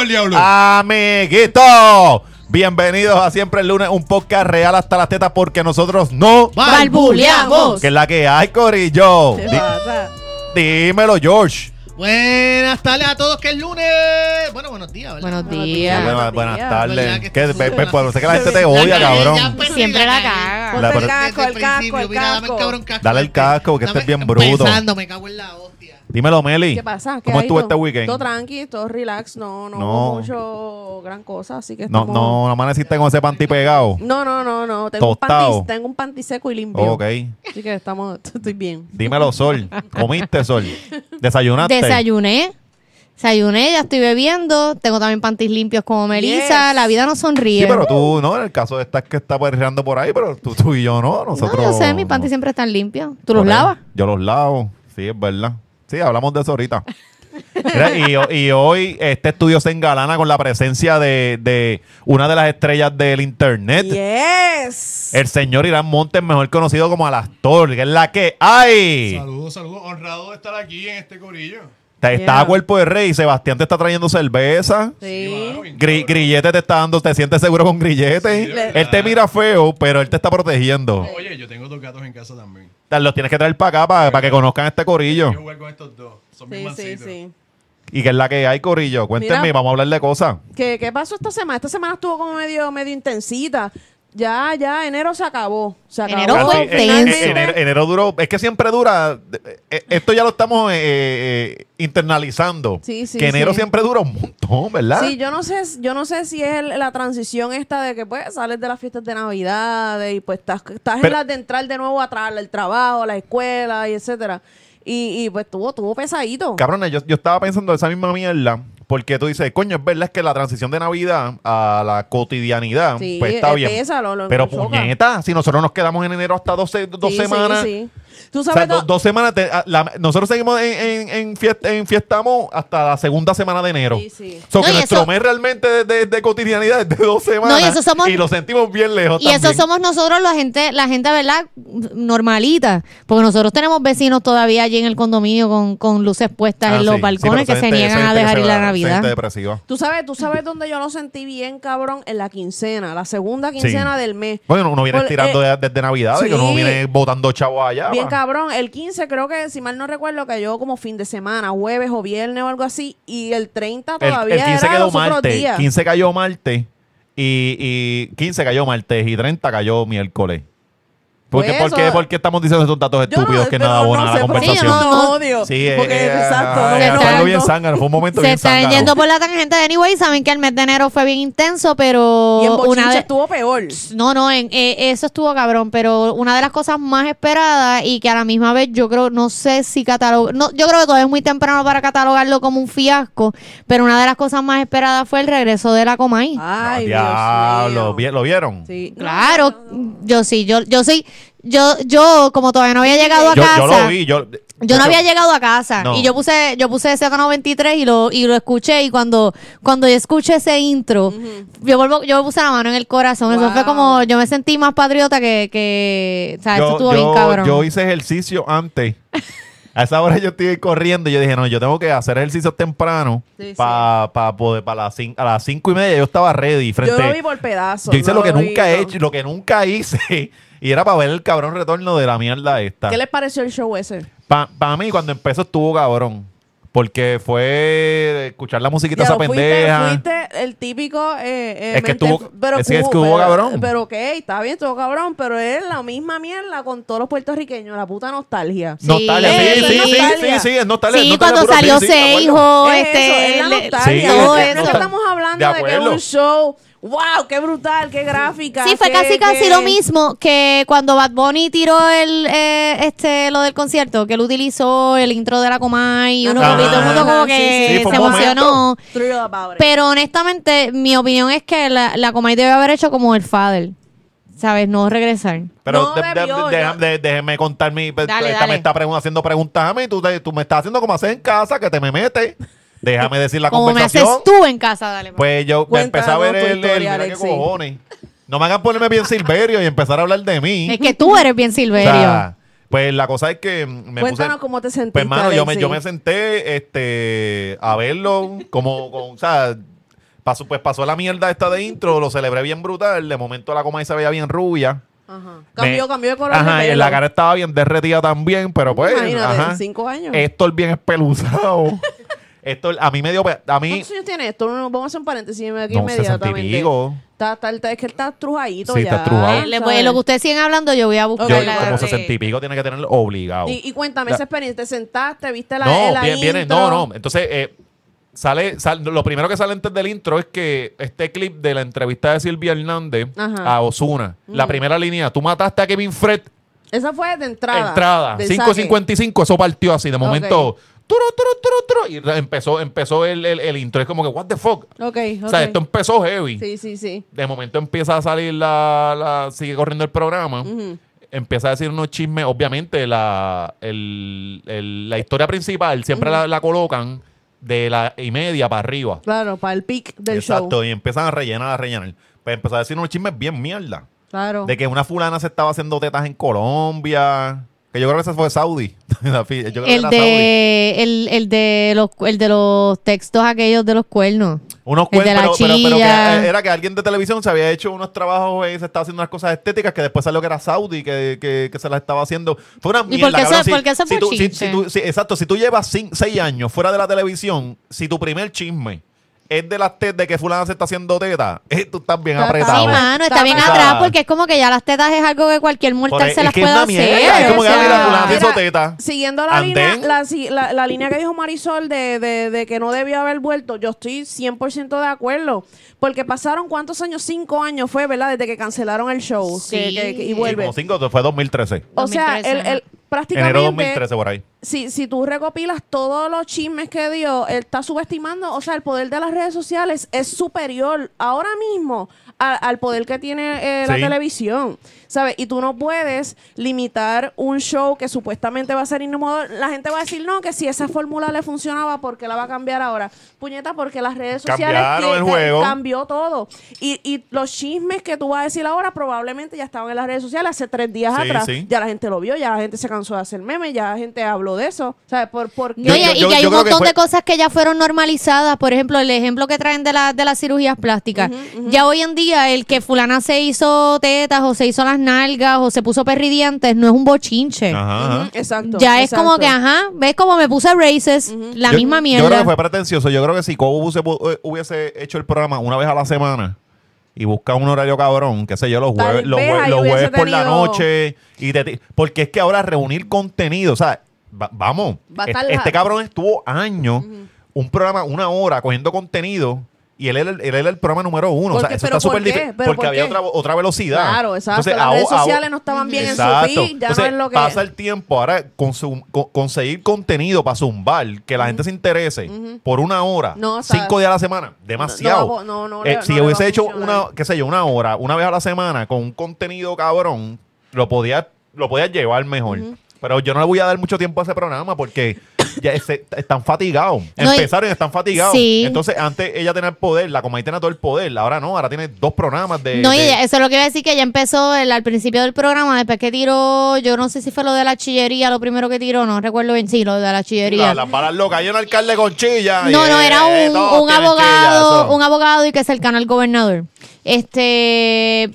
para el diablo. Amiguito, bienvenidos a Siempre el Lunes, un podcast real hasta las tetas porque nosotros no. Balbuleamos. Que es la que hay, Corillo. ¿Qué Di- pasa? dímelo, George. Buenas tardes a todos, que es lunes. Bueno, buenos días, ¿verdad? Buenos Buenas, días. buenas, días. tardes. Que Que, pues, sé que la gente te Ya odia, cabrón. pues, Siempre la caga. Ponte La- el casco, Desde el casco, principio, el mira, dame casco. cabrón casco Dale el casco, que este es bien bruto. Empezando, me cago en la hostia. Dímelo, Meli. ¿Qué pasa? ¿Qué ¿Cómo estuvo Todo- este weekend? Todo tranqui, todo relax, no, no, No. hubo mucho gran cosa, así que No, estamos- no, no amaneciste con ese panty pegado. No, no, no, no, tengo un, Tostado. panty, tengo un panty seco y limpio. Ok. Así que estamos, estoy bien. Dímelo, Sol. ¿Comiste, Sol? ¿Desayunaste? Desayuné. Desayuné, ya estoy bebiendo. Tengo también panties limpios como Melissa. Yes. La vida no sonríe. Sí, pero tú, no, en el caso de estas que está perreando por ahí, pero tú, tú y yo no, nosotros... no, yo sé, mis no. panties siempre están limpios. ¿Tú los ahí. lavas? Yo los lavo, sí, es verdad. Sí, hablamos de eso ahorita. Mira, y, y hoy este estudio se engalana con la presencia de, de una de las estrellas del internet, Yes. el señor Irán Montes, mejor conocido como Alastor, que es la que hay. Saludos, saludos. Honrado de estar aquí en este corillo. Te está Yeah. a cuerpo de rey, Sebastián te está trayendo cerveza. Sí. Gri- grillete te está dando, te sientes seguro con grillete. Sí, él te mira feo, pero él te está protegiendo. Oye, yo tengo dos gatos en casa también. Los tienes que traer para acá para que conozcan este corillo. Quiero jugar con estos dos. Son Sí, sí, mancitos. sí. Y que es la que hay, Corillo. Cuéntenme, Mira. vamos a hablar de cosas. ¿Qué, ¿Qué pasó esta semana? Esta semana estuvo como medio, medio intensita. Ya, ya, enero se acabó. Se acabó. Enero fue intenso. enero, enero duró, es que siempre dura, eh, eh, esto ya lo estamos eh, eh, internalizando. Sí, sí, que enero sí. siempre dura un montón, ¿verdad? Sí, yo no sé, yo no sé si es el- la transición esta de que pues sales de las fiestas de Navidad y pues estás, estás en las de entrar de nuevo atrás, el trabajo, la escuela y etcétera. Y, y pues tuvo, tuvo pesadito. Cabrones, yo, yo estaba pensando esa misma mierda, porque tú dices, coño, es verdad es que la transición de Navidad a la cotidianidad, Sí, pues está es bien. lo- lo- Pero choca. puñeta, si nosotros nos quedamos en enero hasta 12, dos Sí, semanas. Sí, Tú O sea, sabes, do- do- dos semanas. te- a- la- nosotros seguimos en, en, en, fiest- en fiestamos hasta la segunda semana de enero. Sí, sí. So No, que y nuestro eso- mes realmente de, de- de cotidianidad es de dos semanas. y eso somos- lo sentimos bien lejos Y eso también. somos nosotros, la gente, la gente, ¿verdad? Normalita. Porque nosotros tenemos vecinos todavía allí en el condominio con, con luces puestas Ah, en los sí. Balcones que se niegan a dejar ir la Navidad. tú sabes, tú sabes dónde yo lo sentí bien, cabrón, en la quincena, la segunda quincena del mes. Bueno, uno viene Por- tirando eh, de- desde Navidad, sí. uno viene botando chavos allá. Bien va. cabrón, el 15 creo que, si mal no recuerdo, cayó como fin de semana, jueves o viernes o algo así, y el 30 el, todavía el 15 era quedó los otros martes. días. 15 cayó martes. Y, y 15 cayó martes y 30 cayó miércoles. ¿Por qué, Pues por qué- eso- por qué estamos diciendo esos datos Yo no- estúpidos que nada abonan no a la conversación? yo Sí, no no, odio. Sí, eh, porque, eh, exacto. ay, no, algo no, bien no. zángano, fue un momento Se bien están zángano. yendo por la tangente de anyway, saben que el mes de enero fue bien intenso, pero Y en una de, estuvo peor. No, no, en, eh, eso estuvo cabrón, pero una de las cosas más esperadas y que a la misma vez yo creo, no sé si catalogar, no, yo creo que todavía es muy temprano para catalogarlo como un fiasco, pero una de las cosas más esperadas fue el regreso de la Comay. Ay, Diablo, Dios mío. ¿vi- ¿lo vieron? Sí. claro, yo sí, yo, yo sí, yo, yo como todavía no había llegado a Yo, casa. yo lo vi, yo... Yo no había llegado a casa No. y yo puse yo puse Z93 y lo y lo escuché y cuando cuando yo escuché ese intro yo vuelvo yo me puse la mano en el corazón eso fue como yo me sentí más patriota que que o sea eso yo, estuvo yo- bien cabrón yo hice ejercicio antes. A esa hora yo estoy corriendo y yo dije, no, yo tengo que hacer ejercicio temprano Sí, sí. para poder, para las cin- a las cinco y media yo estaba ready. Frente, Yo lo vi por pedazos. yo hice lo que vi, nunca he hecho, lo que nunca hice. Y era para ver el cabrón retorno de la mierda esta. ¿Qué les pareció el show ese? Para mí, cuando empezó, estuvo cabrón. Porque fue escuchar la musiquita esa fuiste, pendeja. fuiste el típico. Eh, eh, Es que estuvo- es que- es que hubo pero- cabrón. Pero ok, está bien, estuvo cabrón. Pero es la misma mierda con todos los puertorriqueños, la puta nostalgia. Sí, Nostalgia, sí, sí, sí, sí, nostalgia. sí, es nostalgia. sí es nostalgia cuando salió sí, sí. Seijo Es este eso, es la nostalgia. Sí, todo no, es- no eso. estamos hablando De de, que es un show. ¡Wow! ¡Qué brutal! ¡Qué gráfica! Sí, fue qué- casi casi qué- lo mismo que cuando Bad Bunny tiró el eh, este lo del concierto, que él utilizó el intro de la Comay y uno y todo el mundo como que sí, sí. Se emocionó. Pero honestamente, mi opinión es que la, la Comay debe haber hecho como el Father. ¿Sabes? No regresar. Pero No de- de- debió, de- yo- de- déjeme contar mi. Dale, esta dale. me está pregun- haciendo preguntas a mí. Tú, tú me estás haciendo como hacer en casa, que te me metes. Déjame decir la Como me haces conversación. tú en casa, dale. Pues yo me empecé a ver Cuéntanos tu el, el, historia, mira qué Alexis. cojones. No me hagan ponerme bien Silverio y empezar a hablar de mí. es que tú eres bien O Silverio. sea, pues la cosa es que me Cuéntanos puse. cómo te sentiste. Pues, hermano, yo me, yo me senté este, a verlo como, con, o sea, Pasó, pues pasó la mierda esta de intro, lo celebré bien brutal. De momento la coma se veía bien rubia. Ajá. Cambió, Me- cambió de color. Ajá, de y la cara estaba bien derretida también, pero pues. Imagínate, ajá. cinco años. Héctor bien espeluzado. Héctor, a mí me dio. A mí. ¿Cuántos años tiene esto? Vamos a hacer un paréntesis aquí No, inmediatamente. pico. Está, está, está- es que él está trujadito Sí, ya. está trujado. Eh, le- pues, lo que ustedes siguen hablando, yo voy a buscar Ok, Yo, como ok. sesenta y pico tiene que tenerlo obligado. Y, y cuéntame La- esa experiencia. ¿Te sentaste? ¿Viste la, no, la viene, no, no. Entonces, eh, sale, sal- lo primero que sale antes del intro es que este clip de la entrevista de Silvia Hernández Ajá. a Osuna, la primera línea, tú mataste a Kevin Fred, Esa fue de entrada. entrada, del 5.55, eso partió así, de momento. Turu, turu, turu, turu, y empezó, empezó el, el, el intro, es como que, what the fuck. O sea, esto empezó heavy. Sí, sí, sí. De momento empieza a salir la, la- sigue corriendo el programa. Empieza a decir unos chismes. Obviamente, la, el- el- la historia principal siempre la, la colocan de la y media para arriba. Claro, para el pic del Exacto. show. Y empiezan a rellenar, a rellenar. Pues empezó a decir unos chismes bien mierda. Claro. De que una fulana se estaba haciendo tetas en Colombia. Que yo creo que ese fue Saudi. La fi- yo creo que El Saudi. de, el, el, de los, el de los textos aquellos de los cuernos. Unos la pero, pero, pero chilla. que era que alguien de televisión se había hecho unos trabajos y se estaba haciendo unas cosas estéticas que después salió que era Saudi que, que, que se las estaba haciendo. Fue una ¿Y mierda. por qué. Si- por qué si fue tú- si- Exacto, si tú llevas seis años fuera de la televisión, si tu primer chisme es de las tetas de que fulana se está haciendo teta, eh, tú estás bien apretado. Sí, mano, está bien sea, atrás porque es como que ya las tetas es algo que cualquier mortal se es las puede hacer. mierda, es como que, o mira, sea, fulana se hizo teta. Siguiendo la línea, la, la, la línea que dijo Marisol de, de, de que no debió haber vuelto, yo estoy 100% de acuerdo. Porque pasaron cuántos años, cinco años fue, ¿verdad? Desde que cancelaron el show. Sí. que- que- que- y Sí, vuelve. como cinco, fue 2013. o sea, 2013, el, el, ajá. prácticamente... Enero 2013 por ahí. Si, si tú recopilas todos los chismes que dio, él está subestimando, o sea, el poder de las redes sociales es superior ahora mismo a- al poder que tiene eh, la Sí. televisión, ¿sabes? Y tú no puedes limitar un show que supuestamente va a ser innovador. La gente va a decir, no, que si esa fórmula le funcionaba, ¿por qué la va a cambiar ahora? Puñeta, porque las redes sociales Cambiaron que- el juego. cambió todo. Y, y los chismes que tú vas a decir ahora probablemente ya estaban en las redes sociales hace tres días Sí, atrás. sí. Ya la gente lo vio, ya la gente se cansó de hacer memes, ya la gente habló de eso. ¿Sabes? Por, por No, y, yo- y yo- que hay un montón fue- de cosas que ya fueron normalizadas. Por ejemplo, el ejemplo que traen de, la, de las cirugías plásticas. Ya hoy en día, el que fulana se hizo tetas o se hizo las nalgas o se puso perridientes no es un bochinche. Ajá, Exacto. Ya es como que, ajá, ves como me puse braces, la Yo- misma mierda. Yo creo que fue pretencioso. Yo creo que si Cobo hubiese, eh, hubiese hecho el programa una vez a la semana y busca un horario cabrón, qué sé yo, los jueves, los vez jue- ahí los jueves por la noche. Y te- te- porque es que ahora reunir contenido, o sea, va- vamos, Va este, este cabrón estuvo años, un programa, una hora, cogiendo contenido. Y él era, el- él era el programa número uno. O sea, Porque- eso está súper difícil. ¿Pero Porque por había otra, otra velocidad. Claro, exacto. Entonces, Las redes sociales no estaban bien en su feed, ya Entonces, no es lo que... pasa el tiempo ahora conseguir contenido para zumbar, que la gente se interese por una hora, No, cinco días a la semana, demasiado. no, no, no Eh, si hubiese hecho una, qué sé yo, una hora, una vez a la semana con un contenido cabrón, lo podía, lo podía llevar mejor. Pero yo no le voy a dar mucho tiempo a ese programa porque ya ese- están fatigados. No, Empezaron y están fatigados. Sí. Entonces, antes ella tenía el poder, la Comay tenía todo el poder. Ahora no, ahora tiene dos programas de. No, eso es lo que iba a decir que ya empezó el- al principio del programa, después que tiró, yo no sé si fue lo de la chillería, lo primero que tiró, no recuerdo bien, sí, lo de la chillería. La- Las balas locas. Hay un alcalde con chilla. No, y, no, era eh, un, abogado, chilla, un abogado y que es cercano al gobernador. Este,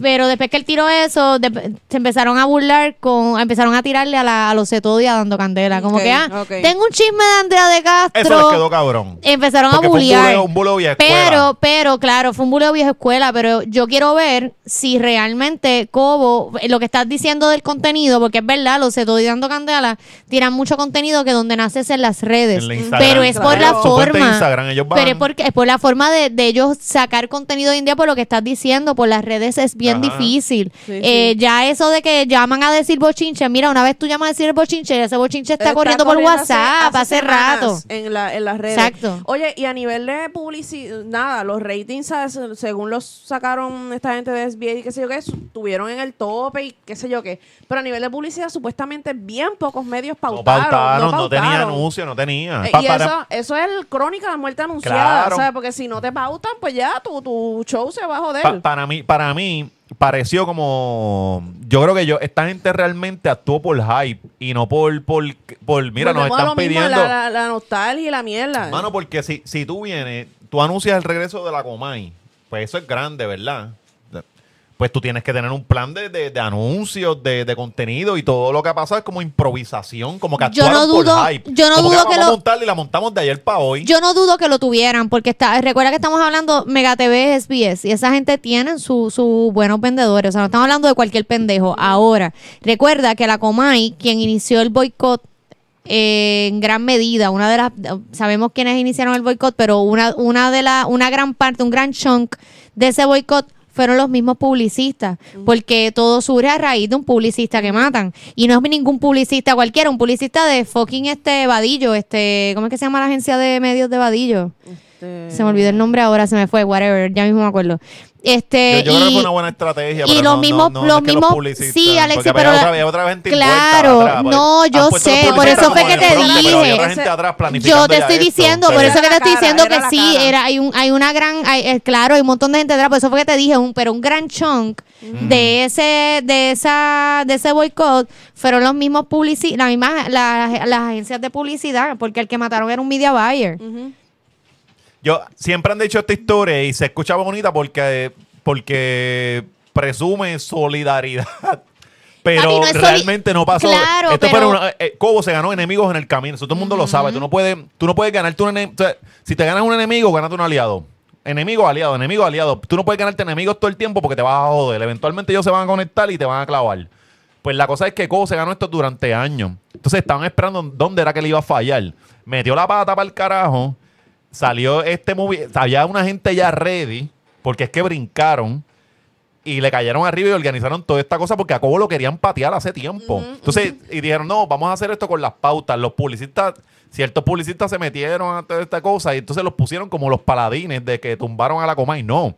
pero después que él tiró eso, de- se empezaron a burlar con, empezaron a tirarle a, la, a los Cetodia dando candela, como que ah, tengo un chisme de Andrea de Castro. Eso les quedó cabrón. Empezaron Porque a fue un bullear. buleo- un buleo vieja escuela. pero, pero, claro, fue un buleo vieja escuela, pero yo quiero ver si realmente Cobo, lo que estás diciendo del contenido, porque es verdad, los estoy dando candela, tiran mucho contenido que donde nace es en las redes. En la Instagram. pero es por la forma. Instagram, ellos van- Pero es, porque, es por la forma de, de ellos sacar contenido hoy en día por lo que estás diciendo, por las redes es bien Ajá. difícil. Sí, Eh, sí. Ya eso de que llaman a decir bochinche, mira, una vez tú llamas a decir el bochinche y ese bochinche está, corriendo por corriendo WhatsApp hace, semanas rato. En, la, en las redes. Exacto. Oye, y a nivel de publicidad, nada, los ratings, ¿sabes? según los sacaron esta gente de SBA y qué sé yo qué, su- tuvieron en el tope y qué sé yo qué. Pero a nivel de publicidad, supuestamente bien pocos medios No pautaron. pautaron, no, tenía pautaron. anuncio, no tenía. Eh, Pa- y para- eso, eso es el crónica de la muerte anunciada, Claro. ¿sabes? Porque si no te pautan, pues ya tu, tu show se va a joder. Pa- para mí, para mí pareció como. Yo creo que yo, esta gente realmente actuó por hype y no por. por, por mira, nos a están lo mismo, pidiendo. La, la- la nostalgia y la mierda. Mano, porque si, si tú vienes, tú anuncias el regreso de la Comay, pues eso es grande, ¿verdad? Pues tú tienes que tener un plan de, de- de anuncios, de, de contenido y todo lo que ha pasado es como improvisación, como que Yo no dudo- por hype. yo no Como dudo que a lo- montarla y la montamos de ayer para hoy. Yo no dudo que lo tuvieran, porque está, recuerda que estamos hablando Mega TV, SBS, y esa gente tienen sus su buenos vendedores. O sea, no estamos hablando de cualquier pendejo. Ahora, recuerda que la Comay, quien inició el boicot eh, en gran medida, una de las, sabemos quiénes iniciaron el boicot, pero una, una de la, una gran parte, un gran chunk de ese boicot fueron los mismos publicistas, porque todo surge a raíz de un publicista que matan. Y no es ningún publicista cualquiera, un publicista de fucking este Vadillo, este, ¿cómo es que se llama la agencia de medios de Vadillo? Este, Se me olvidó el nombre ahora, se me fue, whatever, ya mismo me acuerdo. Este, yo, yo creo que y- fue una buena estrategia. y pero los no- mismos- no, no, los es que mismos- publicistas, sí, Alexis, pero otra, otra Claro, atrás, no, pues, yo sé, por eso fue que te dije. atrás Yo te estoy esto, diciendo, por eso que te estoy diciendo que sí, era, hay un, hay una gran, hay- eh, claro, hay un montón de gente detrás, por eso fue que te dije, un, pero un gran chunk de ese, de esa, de ese boicot fueron los mismos publici la misma, la- las agencias de publicidad, porque el que mataron era un media buyer. Yo siempre han dicho esta historia y se escucha bonita porque, porque presume solidaridad. Pero no realmente no pasó. Claro, Esto pero- fue una- eh, Cobo se ganó enemigos en el camino. Eso todo el mundo lo sabe. Tú no puedes, tú no puedes ganarte un enemigo. si te ganas un enemigo, ganate un aliado. Enemigo, aliado, enemigo, aliado. Tú no puedes ganarte enemigos todo el tiempo porque te vas a joder. Eventualmente ellos se van a conectar y te van a clavar. Pues la cosa es que Cobo se ganó esto durante años. Entonces estaban esperando dónde era que le iba a fallar. Metió la pata para el carajo. Salió este movie. Había una gente ya ready. Porque es que brincaron. Y le cayeron arriba y organizaron toda esta cosa porque a Cobo lo querían patear hace tiempo. Entonces, y dijeron, no, vamos a hacer esto con las pautas. Los publicistas, ciertos publicistas se metieron a toda esta cosa y entonces los pusieron como los paladines de que tumbaron a la coma y no.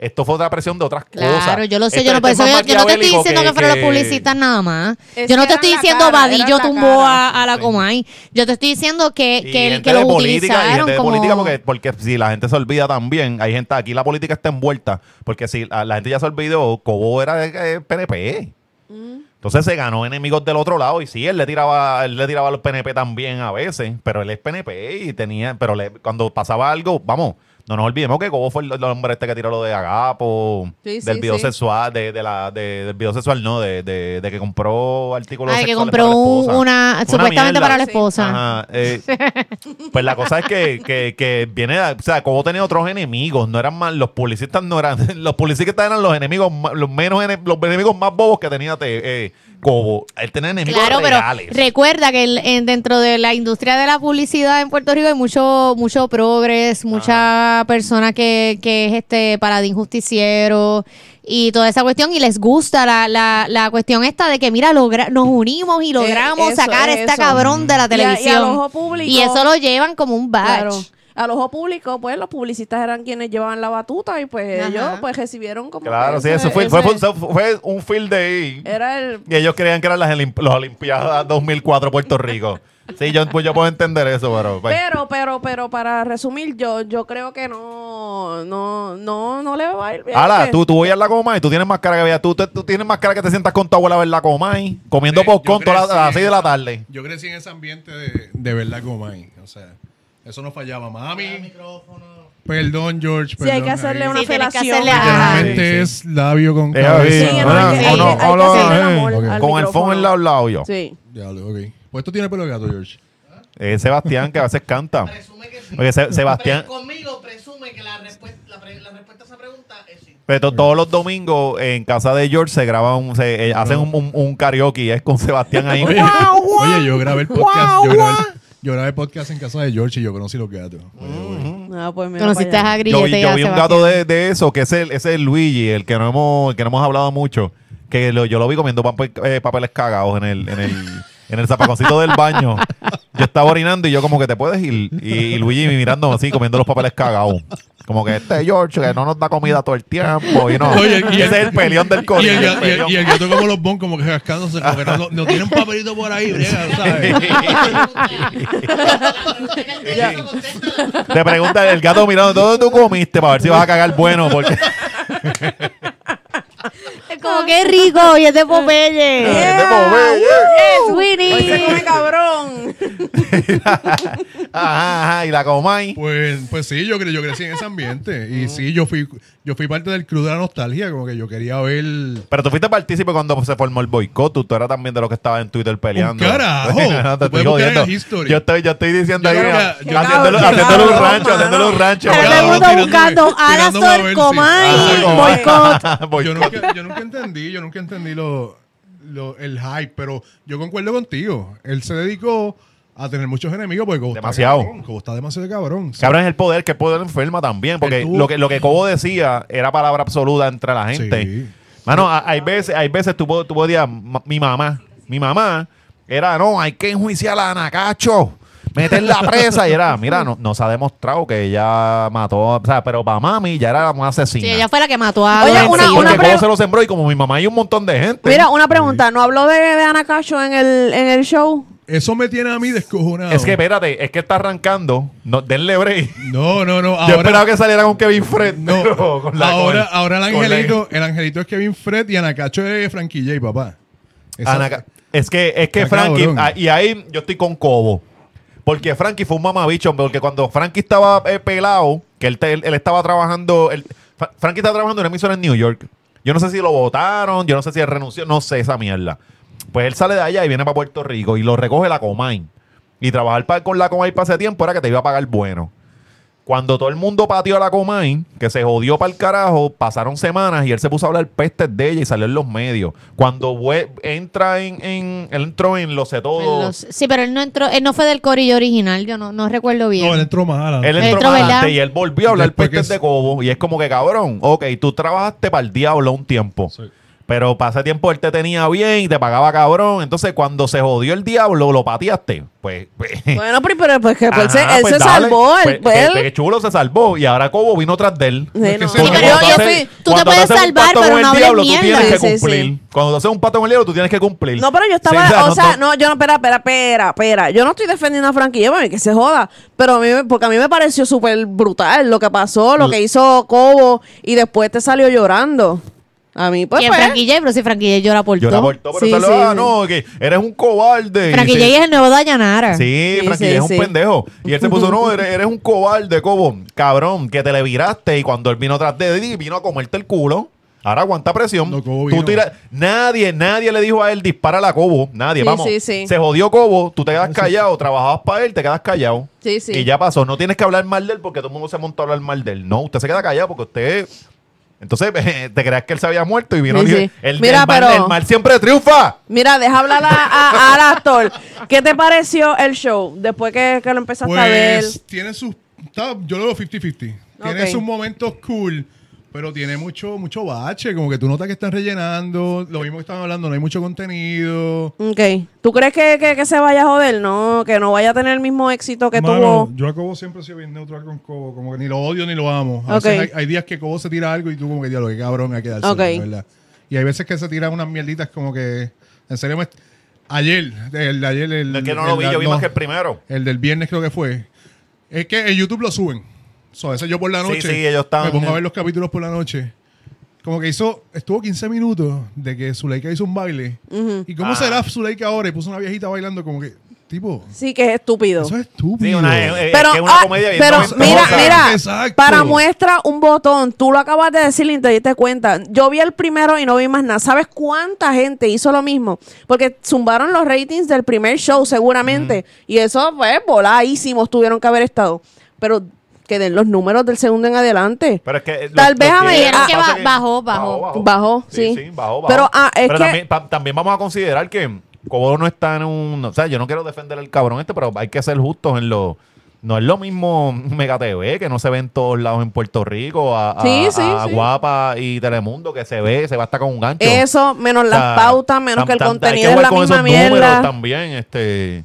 Esto fue otra presión de otras cosas. Claro, yo lo sé, yo no, yo, yo te estoy diciendo que, fueron los publicistas nada más. Es yo no que te estoy diciendo cara, Vadillo tumbó a, a la Sí. Comay. Yo te estoy diciendo que, Y que, el- gente que de lo política, y utilizaron gente de política porque, porque si la gente se olvida también, hay gente, aquí la política está envuelta, porque si la, la gente ya se olvidó, Cobo era de, eh, PNP. Entonces se ganó enemigos del otro lado y sí, él le tiraba, él le tiraba a los PNP también a veces, pero él es PNP y tenía, pero le- cuando pasaba algo, vamos, no nos olvidemos que Cobo fue el, el hombre este que tiró lo de Agapo, Sí, del video sí. sexual, de, de la, de- del video sexual, no, de, de, de que compró artículos Ay, que compró un- una, supuestamente mierda. para la esposa. Ajá, eh, pues la cosa es que, que, que viene, o sea, Cobo tenía otros enemigos, no eran más, los publicistas no eran, los publicistas eran los enemigos, los menos, los enemigos más bobos que tenía te- eh, Cobo. Él tenía enemigos Claro, pero reales. recuerda que el- en- dentro de la industria de la publicidad en Puerto Rico hay mucho mucho progres, mucha persona que, que es este paladín justiciero y toda esa cuestión y les gusta la, la, la cuestión esta de que mira logra, nos unimos y logramos Eh, eso, sacar a esta eso. cabrón de la Y a- y televisión al ojo público- Y eso lo llevan como un badge Claro. Al ojo público, pues los publicistas eran quienes llevaban la batuta y pues Ajá. ellos pues recibieron como Claro, sí, eso fue, fue, ese- fue, fue un field day. era el Y ellos creían que eran las Olimp- los Olimpiadas 2004 Puerto Rico. Sí, yo, pues yo puedo entender eso, pero... pues, pero pero pero para resumir yo yo creo que no no no no le va a ir bien Ala, que- tú, tú voy a la coma y tú tienes más cara que vea. Tú, te- tú tienes más cara que te sientas con tu abuela a ver la coma y comiendo Yo popcorn la- a las 6 de la tarde. Yo crecí en ese ambiente de, de verdad como ahí. O sea, eso no fallaba. Mami, perdón, George. sí hay perdón, que hacerle ahí. una Sí, tienes que felación hacerle-. Literalmente Sí, sí. es labio con cabeza. Con el micrófono. en lado al lado yo. sí Diablo, ok. Pues esto tiene pelo de gato, George. Eh, Sebastián, que a veces canta. Presume que sí. Porque Se- Sebastián, Pre- conmigo presume que la respuesta, la, pre- la respuesta a esa pregunta es sí. pero to- todos los domingos en casa de George se graban, un- se, eh, hacen un, un- un karaoke y es con Sebastián ahí. Oye, oye, yo grabé el podcast. yo, grabé, el- yo grabé el podcast en casa de George y yo conocí los gatos. Oye. Ah, pues mira conociste para a. Yo Grillete vi, y yo a vi un Sebastián. gato de, de eso, que es el, ese es Luigi, el que no hemos, el que no hemos hablado mucho. Que lo- yo lo vi comiendo papel- eh, papeles cagados en el, en el, en el zapaconcito del baño. Yo estaba orinando y yo como que te puedes ir. Y, y Luigi mirando así, comiendo los papeles cagados. Como que este George que no nos da comida todo el tiempo. Y no. Oye, y ese el- es el peleón del Y corillo. el, el ga- y, el, peleón. y el gato como los bon, como que rascándose, como que no, no tiene un papelito por ahí, briega, ¿sabes? Te pregunta el gato mirando, ¿dónde tú comiste? Para ver si vas a cagar bueno. Porque Como qué rico, y es de Popeye. Es de Popeye. Yes, Hoy se Winnie. come cabrón. Ajá, ajá, y la Comay. Pues, pues sí, yo, cre- yo crecí en ese ambiente. Y sí, yo fui, yo fui parte del club de la nostalgia, como que yo quería ver. Pero tú fuiste partícipe cuando se formó el boicot. Tú, tú eras también de los que estaba en Twitter peleando. carajo. No, te estoy jodiendo. Yo estoy, yo estoy diciendo Yo ahí, yo haciéndolo, haciéndole un rancho, haciéndole un rancho. Todo el mundo buscando tirándome a Alastor, ver si- Comay, boicot. Boicot. Yo nunca, yo nunca entendí, yo nunca entendí lo, lo- el hype, pero yo concuerdo contigo. Él se dedicó a tener muchos enemigos porque Cobo Demasiado. Está cabrón, está demasiado cabrón. Cabrón es el poder, que el poder enferma también. Porque lo que, lo que Cobo decía era palabra absoluta entre la gente. Sí. Mano, hay veces, hay veces tú, tú podías, mi mamá, mi mamá era, no, hay que enjuiciar a Anacacho, meterla presa. y era, mira, no, nos ha demostrado que ella mató, o sea, pero para mami ya era una asesina. Sí, ella fue la que mató a Oye, una- Porque una pre- se lo sembró y como mi mamá hay un montón de gente. Mira, una pregunta. ¿No habló de, de Ana Cacho en el, en el show? Eso me tiene a mí descojonado. Es que espérate, es que está arrancando. No, denle break. No, no, no. Yo Ahora, esperaba que saliera con Kevin Fred. no, pero con la- ahora, con- ahora el con la- angelito, el angelito es Kevin Fred y Anacacho es Frankie J, papá. Esa- Anaca- es que, es que Frankie, cabrón. ah, y ahí yo estoy con Cobo. Porque Frankie fue un mamabicho, porque cuando Frankie estaba eh, pelado, que él, estaba trabajando, Frankie estaba trabajando en una emisora en New York. Yo no sé si lo votaron, yo no sé si él renunció, no sé esa mierda. Pues él sale de allá y viene para Puerto Rico y lo recoge la Comay. Y trabajar con la Comay para ese tiempo era que te iba a pagar bueno. Cuando todo el mundo pateó a la Comay, que se jodió para el carajo, pasaron semanas y él se puso a hablar pestes de ella y salió en los medios. Cuando entra en, en- él entró en Lo sé todo. Los- sí, pero él no entró, él no fue del corillo original, yo no, no recuerdo bien. No, él entró más adelante. Él entró entró, más adelante y él volvió a hablar Después pestes de Cobo. Y es como que, cabrón, ok, tú trabajaste para el diablo un tiempo. Sí. Pero ese tiempo él te tenía bien y te pagaba cabrón. Entonces, cuando se jodió el diablo, lo pateaste. Pues, pues Bueno, pero, pues que pues, Ajá, se- él pues se dale. salvó. Pues, pues, que- él- que chulo se salvó. Y ahora Cobo vino tras de él. Sí, que no. se- pero yo haces- fui- tú te puedes salvar, pero no diablo, tú tienes que cumplir. Cuando haces un pato con el diablo, tú tienes que cumplir. No, pero yo estaba, o sea, no, yo no, espera, espera, espera, espera. Yo no estoy defendiendo a Frankie, yo, mami, que se joda. Pero a mí, porque a mí me pareció súper brutal lo que pasó, lo que hizo Cobo y después te salió llorando. A mí, pues, y en pues, Frankie J, pero si Frankie J llora por Yo todo. la pero Sí, salió, sí, ah, sí. no, que eres un cobarde. Frankie Y J se- es el nuevo Dayanara. Sí, Sí, Frankie sí, J es un sí. pendejo. Y él se puso, no, eres, eres un cobarde, Cobo. Cabrón, que te le viraste y cuando él vino tras de ti, vino a comerte el culo. Ahora aguanta presión. No, Cobo Tú vino. tira- nadie, nadie le dijo a él dispara a Cobo. Nadie, Sí, vamos. sí, sí. Se jodió Cobo, tú te quedas callado, trabajabas para él, te quedas callado. Sí, sí. Y ya pasó. No tienes que hablar mal de él porque todo el mundo se montó a hablar mal de él. No, usted se queda callado porque usted. Entonces, te creas que él se había muerto y vino Sí, el, sí. el- Mira, el mal, pero- el mal siempre triunfa. mira, deja hablar a, a- al actor. ¿Qué te pareció el show después que, que lo empezaste a ver? Pues tiene sus. yo lo veo 50-50. Tiene sus momentos cool, pero tiene mucho, mucho bache. Como que tú notas que están rellenando. Lo mismo que estaban hablando, no hay mucho contenido. Ok. ¿Tú crees que, que, que se vaya a joder? No, que no vaya a tener el mismo éxito que Mano, tuvo. Yo a Cobo siempre he sido bien neutral con Cobo. Como que ni lo odio ni lo amo. A hay, hay días que Cobo se tira algo y tú, como que diablo, qué cabrón, hay que darse. Ok. ¿verdad? Y hay veces que se tiran unas mierditas como que. En serio, me- ayer, el de ayer. El, Es que no el- lo vi, yo vi no, más que el primero. El del viernes creo que fue. Es que en YouTube lo suben. So, a veces yo por la Sí, noche sí, ellos estaban- me pongo a ver los capítulos por la noche. Como que hizo, estuvo 15 minutos de que Zuleika hizo un baile. ¿Y cómo Ah. será Zuleika ahora? Y puso una viejita bailando como que, tipo, Sí, que es estúpido. eso es estúpido. Sí, una, eh, eh, Pero, que una ah, comedia pero mira, mira, Exacto. para muestra un botón, tú lo acabas de decir y te diste cuenta. Yo vi el primero y no vi más nada. ¿Sabes cuánta gente hizo lo mismo? Porque zumbaron los ratings del primer show seguramente. Y eso, pues, voladísimos tuvieron que haber estado. Pero que den los números del segundo en adelante. Pero es que lo- Tal vez a que- ah, que que bajó, bajó. Bajó, sí. Sí, bajó, bajó. Pero, ah, es que- también, pa- también vamos a considerar que Cobo no está en un... O sea, yo no quiero defender al cabrón este, pero hay que ser justos en lo... No es lo mismo Mega TV, que no se ve en todos lados en Puerto Rico, a, a- Sí, sí, a sí. Guapa y Telemundo, que se ve, se va hasta con un gancho. Eso, menos O las sea, pautas, menos tam- que el tam- hay contenido es la con misma esos números mierda. también, este...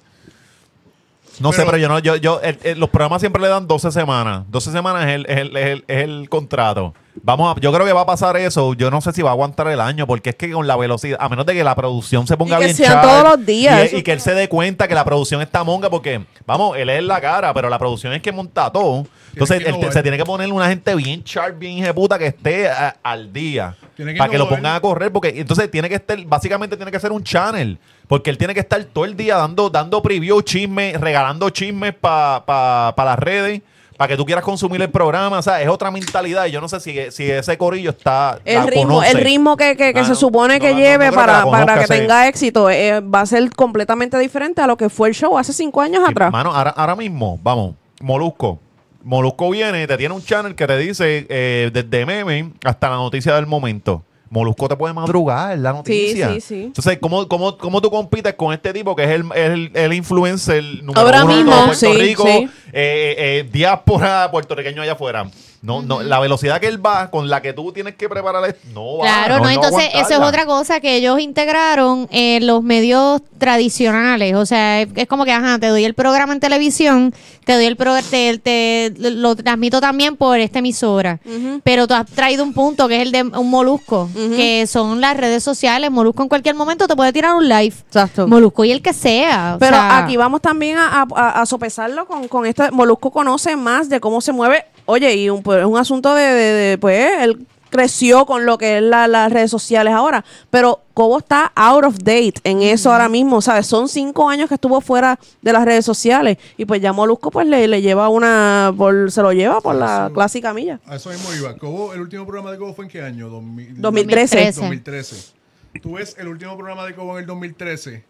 No sé, Pero- yo no, yo, yo, el- el- los programas siempre le dan 12 semanas. 12 semanas es el, es el, es el, es el contrato. Vamos a, yo creo que va a pasar eso. Yo no sé si va a aguantar el año, porque es que con la velocidad, a menos de que la producción se ponga Y que bien sean todos los días, Y, que él se dé cuenta que la producción está monga, porque, vamos, él es la cara, pero la producción es que monta todo. Entonces, que él se tiene que poner una gente bien sharp, bien puta que esté a- al día. Que para que lo pongan a correr, porque entonces tiene que estar, básicamente tiene que ser un channel. Porque él tiene que estar todo el día dando, dando preview, chismes, regalando chismes para las redes, para que tú quieras consumir el programa. O sea, es otra mentalidad. Y yo no sé si, si ese corillo está. El ritmo, conoce. el ritmo que, que- que Ah, se supone no que no lleve creo que para, para que tenga éxito eh, va a ser completamente diferente a lo que fue el show hace cinco años Sí, atrás. Mano, ahora, ahora mismo, vamos, Molusco. Molusco viene, te tiene un channel que te dice eh, desde meme hasta la noticia del momento. Molusco te puede madrugar la noticia. sí, sí. Entonces, ¿cómo, cómo, cómo tú compites con este tipo que es el, el, el influencer número Ahora uno de mismo, todo Puerto sí, Rico, sí. eh, eh, eh, diáspora puertorriqueño allá afuera? No, no, la velocidad que él va, con la que tú tienes que preparar esto, no va. Claro, no, a entonces eso es otra cosa que ellos integraron en los medios tradicionales. O sea, es, es como que, ajá, te doy el programa en televisión, te doy el programa, te, te- lo transmito también por esta emisora. Pero tú has traído un punto que es el de un molusco, que son las redes sociales. Molusco en cualquier momento te puede tirar un live. Exacto. Molusco y el que sea. o Pero sea, aquí vamos también a, a- sopesarlo con, con este. Molusco conoce más de cómo se mueve. Oye, y un, pues, es un asunto de, de- de, pues, él creció con lo que es la- las redes sociales ahora. Pero Cobo está out of date en eso ahora mismo, ¿sabes? Son cinco años que estuvo fuera de las redes sociales. Y pues ya Molusco pues le, le lleva una. Por, se lo lleva por la Eso. clásica milla. A eso mismo iba. Cobo, ¿El último programa de Cobo fue en qué año? 2000 2013. 2013. Tú ves el último programa de Cobo en el 2013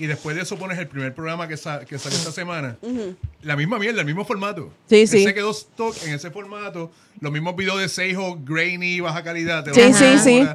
y después de eso pones el primer programa que, sa- que salió esta semana. La misma mierda, el mismo formato. Sí, sí. se quedó stock en ese formato. Los mismos videos de Seijo, grainy, baja calidad. te Sí, sí, sí.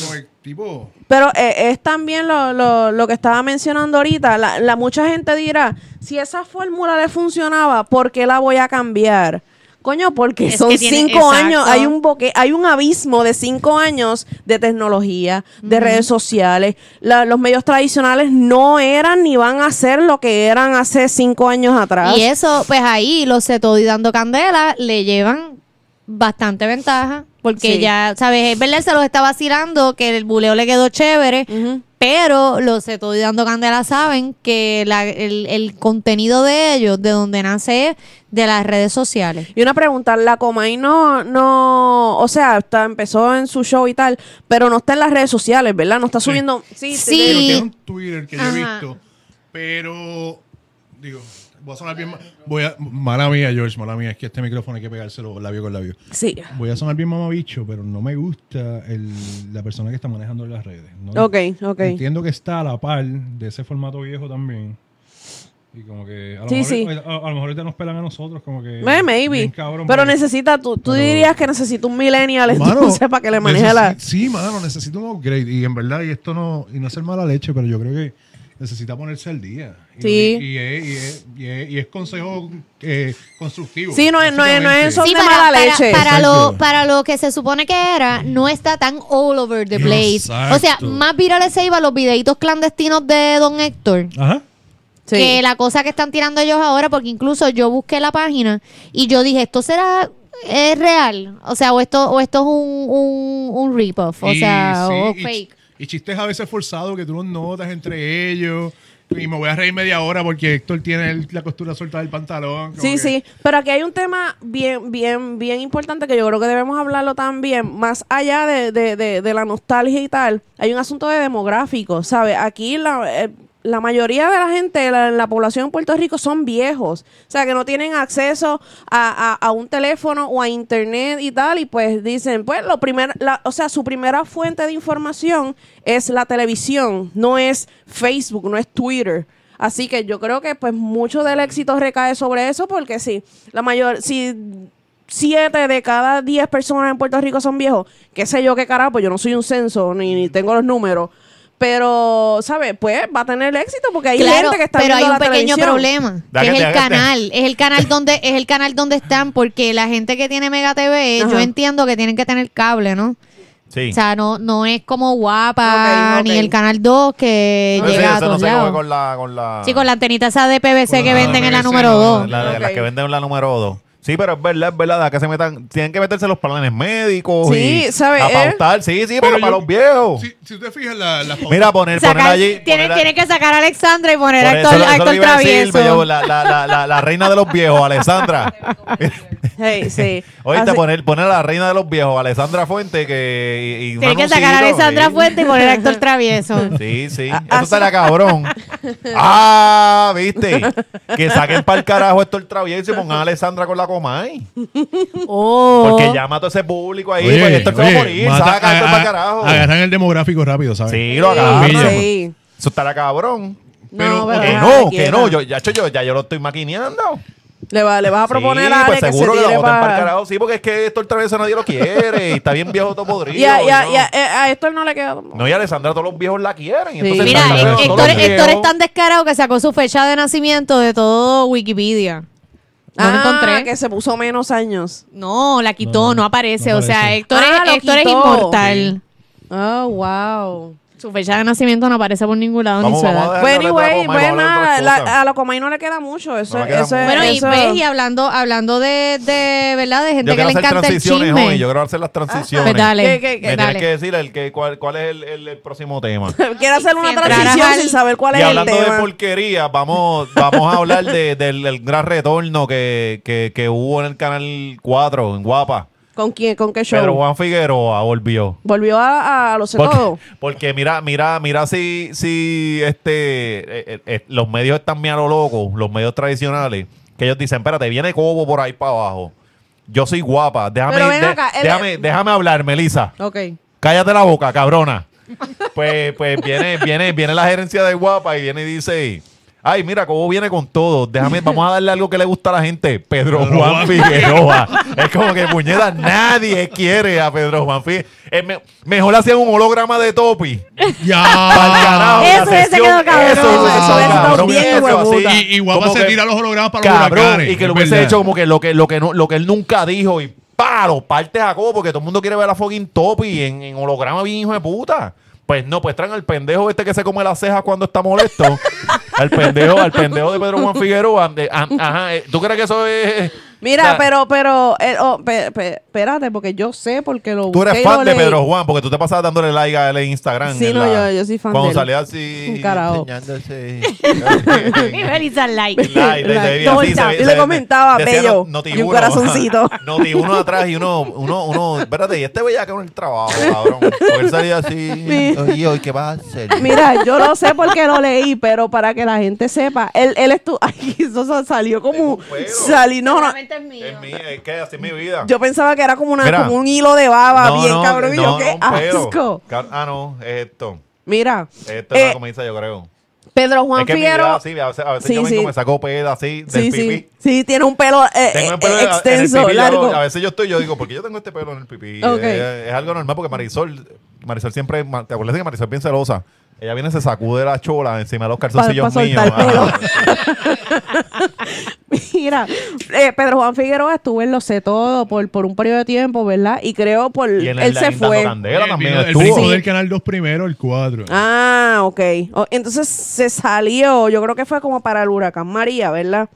Como tipo... Pero eh, es también lo, lo, lo que estaba mencionando ahorita. La, la mucha gente dirá, si esa fórmula le funcionaba, ¿por qué la voy a cambiar? Coño, porque Es son tiene- cinco exacto. años, hay un boque, hay un abismo de cinco años de tecnología, de redes sociales. La- los medios tradicionales no eran ni van a ser lo que eran hace cinco años atrás. Y eso, pues ahí los Todo y dando candela le llevan bastante ventaja. Porque Sí. ya, ¿sabes? Es verdad, se los está vacilando, que el buleo le quedó chévere. Ujú. Pero los Todo y dando candela saben que la- el, el contenido de ellos, de donde nace, es de las redes sociales. Y una pregunta, la Comay no, no, o sea, está, empezó en su show y tal, pero no está en las redes sociales, ¿verdad? No está subiendo. Sí, Sí. Pero Y- tiene un Twitter que yo he visto. Pero, digo, voy a sonar bien. Voy a, mala mía, George, mala mía. Es que este micrófono hay que pegárselo labio con labio. Sí. Voy a sonar bien mamabicho, pero no me gusta el, la persona que está manejando las redes. ¿no? Ok, ok. Entiendo que está a la par de ese formato viejo también. Y como que a lo, Sí, mejor, sí. A, a lo mejor ahorita nos pelan a nosotros, como que. Eh, maybe. cabrón, pero porque- necesita, tú, tú pero- dirías que necesita un millennial entonces para que le maneje la... Sí, mano, necesito un upgrade. Y en verdad, y esto no, y no es ser mala leche, pero yo creo que necesita ponerse al día. Y, Sí. Y, es, y es- y es- y es consejo eh, constructivo. Sí, no es- no es- no es Sí, para, mala para- leche. para lo, para lo que se supone que era, no está tan all over the place. Exacto. O sea, más virales se iban los videitos clandestinos de Don Héctor. Ajá. Sí. que la cosa que están tirando ellos ahora, porque incluso yo busqué la página y yo dije, ¿esto será es real? O sea, o esto, o esto es un, un, un rip-off, o Y sea, sí, o fake. Y, chistes a veces forzados que tú los notas entre ellos. Y me voy a reír media hora porque Héctor tiene la costura suelta del pantalón. Sí, que- sí, pero aquí hay un tema bien, bien, bien importante que yo creo que debemos hablarlo también, más allá de, de, de, de la nostalgia y tal, hay un asunto de demográfico, ¿sabes? Aquí la, eh, la mayoría de la gente, la, la población en Puerto Rico son viejos, o sea, que no tienen acceso a, un teléfono o a internet y tal, y pues dicen, pues lo primer, o sea, su primera fuente de información es la televisión, no es Facebook, no es Twitter. Así que yo creo que pues mucho del éxito recae sobre eso porque sí, la mayor, si siete de cada diez personas en Puerto Rico son viejos, qué sé yo qué carajo, pues yo no soy un censo ni tengo los números. Pero, ¿sabes? Pues va a tener éxito porque hay Claro, gente que está pero hay un la pequeño televisión. problema, que es el canal, es el canal donde es el canal donde están porque la gente que tiene Mega TV, yo entiendo que tienen que tener cable, ¿no? Sí. O sea, no no es como Guapa Ok, ok. ni el canal 2 que No llega a no todos lados. con la, con la... Sí, con la antenita esa de PVC Con que la venden en la número no, 2. La de- Ok. las que venden en la número 2. Sí, pero es verdad, es verdad, que se metan, tienen que meterse los planes médicos Sí, y ¿sabe? a Eh, pautar, sí, sí, pero pero para yo- los viejos. Si, si usted fija la, la Mira, poner, poner allí. tiene, poner a- tiene que sacar a Alexandra y poner por a eso actor, actor a decir, travieso. me llevo la, la, la, la, la reina de los viejos, Alessandra. Hey, sí. Oíste, poner, poner a la reina de los viejos, Alessandra Fuente, que. Y, y Tiene que sacar a Alexandra sí. Fuente y poner a actor travieso. Sí, sí. Ah, Eso estaría cabrón. Ah, viste. Que saquen para el carajo esto el travieso y pongan a Alessandra con la Comay. Oh. Porque llama a todo ese público ahí. pues esto es como morir. mata- Saca esto a- para carajo. Agarran el demográfico rápido, ¿sabes? Sí, lo agarran. Sí. Eso estará cabrón. No, Pero- pero Que no, que no. Yo, ya, yo, yo- ya yo lo estoy maquineando. Le, va- le vas a proponer sí, a Ale pues que se seguro que, tire lo voten para el para... carajo. Sí, porque es que esto el travieso nadie lo quiere. y está bien viejo todo podrido. Y a, y a- no. y a- eh, a esto no le queda... No, y a Alessandra todos los viejos la quieren. y Sí. entonces Mira, está Héctor- Héctor, Héctor es tan descarado que sacó su fecha de nacimiento de todo Wikipedia. No lo ah, encontré. que se puso menos años. No, la quitó, No, no, aparece. no o sea. Héctor, Ah, es, Héctor es quitó. inmortal. Oh, wow. Su fecha de nacimiento no aparece por ningún lado Vamos, ni su vamos a edad. Pues de hablar anyway, Comay, pues vamos a hablar de nada, la- a la Comay no le queda mucho. Eso, No le queda eso- mucho. Bueno, y, eso- ves, y hablando, hablando de, de, ¿verdad? De gente Yo que quiero le hacer encanta el transiciones chisme. hoy. Yo quiero hacer las transiciones. Pues dale. ¿Qué- qué- qué? Me Dale. tienes que decir el que, cuál, cuál es el, el- el próximo tema. Quiere hacer una Siempre transición sin saber cuál y es el hablando de tema. porquería, vamos, vamos a hablar de- del, del gran retorno que, que, que hubo en el canal 4, en Guapa. ¿Con quién? ¿Con qué show? Pedro Juan Figueroa volvió. Volvió a, a lo sé todo. Porque, porque mira, mira, mira si, si este eh, eh, eh, los medios están bien a lo loco, los medios tradicionales, que ellos dicen, espérate, viene Cobo por ahí para abajo. Yo soy guapa. Déjame, Pero ven de- acá, él- déjame, déjame hablar, Melissa. Ok. Cállate la boca, cabrona. Pues, pues viene, viene, viene la gerencia de guapa y viene y dice. Ay, mira, cómo viene con todo. Déjame, vamos a darle algo que le gusta a la gente. Pedro Juan. Figueroa. es como que puñeta, nadie quiere a Pedro Juan Figueroa. Es me- mejor hacían un holograma de Topi. Ya. carajo, Eso sesión, quedado cabrón. Eso, Eso quedado estado cabrón, bien eso así. Y, y guapa Como se que- tira los hologramas para los huracanes. y que lo es hubiese hecho como que lo que, lo que, no, lo que él nunca dijo y paro, parte Jacobo, porque todo el mundo quiere ver a fucking Topi en, en holograma bien hijo de puta. Pues no, pues traen al pendejo este que se come las cejas cuando está molesto. al pendejo, al pendejo de Pedro Juan Figueroa. de- ah, ajá, eh, ¿tú crees que eso es...? Mira, pero, pero, eh, oh, pe- pe- espérate, porque yo sé porque lo Tú busqué eres y fan de leí. Pedro Juan, porque tú te pasabas dándole like a él en Instagram. Sí, en no, la- yo- yo soy fan Cuando de él. salía así... Carajo. enseñándose. Y Melissa like. Like, de- de- No, así, y se ve- le se ve- comentaba, decía bello, no- y un uno. corazoncito. Noti uno atrás y uno, uno, uno, espérate, y este veía que en el trabajo, cabrón. Porque él salía así, oye, hoy, ¿qué vas a hacer? Mira, yo lo sé porque lo leí, pero para que la gente sepa, él, él estuvo, ay, eso salió como, Tengo un pelo. salí, no, no, Seguramente es mío. Es mía, es que así es mi vida. yo pensaba que era como, una, Mira. como un hilo de baba, No, bien no, cabrón, y no, yo, qué no, asco. Car- Ah, no, es esto. Mira, Esto es eh, una comida, yo creo. Pedro Juan es que mi vida así, a veces, a veces Sí, yo vengo sí. me saco peda así del sí, pipí. sí, sí, tiene un pelo, eh, Tengo el eh, pelo en- el extenso, pipí, yo largo. lo- a veces yo estoy, yo digo, ¿por qué yo tengo este pelo en el pipí? Ok. Es, es algo normal porque Marisol, Marisol siempre, ma- ¿te acuerdas que Marisol es bien celosa? Ella viene, se sacude la chola encima de los calzoncillos pa míos. soltar pelo. Ajá. Mira, eh, Pedro Juan Figueroa estuvo en Lo Sé Todo por, por un periodo de tiempo, ¿verdad? Y creo por... Y en el él se fue. Candela El también el estuvo. ritmo del canal 2 primero, el 4. Ah, ok. Entonces se salió, yo creo que fue como para el huracán María, ¿verdad?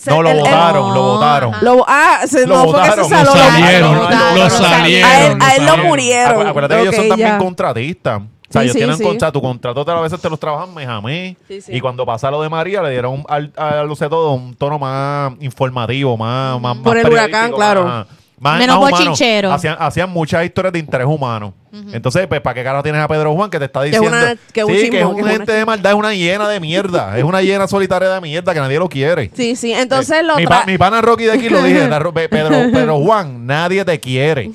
Se- No, lo votaron, lo votaron. lo- ah, se, Lo no fue que se votaron, saló. lo salieron, lo votaron, salieron. A él, a él lo murieron. Acu- Acuérdate que ellos son también contratistas. O sea, Sí, ellos sí, tienen sí. contra, tu contrato a veces te los trabajan mes a mes. Sí, sí. Y cuando pasa lo de María, le dieron al, a todo un tono más informativo, más, más, Por más el huracán, claro. más- más- Menos bochinchero. Hacían, hacían muchas historias de interés humano. Entonces, pues, ¿para qué cara tienes a Pedro Juan que te está es diciendo? una- que es un sí, chismo, que es que un una gente de maldad, es una hiena de mierda. es una hiena solitaria de mierda que nadie lo quiere. Sí, sí. Entonces lo mi, pa- mi pana Rocky de aquí lo dije, la Pedro, Pedro Juan, nadie te quiere.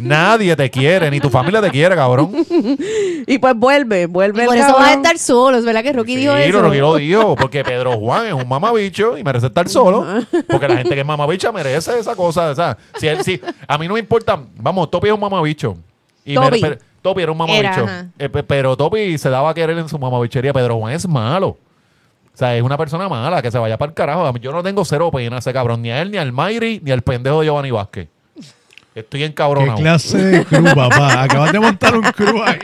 nadie te quiere, ni tu familia te quiere, cabrón. Y pues vuelve, vuelve Por el eso vas a estar solo, es verdad que Rocky dijo Sí, eso. Rocky lo dijo, porque Pedro Juan es un mamabicho y merece estar solo. Porque la gente que es mamabicha merece esa cosa. O sea, si él, si, a mí no me importa, vamos, Topi es un mamabicho. Y pero- Topi era un mamabicho. Eh, pe- pero Topi se daba a querer en su mamabichería. Pedro Juan es malo. O sea, es una persona mala que se vaya para el carajo. Yo no tengo cero pena ese cabrón, ni a él, ni al Mayri, ni al pendejo de Giovanni Vázquez. Estoy en ¿Qué clase de cruz, papá? Acabas de montar un cruz ahí.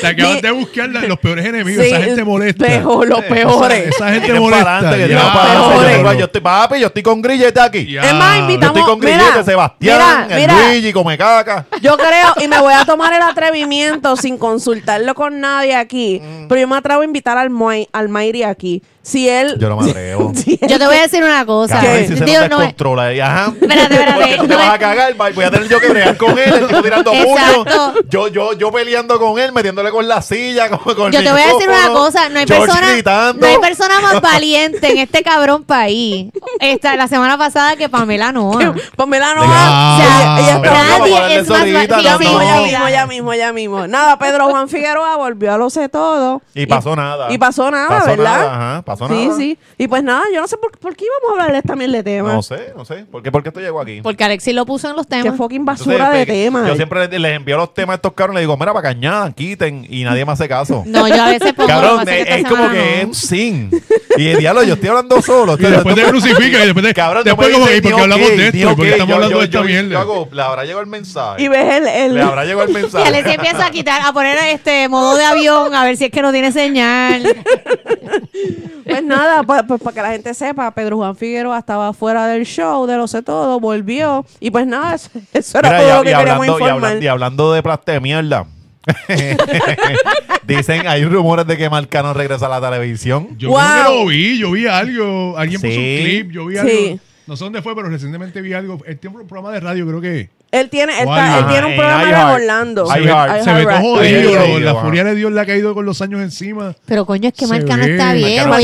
Te acabas de buscar la- los peores enemigos. Sí, esa gente molesta. peor, los peores. Esa, esa gente molesta. Ya, peores. Yo Yo estoy, papi, yo estoy con grillete aquí. Ya. Es más, Yo invitamos. estoy con grillete, mira, Sebastián, mira, el mira. Luigi, come caca. Yo creo, y me voy a tomar el atrevimiento sin consultarlo con nadie aquí, Mm. pero yo me atrevo a invitar al, al Mayri aquí. Si él. Yo no me atrevo. si él- Yo te voy a decir una cosa. Cabrón, ¿Qué? si se Digo, nos no, descontrola. y Ajá. Espérate, espérate, te no vas es- a cagar, bye, voy a tener yo que bregar con él, el tipo tirando Exacto. puños. Yo, yo, yo peleando con él, metiéndole con la silla, con, con el Yo te voy a decir una cosa, no hay George persona, gritando. no hay persona más valiente en este cabrón país. Esta, la semana pasada que Pamela Noa. Pamela no va. O sea, ella- ella Pero está- no, vamos a nadie es más ahorita, va- Ya no, mismo, no. ya mismo, ya mismo, ya mismo. Nada, Pedro Juan Figueroa volvió a lo sé todo. Y pasó nada. Y pasó nada, Pasó ¿verdad? nada, ajá, pasó sí, nada. sí. Y pues nada, yo no sé por, por qué íbamos a hablarles también de temas. No sé, no sé. ¿Por qué, por qué esto llegó aquí? Porque Alexis lo puso en los Qué temas. fucking Entonces, basura de este, temas. Yo siempre les, les envío los temas a estos cabrones y les digo, mira, para cañada, quiten. Y nadie me hace caso. No, yo a veces pongo. lo que Cabrón, pasa es es, que esta es como semana que no. es un sin. Y el diablo, yo estoy hablando solo. Y después te crucifican y después te. Cabrón, después como, ¿y por qué hablamos de esto? ¿Y por qué estamos hablando de esta mierda? le habrá llegado el mensaje. Y ves el. el- Le habrá llegado el Y mensaje. Alexis empieza a quitar, a poner este modo de avión, a ver si es que no tiene señal. Pues nada, pues, pues para que la gente sepa, Pedro Juan Figueroa estaba fuera del show, de lo sé todo, volvió. Y pues nada, eso, eso era Mira, todo y, lo que y queríamos hablando, y, informar. hablando, y hablando de plaste de mierda. Dicen, hay rumores de que Marcano regresa a la televisión. Yo Wow. creo que lo vi, yo vi algo. Alguien puso un clip, yo vi Sí. algo. No sé dónde fue, pero recientemente vi algo. Tiene un programa de radio, creo que. Él tiene, él, está- él tiene un programa en. Orlando. Se ve- Se ve todo jodido. La furia de Dios le ha caído con los años encima. Pero coño, es que Marcano está viejo. ¿tú,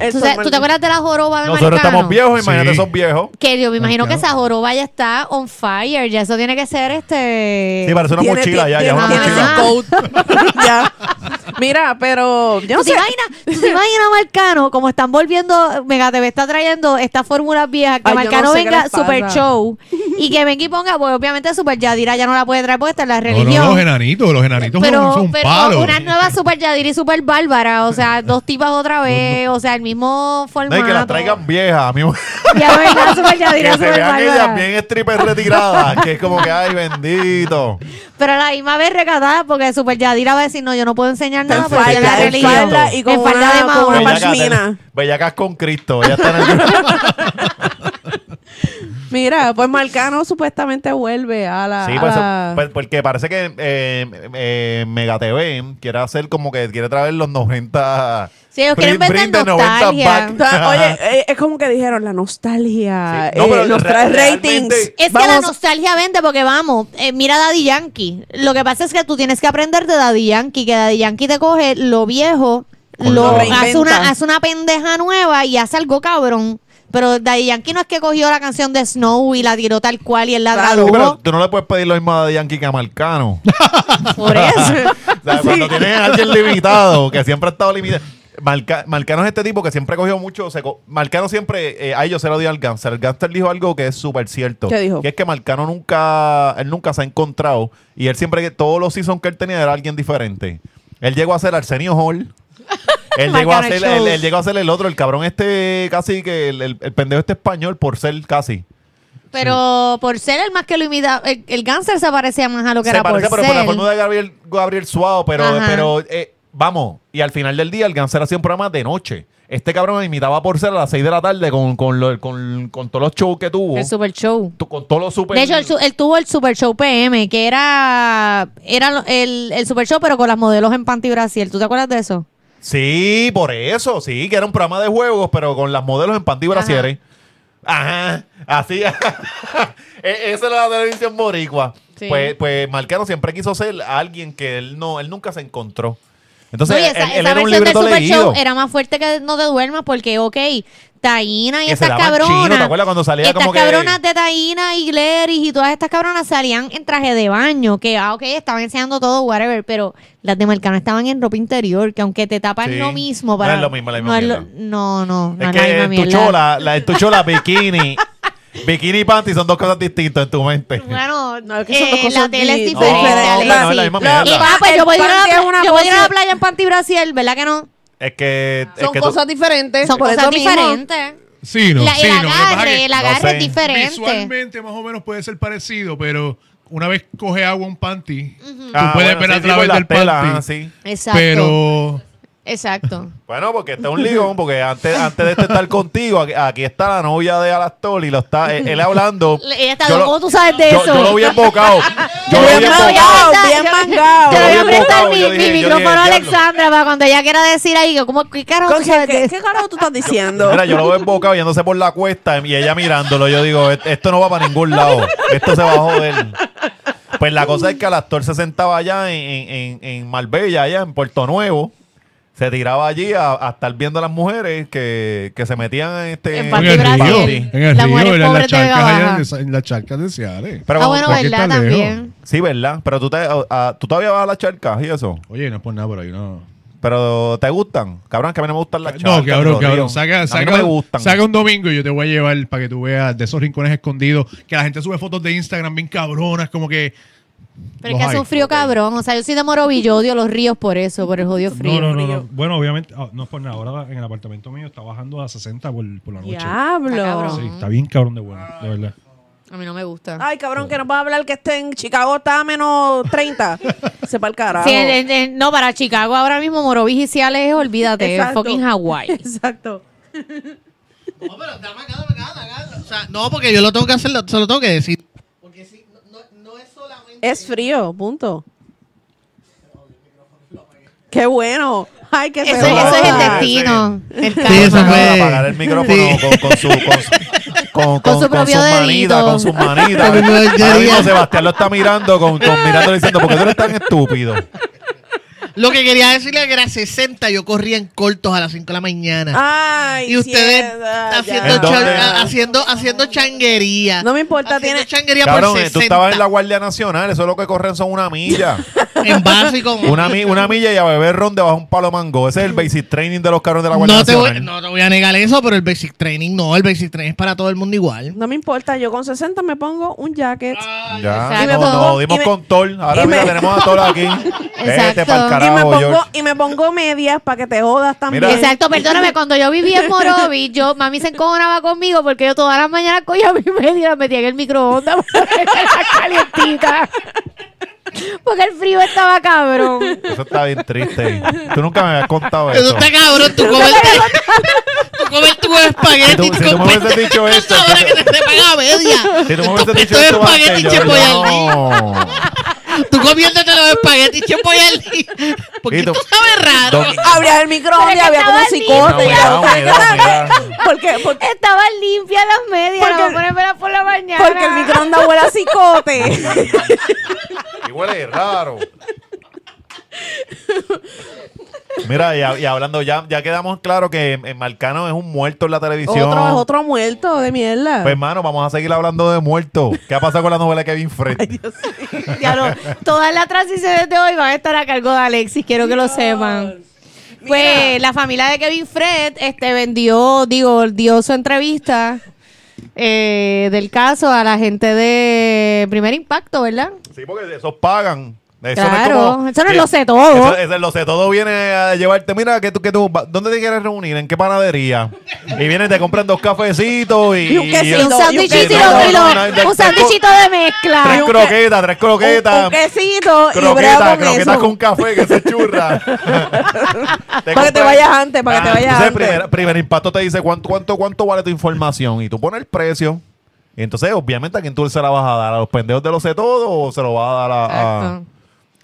Eso sabes- es ¿tú te acuerdas de la joroba de Nosotros Marcano? estamos viejos, imagínate Sí. esos viejos. Que yo me imagino que esa joroba ya está on fire. Ya eso tiene que ser este. Sí, parece una mochila ya, ya es una mochila. ya. Mira, pero yo no ¿Tú te, sé. imaginas, ¿Tú te imaginas a Marcano como están volviendo? Mega TV está trayendo estas fórmulas viejas. Que Ay, yo Marcano no sé qué venga les super show y que venga y ponga, pues obviamente Super Yadira ya no la puede traer porque está en la No, religión. no, los enanitos, los enanitos pero, son, son pero palos. una nueva Super Yadira y Super Bárbara, o sea, dos tipas otra vez, o sea, el mismo No, formato. y que las traigan viejas. A mí Ya verdad, Super que Yadira, se Super vean ellas Bárbara. bien strippers retiradas. que es como que, ay, bendito. Pero a la misma vez recatada porque Super Yadira va a decir, no, yo no puedo enseñar Está en porque es la falda, en falda y con En falda una- de con Mahoma. una Bellacas pashmina. Bellacas con Cristo. Ella está en el... Mira, pues Marcano supuestamente vuelve a la. Sí, a pues, la- pues, porque parece que eh, eh, Mega TV quiere hacer como que quiere traer los 90. Sí, ellos quieren vender brin de 90 nostalgia. Oye, eh, es como que dijeron la nostalgia. Sí. No, eh, pero nos trae ratings. Es que la nostalgia vende porque vamos, eh, mira Daddy Yankee. Lo que pasa es que tú tienes que aprender de Daddy Yankee, que Daddy Yankee te coge lo viejo, Con lo, hace, reinventa. una, hace una pendeja nueva y hace algo cabrón. Pero Daddy Yankee no es que cogió la canción de Snow y la tiró tal cual y él la Claro, Sí, pero tradujo. tú no le puedes pedir lo mismo a Daddy Yankee que a Marcano. Por eso. O sea, cuando tienes a alguien limitado, que siempre ha estado limitado. Marca- Marcano es este tipo que siempre cogió mucho. se co- Marcano siempre. Eh, ay, yo se lo di al Gangster. El Gangster dijo algo que es súper cierto. ¿Qué dijo? Que es que Marcano nunca. Él nunca se ha encontrado. Y él siempre. Todos los seasons que él tenía era alguien diferente. Él llegó a ser Arsenio Hall. Él llegó, a ser, Show. él, él llegó a ser el otro, el cabrón este casi que el, el- el pendejo este español por ser casi. Pero por ser el más que lo imita, el, el Gánster se parecía más a lo que Se era por parece, pero por la ser. forma de Gabriel, Gabriel Suado, pero, Ajá. pero eh, vamos, y al final del día el Ganser hacía un programa de noche. Este cabrón me imitaba por ser a las 6 de la tarde con, con, lo- con, con todos los shows que tuvo. El Super Show. Tu- con todos los super... De hecho, él, su- él tuvo el Super Show PM, que era, era lo- el, el Super Show, pero con las modelos en Panty Brasil. ¿Tú te acuerdas de eso? Sí, por eso, sí, que era un programa de juegos, pero con las modelos en panty brasieres. Ajá, así. E- Esa era la televisión boricua. Sí. Pues, pues Marcano siempre quiso ser alguien que él no, él nunca se encontró. Entonces, Oye, esa, él esa era un versión del libreto Super leído. Show era más fuerte que No te duermas, porque, ok, Taína y Que se estas daban chino, cabronas. ¿te acuerdas cuando salía estas como que- cabronas de Taína y Gleris y todas estas cabronas salían en traje de baño, que, ah, ok, estaban enseñando todo, whatever, pero las de Marcano estaban en ropa interior, que aunque te tapan Sí. lo mismo No para... es lo mismo, la misma no, es lo- mierda. no, no, no Es que en tu mierda. chola, la, en tu chola, bikini, bikini y panty son dos cosas distintas en tu mente. Bueno, No, es que son dos eh, cosas la tele es di- diferente. No, no, no es la misma mierda. Y va, pues yo ir a ir a la playa en Panty Brasil, ¿verdad que no? Es que... es Son que tú- cosas diferentes. Son cosas diferentes. Sí, no, La- sí, el no. Lo que agarre, el agarre No sé. es diferente. Visualmente más o menos puede ser parecido, pero una vez coge agua un panty, tú Ah, puedes bueno, ver sí, a través del tela, panty. ah, sí. Exacto. Pero Exacto. Bueno, porque este es un ligón, porque antes, antes de este estar contigo, aquí, aquí está la novia de Alastor y lo está, él, él hablando. Ella está, Yo lo- ¿cómo tú sabes de yo, eso? yo lo vi embocado. Yo lo vi embocado. bien mangado. Yo le voy a prestar mi, mi micrófono a Alexandra para cuando ella quiera decir ahí, ¿cómo, ¿qué carajo tú ¿Qué, sabes de qué, eso? qué carajo tú estás diciendo? Mira, yo lo veo embocado yéndose por la cuesta y ella mirándolo. Yo digo, "Et- esto no va para ningún lado. Esto se va a joder. Pues la cosa es que el actor se sentaba allá en, en, en- en Marbella, allá en Puerto Nuevo. Se tiraba allí a, a estar viendo a las mujeres que, que se metían en este... En en el río, en el río, en las charcas en, en las charcas de Ciales. Pero ah, bueno, verdad, también. Sí, ¿verdad? Pero tú, te, tú todavía vas a las charcas y eso. Oye, no es por nada, pero ahí no. Pero ¿te gustan? Cabrón, que a mí no me gustan las charcas. No, cabrón, cabrón. Saca, a mí saca, no me gustan. saca un domingo y yo te voy a llevar para que tú veas de esos rincones escondidos que la gente sube fotos de Instagram bien cabronas, como que. Pero es que hace un frío cabrón. O sea, yo soy de Morovi, yo odio los ríos por eso, por el jodido frío. No, no, no. Bueno, obviamente, ah, no es por nada. Ahora en el apartamento mío está bajando a 60 por, por la noche. Está Diablo. cabrón. Sí, está bien cabrón de bueno, de verdad. A mí no me gusta. Ay, cabrón, que nos va a hablar que esté en Chicago está a menos 30. Sepa el carajo. Sí, en- en- no, para Chicago ahora mismo Morovis y Ciales, olvídate, Exacto. fucking Hawaii. Exacto. No, pero dame acá, dame acá, dame acá. O sea, no, porque yo lo tengo que hacer, se lo tengo que decir. Porque sí, no, no, no es frío, punto. Qué bueno. Ay, que se Eso, eso es el destino. El Sí, eso fue- apagar el micrófono Sí. con, con su con, su- con, con- su propio sus dedito. manitas, con sus manitas. Ahora mismo Sebastián lo está mirando con, con mirándole diciendo, ¿por qué tú eres tan estúpido? Lo que quería decirle es que era 60, yo corría en cortos a las 5 de la mañana. Ay, y ustedes haciendo, ya. Haciendo, haciendo changuería. No me importa, haciendo tiene- changuería Cabrón, por eh, 60. tú estabas en la Guardia Nacional, eso es lo que corren son una milla. En básico. Una, mi- una milla y a beber ron debajo de un palo mango. Ese es el basic training de los carros de la Guardia no, te voy, Nacional. no te voy a negar eso, pero el basic training no. El basic training es para todo el mundo igual. No me importa, yo con 60 me pongo un jacket. Ya, Y me no, pongo- dimos y me- con Thor. Ahora mira, me- tenemos a Thor aquí. Este para el Exacto. Y, me pongo, y me pongo medias para que te jodas también. Mira. Exacto, perdóname, cuando yo vivía en Morovis, yo, mami se encojonaba conmigo porque yo todas las mañanas cogía mi media y la metía en el microondas para tenerla calientita. Porque el frío estaba cabrón. Eso está bien triste. Tú nunca me habías contado Eso eso. está cabrón. Tú comes, tú comes tu espagueti tú, si tú me hubieses dicho esto, ahora que te sepan a media. si tú me hubieses dicho esto espagueti. Tú comiéndote los espaguetis. Porque Y tú- esto sabe raro. Don- Abría el microondas y había como estaba limpia. ya, Humedad, ¿sabes qué humedad, tal? humedad. ¿Por qué? Porque, Estaban limpias las medias, Porque- la por la mañana. porque el microondas huele a cicote. Y huele raro. Mira, y, y hablando ya, ya quedamos claro que en Marcano es un muerto en la televisión. otro es otro muerto de mierda. Pues hermano, vamos a seguir hablando de muertos. ¿Qué ha pasado con la novela de Kevin Fred? Todas las transiciones de hoy van a estar a cargo de Alexis, quiero que lo sepan. Pues la familia de Kevin Fred este, vendió, digo, dio su entrevista eh, del caso a la gente de Primer Impacto, ¿verdad? Sí, porque esos pagan. Eso no es Claro, como- eso no es lo sé todo. Eso, eso es lo sé todo viene a llevarte. Mira, que tú, que tú, ¿dónde te quieres reunir? ¿En qué panadería? Y vienes, te compran dos cafecitos y. Y un quesito. y y un y sándwichito de mezcla. Tres Y croquetas, tres croquetas. Un, quesito y Croquetas, con croquetas con café que se churra. Para que te vayas antes, para que te Ah, vayas antes. Primer, primer impacto te dice cuánto, cuánto, cuánto vale tu información y tú pones el precio. Y entonces, obviamente, ¿a quién tú se la vas a dar? ¿A los pendejos de lo sé todo o se lo vas a dar a.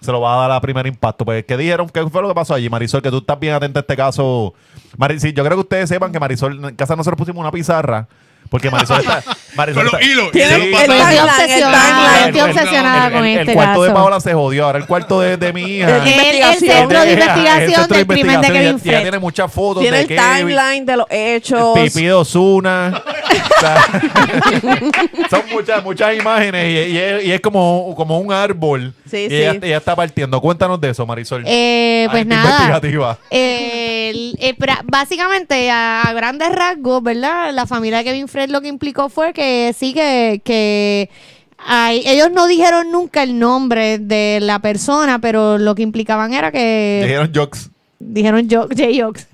se lo va a dar a primer impacto? Pues, ¿qué dijeron? ¿Qué fue lo que pasó allí, Marisol? Que tú estás bien atenta a este caso. Mari- sí, yo creo que ustedes sepan que Marisol, en casa nosotros pusimos una pizarra. Porque Marisol está. Marisol Con los está-. Tiene obsesionada, obsesionada el, con el- este el cuarto de caso. Paola se jodió. Ahora el cuarto de, de mi hija. El- El, el investigación. centro de Ella- investigación el centro de del crimen de investigación, Kevin ella- ella Fred. tiene muchas fotos Tiene de el Kevin. timeline de los hechos. Pipi de Ozuna. O sea, son muchas, muchas imágenes y, y es, y es como, como un árbol. Sí, y sí. Ella, ella está partiendo. Cuéntanos de eso, Marisol. Eh, pues nada. investigativa. El- el pra- básicamente, a, a grandes rasgos, ¿verdad? La familia de Kevin Lo que implicó fue que sí que, que ellos no dijeron nunca el nombre de la persona, pero lo que implicaban era que... Dijeron jokes. Dijeron.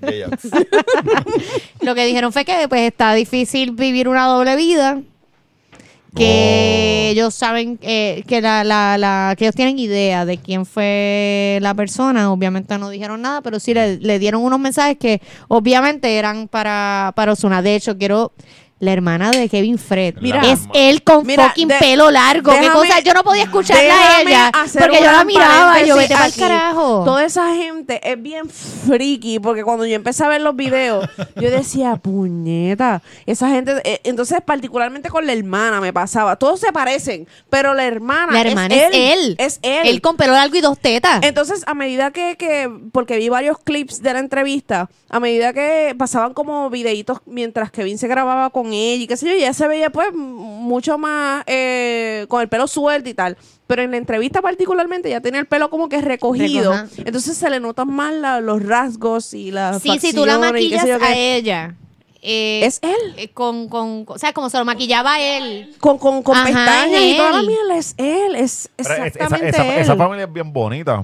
Ella. Lo que dijeron fue que pues está difícil vivir una doble vida. Que Oh. ellos saben eh, que la, la, la- que ellos tienen idea de quién fue la persona. Obviamente no dijeron nada, pero sí le, le dieron unos mensajes que obviamente eran para, para Ozuna. De hecho, quiero la hermana de Kevin Fred. Mira. es él con Mira, fucking de- pelo largo. ¿Qué déjame- cosa? Yo no podía escucharla a ella porque yo la miraba y yo vete para el carajo. Toda esa gente es bien friki porque cuando yo empecé a ver los videos, yo decía, puñeta, esa gente, eh, entonces particularmente con la hermana me pasaba, todos se parecen, pero la hermana, La hermana es él. es él. Él con pelo largo y dos tetas. Entonces, a medida que, que, porque vi varios clips de la entrevista, a medida que pasaban como videitos mientras Kevin se grababa con ella y qué sé yo, ya se veía pues mucho más eh, con el pelo suelto y tal. Pero en la entrevista particularmente ya tenía el pelo como que recogido. Recoja. Entonces se le notan más la- los rasgos y las Sí, si tú la y maquillas yo a ella. eh, Es él. eh, con, con, o sea, como se lo maquillaba él. Con, con, con Ajá, pestañas y toda la miel es él. Es exactamente esa, esa, él. esa familia es bien bonita.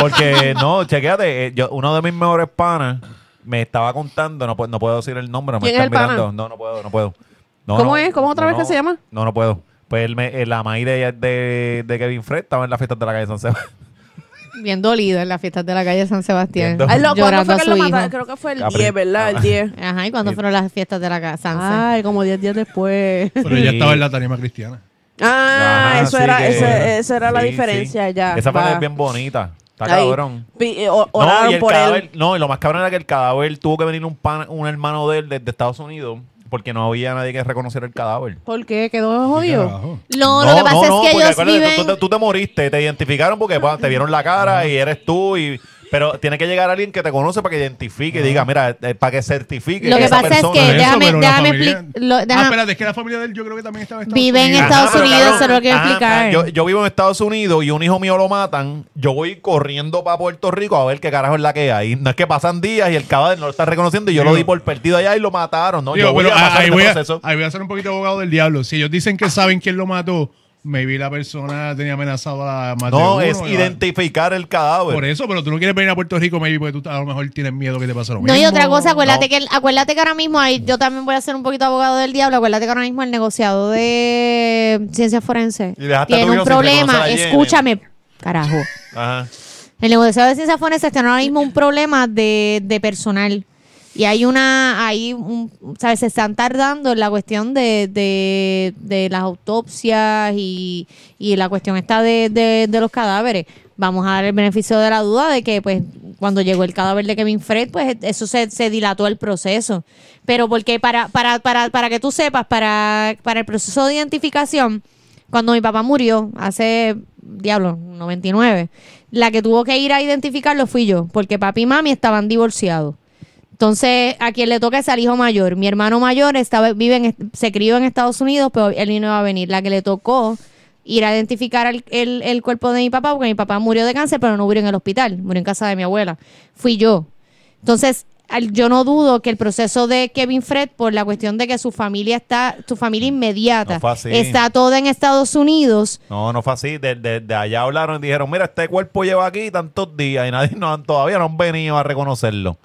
Porque, no, chequéate, yo, uno de mis mejores panas me estaba contando, no, puedo- no puedo decir el nombre, me ¿Quién están es el pana? mirando. No, no puedo, no puedo. No, ¿Cómo no, es? ¿Cómo otra no, vez que no. se llama? No, no puedo. Pues él me, eh, la maíz de, de, de Kevin Fred estaba en las fiestas de la calle San Sebastián. Bien dolido en las fiestas de la calle San Sebastián. Bien Ay, lo- ¿Cuándo llorando fue a que su lo hijo. mataron? Creo que fue el Capri- 10, ¿verdad? El Ah. 10. Ajá, ¿y cuándo fueron las fiestas de la ca- Sanse? Ay, como 10 días después. Pero Sí. ella estaba en la tarima cristiana. Ah, Ajá, eso sí era, que- ese- esa era la sí, diferencia sí. ya. Esa va. es bien bonita. Está Ahí. cabrón. Pi- eh, No, y el por cadáver, él. no, y lo más cabrón era que el cadáver tuvo que venir un, pan, un hermano de él desde Estados Unidos porque no había nadie que reconociera el cadáver. ¿Por qué? ¿Quedó ¿Qué jodido? carajo? No, lo que pasa es que porque ellos acuérdate, viven... Tú, tú te, tú te moriste, te identificaron porque pues, te vieron la cara y eres tú y... Pero tiene que llegar alguien que te conoce para que identifique y diga, mira, eh, para que certifique Lo que esa pasa es persona. que eso, déjame, pero la déjame familia- lo- Ah, déjame- espérate, es que la familia de él yo creo que también estaba en Estados Vive en Unidos. Estados pero Unidos, se lo quiero ajá, explicar. Yo, yo vivo en Estados Unidos y un hijo mío lo matan. Yo voy corriendo para Puerto Rico a ver qué carajo es la que hay. No es que pasan días y el cadáver no lo está reconociendo y yo Digo- lo di por perdido allá y lo mataron. No, Digo, yo voy pero a pasar ahí, este voy a, proceso. ahí voy a ser un poquito abogado del diablo. Si ellos dicen que saben quién lo mató, maybe la persona tenía amenazado a más de No, uno, es ¿verdad? identificar el cadáver. Por eso, pero tú no quieres venir a Puerto Rico, maybe porque tú a lo mejor tienes miedo que te pase lo mismo. No, y otra cosa, acuérdate No. que, el- acuérdate que ahora mismo, hay, yo también voy a ser un poquito abogado del diablo, acuérdate que ahora mismo el negociado de ciencia forense Y dejaste a tu tiene un hijo sin reconocer problema, escúchame, carajo. Ajá. El negociado de ciencia forense tiene ahora mismo un problema de, de personal. Y hay una, hay un, ¿sabes? Se están tardando en la cuestión de, de, de las autopsias y, y la cuestión está de, de, de los cadáveres. Vamos a dar el beneficio de la duda de que, pues, cuando llegó el cadáver de Kevin Fred, pues, eso se, se dilató el proceso. Pero porque para, para, para, para que tú sepas, para, para el proceso de identificación, cuando mi papá murió, hace, diablo, 99, la que tuvo que ir a identificarlo fui yo, porque papi y mami estaban divorciados. Entonces, a quien le toca es al hijo mayor. Mi hermano mayor estaba, vive en, se crió en Estados Unidos, pero él no iba a venir. La que le tocó ir a identificar el, el- el cuerpo de mi papá, porque mi papá murió de cáncer, pero no murió en el hospital, murió en casa de mi abuela. Fui yo. Entonces, al- yo no dudo que el proceso de Kevin Fred, por la cuestión de que su familia está, su familia inmediata, No está toda en Estados Unidos, No, no fue así. De, de- de allá hablaron y dijeron, mira, este cuerpo lleva aquí tantos días y nadie no, todavía no han venido a reconocerlo.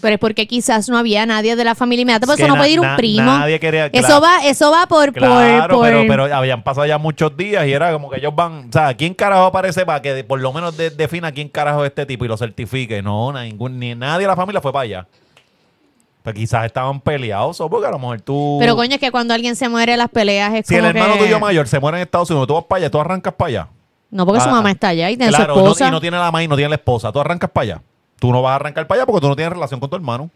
Pero es porque quizás no había nadie de la familia inmediata, por Es eso no puede ir un primo. nadie quería- eso claro. va, eso va por, Claro, por, por- pero, pero habían pasado ya muchos días y era como que ellos van, o sea, ¿quién carajo aparece para que por lo menos de- defina quién carajo es este tipo y lo certifique? No, ningún, ni nadie de la familia fue para allá. Pues quizás estaban peleados o porque a lo mejor tú... Pero coño, es que cuando alguien se muere las peleas es si el hermano que- tuyo mayor se muere en Estados Unidos, tú vas para allá, tú arrancas para allá. No, porque su Ah, mamá está allá y tiene Claro, su no- esposa. y no tiene la mamá y no tiene la esposa. Tú arrancas para allá. Tú no vas a arrancar para allá porque tú no tienes relación con tu hermano.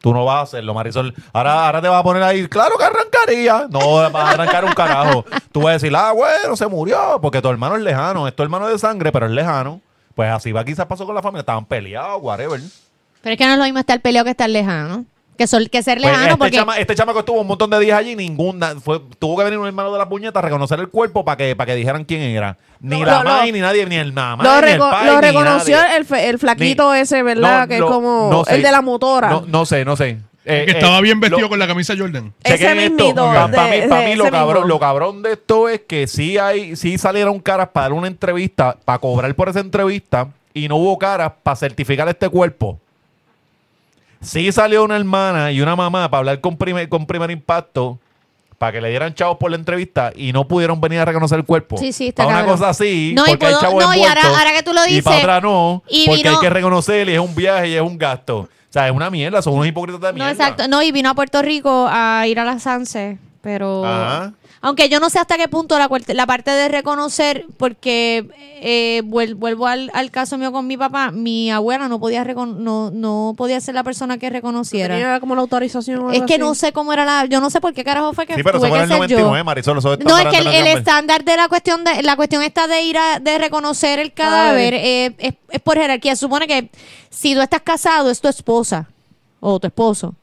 Tú no vas a hacerlo, Marisol. Ahora, ahora te vas a poner ahí, claro que arrancaría. No vas a arrancar un carajo. Tú vas a decir, ah, bueno, se murió, porque tu hermano es lejano. Es tu hermano de sangre, pero es lejano. Pues así va, quizás pasó con la familia. Estaban peleados, whatever. Pero es que no es lo mismo estar peleado que estar lejano. Que, sol- que ser Pues lejano este, porque... chama, este chamaco estuvo un montón de días allí, ninguna, fue, tuvo que venir un hermano de la puñeta a reconocer el cuerpo para que, para que dijeran quién era. Ni la lo- ni nadie, ni el mamá, Lo, ni el pai, lo ni reconoció nadie. el, fe- el flaquito Ni- ese, ¿verdad? No, que no, es como no sé. el de la motora. No, no sé, no sé. Eh, Que eh, estaba bien vestido lo- con la camisa Jordan. Ese mismito, Pa- de- pa' mí, pa' mí lo, cabrón, mismo. lo cabrón de esto es que sí hay, sí salieron caras para dar una entrevista, para cobrar por esa entrevista y no hubo caras para certificar este cuerpo. Sí salió una hermana y una mamá para hablar con primer, con primer impacto, para que le dieran chavos por la entrevista y no pudieron venir a reconocer el cuerpo. Sí, sí, está Para una cosa así, No, y porque hay puedo- chavos no, y ahora- que tú lo Y dices, para otra no, y porque vino- hay que reconocer y es un viaje y es un gasto. O sea, es una mierda, son unos hipócritas de No, mierda. exacto. No, y vino a Puerto Rico a ir a la Sanse, pero... Ajá. Aunque yo no sé hasta qué punto la, la parte de reconocer, porque eh, vuel- vuelvo al, al caso mío con mi papá, mi abuela no podía no, no podía ser la persona que reconociera. Tenía como la autorización o Es que así. no sé cómo era la, yo no sé por qué carajo fue que Sí, pero eso tuve que el ser yo. 99, Marisol. Eso No, es que el, estándar de la cuestión de la cuestión está de ir a de reconocer el cadáver eh, es, es por jerarquía. Supone que si tú estás casado es tu esposa o tu esposo.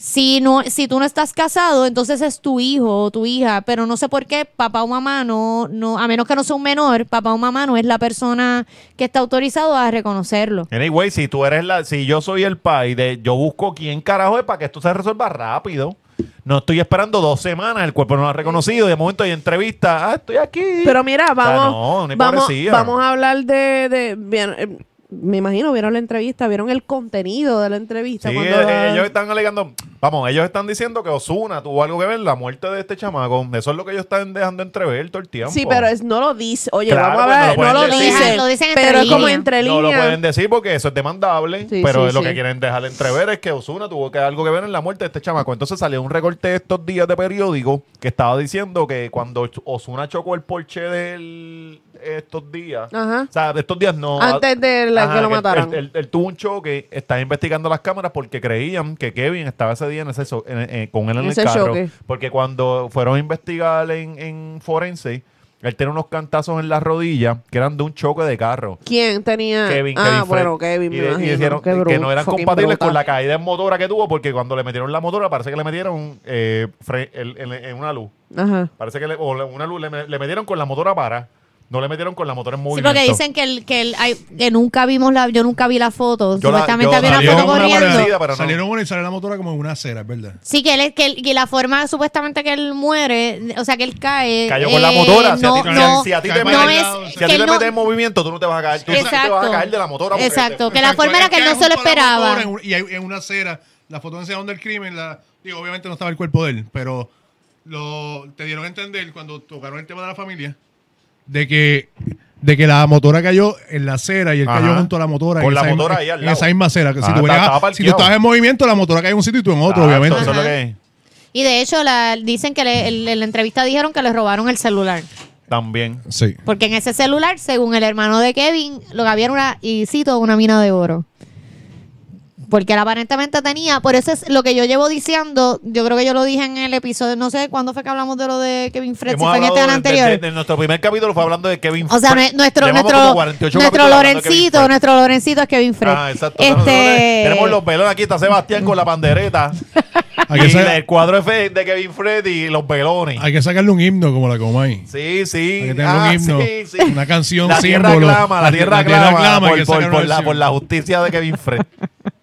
Si no, si tú no estás casado, entonces es tu hijo o tu hija, pero no sé por qué papá o mamá no, no, a menos que no sea un menor, papá o mamá no es la persona que está autorizado a reconocerlo. Anyway, si tú eres la, si yo soy el pai de, yo busco quién carajo es para que esto se resuelva rápido. No estoy esperando dos semanas, el cuerpo no lo ha reconocido, de momento hay entrevista, ah, estoy aquí. Pero mira, sea, vamos, no, una vamos, vamos a hablar de, de bien, eh, me imagino, vieron la entrevista, vieron el contenido de la entrevista. Sí, cuando- eh, ellos están alegando, vamos, ellos están diciendo que Osuna tuvo algo que ver en la muerte de este chamaco. Eso es lo que ellos están dejando entrever todo el tiempo. Sí, pero es, no lo dice. Oye, Claro, vamos a pues, ver, no no lo decir. Lo dicen entre pero es como líneas. entre No lo líneas. pueden decir porque eso es demandable, Sí, pero sí, lo sí. que quieren dejar entrever es que Osuna tuvo que algo que ver en la muerte de este chamaco. Entonces salió un recorte estos días de periódico que estaba diciendo que cuando Osuna chocó el Porsche del estos días, Ajá. o sea, de estos días no. Antes de la- Ajá, que lo mataran. Él, él- él tuvo un choque, están investigando las cámaras porque creían que Kevin estaba ese día en ese so- en- en- con él en Ese el carro. choque. Porque cuando fueron a investigar en, en forense, él tenía unos cantazos en la rodilla que eran de un choque de carro. ¿Quién tenía? Kevin, ah, Kevin bueno, Kevin, y, me y imagino. dijeron Qué que bru- no eran compatibles con la caída en motora que tuvo porque cuando le metieron la motora parece que le metieron eh, el- el- en una luz. Ajá. Parece que le, o una luz le, le metieron con la motora para. No le metieron con la motora en Sí, movimiento. porque dicen que el, que el, hay- que nunca vimos la, yo nunca vi la foto. Yo la- Supuestamente yo había una salieron foto una corriendo. parecida, pero no. Salieron una y sale la motora como en una acera, es verdad. Sí, que, él, es- que, él- que la forma supuestamente que él muere, o sea, que él cae. Cayó con la eh, motora. Si, no, a ti, no, si a ti no te meten, no si es a ti que te él no- meten en movimiento, tú no te vas a caer. Tú te vas a Exacto. caer de la motora. porque Exacto, te- que la forma era que él no se lo esperaba. y hay- en una acera, la foto enseñaron del crimen, la, digo, obviamente no estaba el cuerpo de él, pero lo, te dieron a entender cuando tocaron el tema de la familia, de que de que la motora cayó en la acera y él Ajá. cayó junto a la motora. Con en la esa motora misma- ahí al En lado. esa misma acera. Que si, tú venías- estaba si tú estabas en movimiento, la motora cae en un sitio y tú en otro, obviamente. Eso es lo que es. Y de hecho, la, dicen que le- el- en la entrevista dijeron que le robaron el celular. También. Sí. Porque en ese celular, según el hermano de Kevin, lo que había era una, y cito, una mina de oro. Porque él aparentemente tenía, por eso es lo que yo llevo diciendo, yo creo que yo lo dije en el episodio, no sé cuándo fue que hablamos de lo de Kevin Fred, si fue en este de- anterior. de- de- nuestro primer capítulo fue hablando de Kevin O sea, Fred. nue- nuestro, nuestro, como 48 nuestro Lorencito, Fred. nuestro Lorencito es Kevin Fred. Ah, exacto. Este, Tenemos los velones aquí, está Sebastián con la pandereta. Hay y que, el cuadro F de Kevin Fred y los velones. hay que sacarle un himno como la Comay. Sí, sí. Hay que tener Ah, un himno. sí, sí. Una canción La tierra símbolo. clama, la tierra La tierra clama, clama, hay por, que por- por la, por la justicia de Kevin Fred.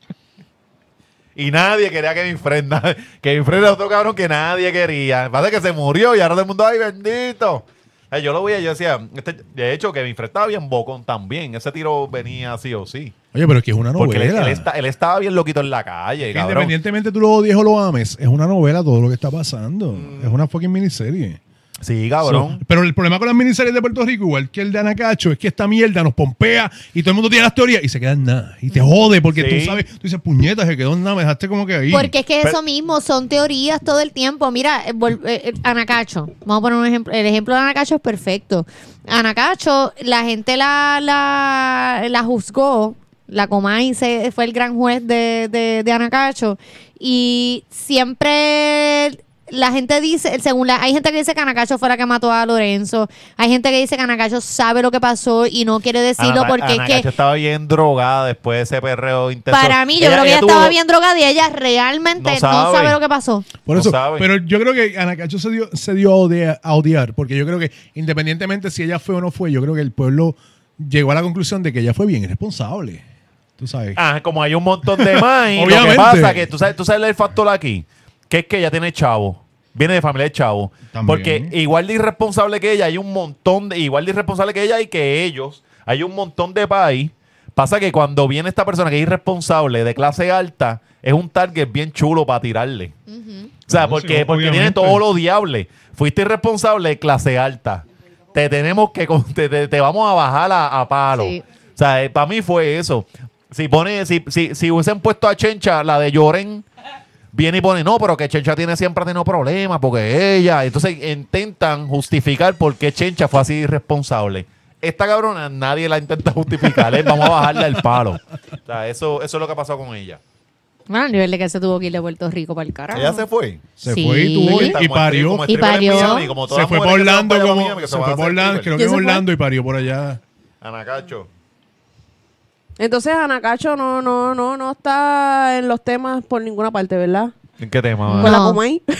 y nadie quería a Kevin Fred. na- Kevin Fred era otro cabrón que nadie quería. Pasa que se murió y ahora todo el mundo, ay, bendito. Eh, Yo lo veía, yo decía, este- de hecho, Kevin Fred estaba bien bocón también. Ese tiro venía sí o sí. Oye, pero es que es una Porque él, novela. él está- él estaba bien loquito en la calle, Que cabrón. Independientemente tú lo odies o lo ames, es una novela todo lo que está pasando. Mm. Es una fucking miniserie. Sí, cabrón. So, pero el problema con las miniseries de Puerto Rico, igual que el de Anacacho, es que esta mierda nos pompea y todo el mundo tiene las teorías y se queda en nada. Y te jode porque Sí. tú sabes, tú dices, puñeta, se quedó en nada, me dejaste como que ahí. Porque es que Pero- eso mismo son teorías todo el tiempo. Mira, eh, vol- eh, eh, Anacacho. Vamos a poner un ejemplo. El ejemplo de Anacacho es perfecto. Anacacho, la gente la, la, la juzgó. La Comay se, fue el gran juez de, de, de Anacacho. Y siempre la gente dice, según la, hay gente que dice que Anacacho fue la que mató a Lorenzo. Hay gente que dice que Anacacho sabe lo que pasó y no quiere decirlo Ana- porque Ana es que estaba bien drogada después de ese perreo intenso. para mí, yo creo que ella estaba bien drogada y ella realmente No no sabe. lo que pasó. Por no eso, sabe. pero yo creo que Anacacho se dio, se dio a, odiar, a odiar, porque yo creo que independientemente si ella fue o no fue, yo creo que el pueblo llegó a la conclusión de que ella fue bien irresponsable. Tú sabes. Ah, como hay un montón de más. y lo que Obviamente. pasa que tú sabes, tú sabes el factor aquí, que es que ella tiene chavo. Viene de familia de chavo. También. Porque igual de irresponsable que ella, hay un montón de. Igual de irresponsable que ella y que ellos, hay un montón de país Pasa que cuando viene esta persona que es irresponsable de clase alta, es un target bien chulo para tirarle. O sea, Claro, porque, sí, porque tiene todo lo diable. Fuiste irresponsable de clase alta. Te tenemos que. con- Te, te- te vamos a bajar a, a palo. Sí. O sea, para mí fue eso. Si pone, si, si, si hubiesen puesto a Chencha, la de Lloren, viene y pone, no, pero que Chencha tiene siempre ha tenido problemas, porque ella. Entonces intentan justificar por qué Chencha fue así irresponsable. Esta cabrona nadie la intenta justificar. es, vamos a bajarle el palo. O sea, eso, eso es lo que ha pasado con ella. Bueno, al nivel de que se tuvo que ir de Puerto Rico para el carajo. Ella se fue. Se Sí. fue y tuvo que- y parió. Como Y parió. Miami, Se fue por se Orlando como. Se a fue por Orlando, creo que ¿Quién en se fue? Orlando y parió por allá. Anacacho. Entonces Anacacho no, no, no, no está en los temas por ninguna parte, ¿verdad? ¿En qué tema? Con la. Comay.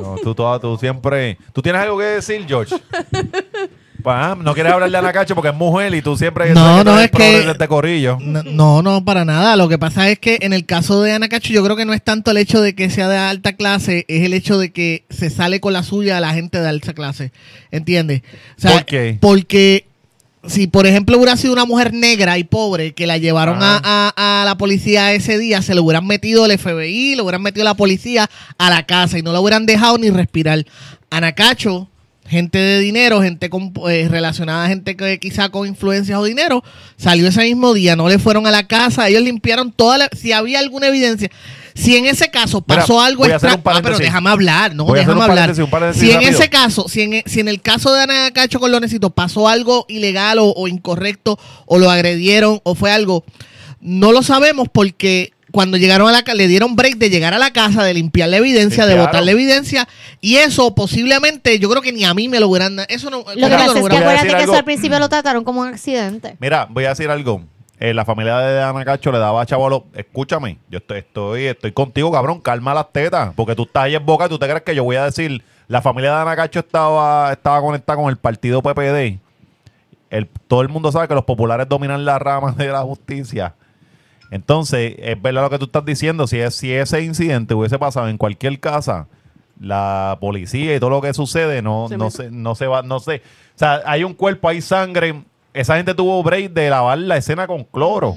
No, tú, toda- tú siempre. ¿Tú tienes algo que decir, George? Ah, no quieres hablarle a Anacacho porque es mujer y tú siempre. No, tú no, es que- de este corillo. No, no, no, para nada. Lo que pasa es que en el caso de Ana Cacho, yo creo que no es tanto el hecho de que sea de alta clase, es el hecho de que se sale con la suya a la gente de alta clase. ¿Entiendes? O sea, ¿Por qué? Porque si, por ejemplo, hubiera sido una mujer negra y pobre que la llevaron Ah. a, a- a la policía ese día, se le hubieran metido el FBI, le hubieran metido la policía a la casa y no la hubieran dejado ni respirar. Ana Cacho gente de dinero, gente con, eh, relacionada a gente que quizá con influencias o dinero, salió ese mismo día, no le fueron a la casa, ellos limpiaron toda la, si había alguna evidencia. Si en ese caso Mira, pasó algo extra-. Ah, pero déjame hablar, no, Voy déjame hablar. si en rápido. ese caso, si en, si en el caso de Ana Cacho con Lonecito pasó algo ilegal o, o incorrecto, o lo agredieron, o fue algo, no lo sabemos porque cuando llegaron a la casa, le dieron break de llegar a la casa, de limpiar la evidencia, de botar la evidencia, y eso posiblemente, yo creo que ni a mí me lo hubieran dado. Eso no, Lo que pasa no es que acuérdate que eso al principio lo trataron como un accidente. Mira, voy a decir algo. Eh, la familia de Ana Cacho le daba a chavalo, escúchame, yo estoy, estoy, estoy contigo, cabrón, calma las tetas, porque tú estás ahí en boca y tú te crees que yo voy a decir, la familia de Ana Cacho estaba, estaba conectada con el partido PPD. El, todo el mundo sabe que los populares dominan la rama de la justicia. Entonces, es verdad lo que tú estás diciendo, si, es, si ese incidente hubiese pasado en cualquier casa, la policía y todo lo que sucede no, Se no, se, no se va, no sé. O sea, hay un cuerpo, hay sangre. Esa gente tuvo break de lavar la escena con cloro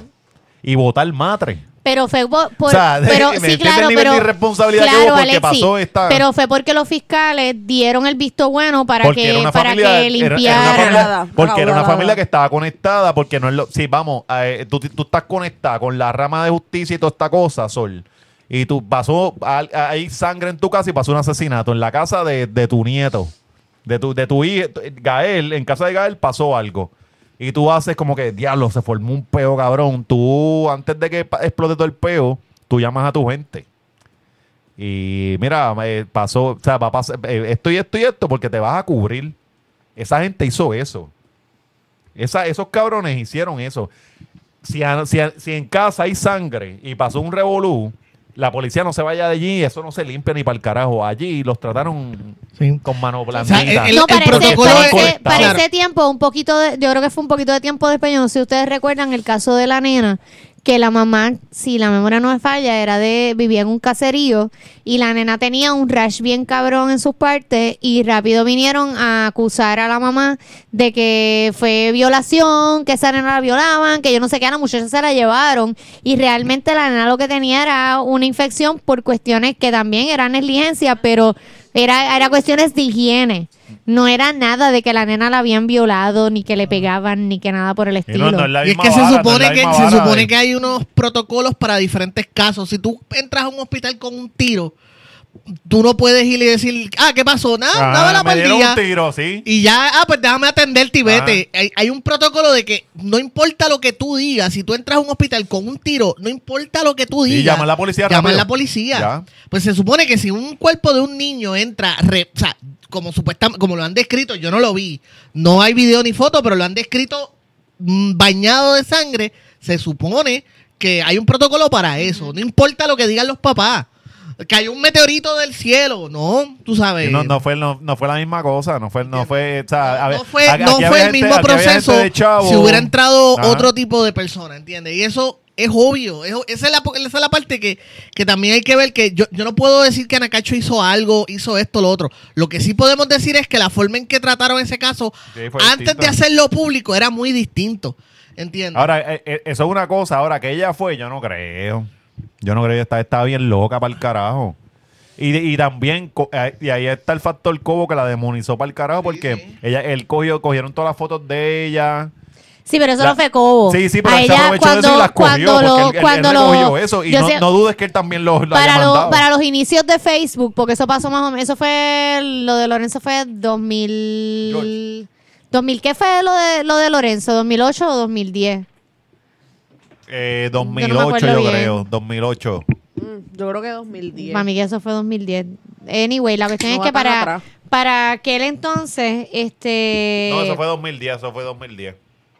y botar matre. Pero fue por, por- O sea, pero ¿me sí, claro, el nivel pero de irresponsabilidad que claro, hubo porque Alexi, pasó esta- Pero fue porque los fiscales dieron el visto bueno para porque que era una para familia, que era- era una limpiaran. familia- Acaudalada, porque era una familia que estaba conectada, porque no es lo, sí, vamos, eh, tú, tú estás conectada con la rama de justicia y toda esta cosa, Sol. Y tú pasó, hay sangre en tu casa y pasó un asesinato en la casa de, de tu nieto, de tu, de tu hijo, Gael, en casa de Gael pasó algo. Y tú haces como que, diablo, se formó un peo cabrón. Tú, antes de que explote todo el peo, tú llamas a tu gente. Y mira, eh, pasó, o sea, va a pasar eh, esto y esto y esto porque te vas a cubrir. Esa gente hizo eso. Esa, esos cabrones hicieron eso. Si, si, si en casa hay sangre y pasó un revolú, la policía no se vaya de allí, eso no se limpia ni para el carajo. Allí los trataron Sí. con mano sea, blandita. el- no, para, ese, protocolo para es- ese- para Claro. ese tiempo, un poquito de, yo creo que fue un poquito de tiempo después. Yo no sé si ustedes recuerdan el caso de la nena, que la mamá, si la memoria no me falla, era de, vivía en un caserío y la nena tenía un rash bien cabrón en sus partes y rápido vinieron a acusar a la mamá de que fue violación, que esa nena la violaban, que yo no sé qué, a la muchacha se la llevaron. Y realmente la nena lo que tenía era una infección por cuestiones que también eran negligencia, pero era, era cuestiones de higiene. No era nada de que la nena la habían violado, ni que le pegaban, ni que nada por el Y estilo. no- no es la Y es misma que se vara, no es supone la que misma se vara supone de- que hay unos protocolos para diferentes casos. Si tú entras a un hospital con un tiro, tú no puedes ir y decir, ah, ¿qué pasó? Nada, nada la me dieron perdía. un tiro, sí. Y ya, ah, pues déjame atenderte y vete. Hay, hay un protocolo de que no importa lo que tú digas, si tú entras a un hospital con un tiro, no importa lo que tú digas. llama a la policía Llama a la policía. Ya. Pues se supone que si un cuerpo de un niño entra, re- o sea, como supuestamente, como lo han descrito, yo no lo vi. No hay video ni foto, pero lo han descrito mm, bañado de sangre. Se supone que hay un protocolo para eso. No importa lo que digan los papás. Que hay un meteorito del cielo. No, tú sabes. No, no fue, no, no fue la misma cosa, no fue, no fue, o sea, a ver, no fue, aquí no había fue el gente- mismo proceso si hubiera entrado Ajá. otro tipo de persona, ¿entiendes? Y eso es obvio. es esa, es la, esa es la parte que, que también hay que ver que yo, yo no puedo decir que Anacacho hizo algo, hizo esto, lo otro. Lo que sí podemos decir es que la forma en que trataron ese caso Sí, antes distinto. de hacerlo público era muy distinto. ¿Entiendes? Ahora, eh, eh, eso es una cosa. Ahora, que ella fue, yo no creo. Yo no creo que está, está bien loca para el carajo. Y, y también, eh, y ahí está el factor Cobo que la demonizó para el carajo porque sí. ella, él cogió, cogieron todas las fotos de ella. Sí, pero eso La- no fue Cobo. Sí, sí, pero A él se aprovechó de eso y las cogió cuando lo, él- él, él cuando lo, recogió eso. Y no, sé- no dudes que él también lo, lo haya para, lo- mandado. para los inicios de Facebook, porque eso pasó más o menos, eso fue, lo de Lorenzo fue 2000... 2000, ¿qué fue lo de, lo de Lorenzo? ¿2008 o 2010? Eh, Yo no 2008, yo creo. 2008. Mm, Yo creo que 2010. Mami, que eso fue 2010. Anyway, la cuestión No es que para, atrás. para aquel entonces, este... No, eso fue 2010, eso fue 2010.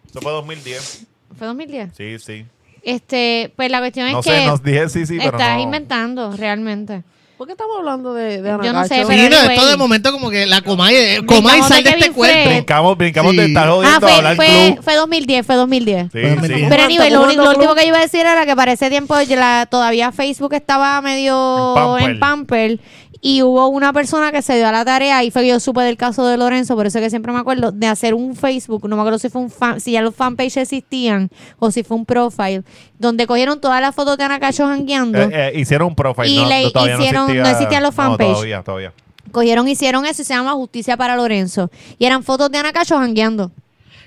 Eso fue 2010. ¿Fue 2010? Sí, sí. Este, pues la cuestión No es sé, que nos dije sí, sí, pero estás no. inventando realmente. ¿Por qué estamos hablando de, de Ana Yo no sé, pero Sí, no, anyway. esto de momento como que la Comay, Comay Brincamos sal de de este cuerpo. Brincamos, brincamos de Sí. estar Ah, jodiendo a fue, hablar fue, fue 2010, fue 2010. Sí, Fue sí. 2010. Pero anyway, lo, lo último que yo iba a decir era que para ese tiempo la- todavía Facebook estaba medio En en Pamper y hubo una persona que se dio a la tarea y fue que yo supe del caso de Lorenzo, por eso que siempre me acuerdo, de hacer un Facebook, no me acuerdo si fue un fan, si ya los fanpages existían o si fue un profile, donde cogieron todas las fotos de Ana Cacho jangueando. Eh, eh, hicieron un profile. Y no, le no, todavía hicieron- no, existía, no existían los No, fanpage. todavía, todavía. Cogieron, hicieron eso y se llama Justicia para Lorenzo. Y eran fotos de Ana Cacho jangueando.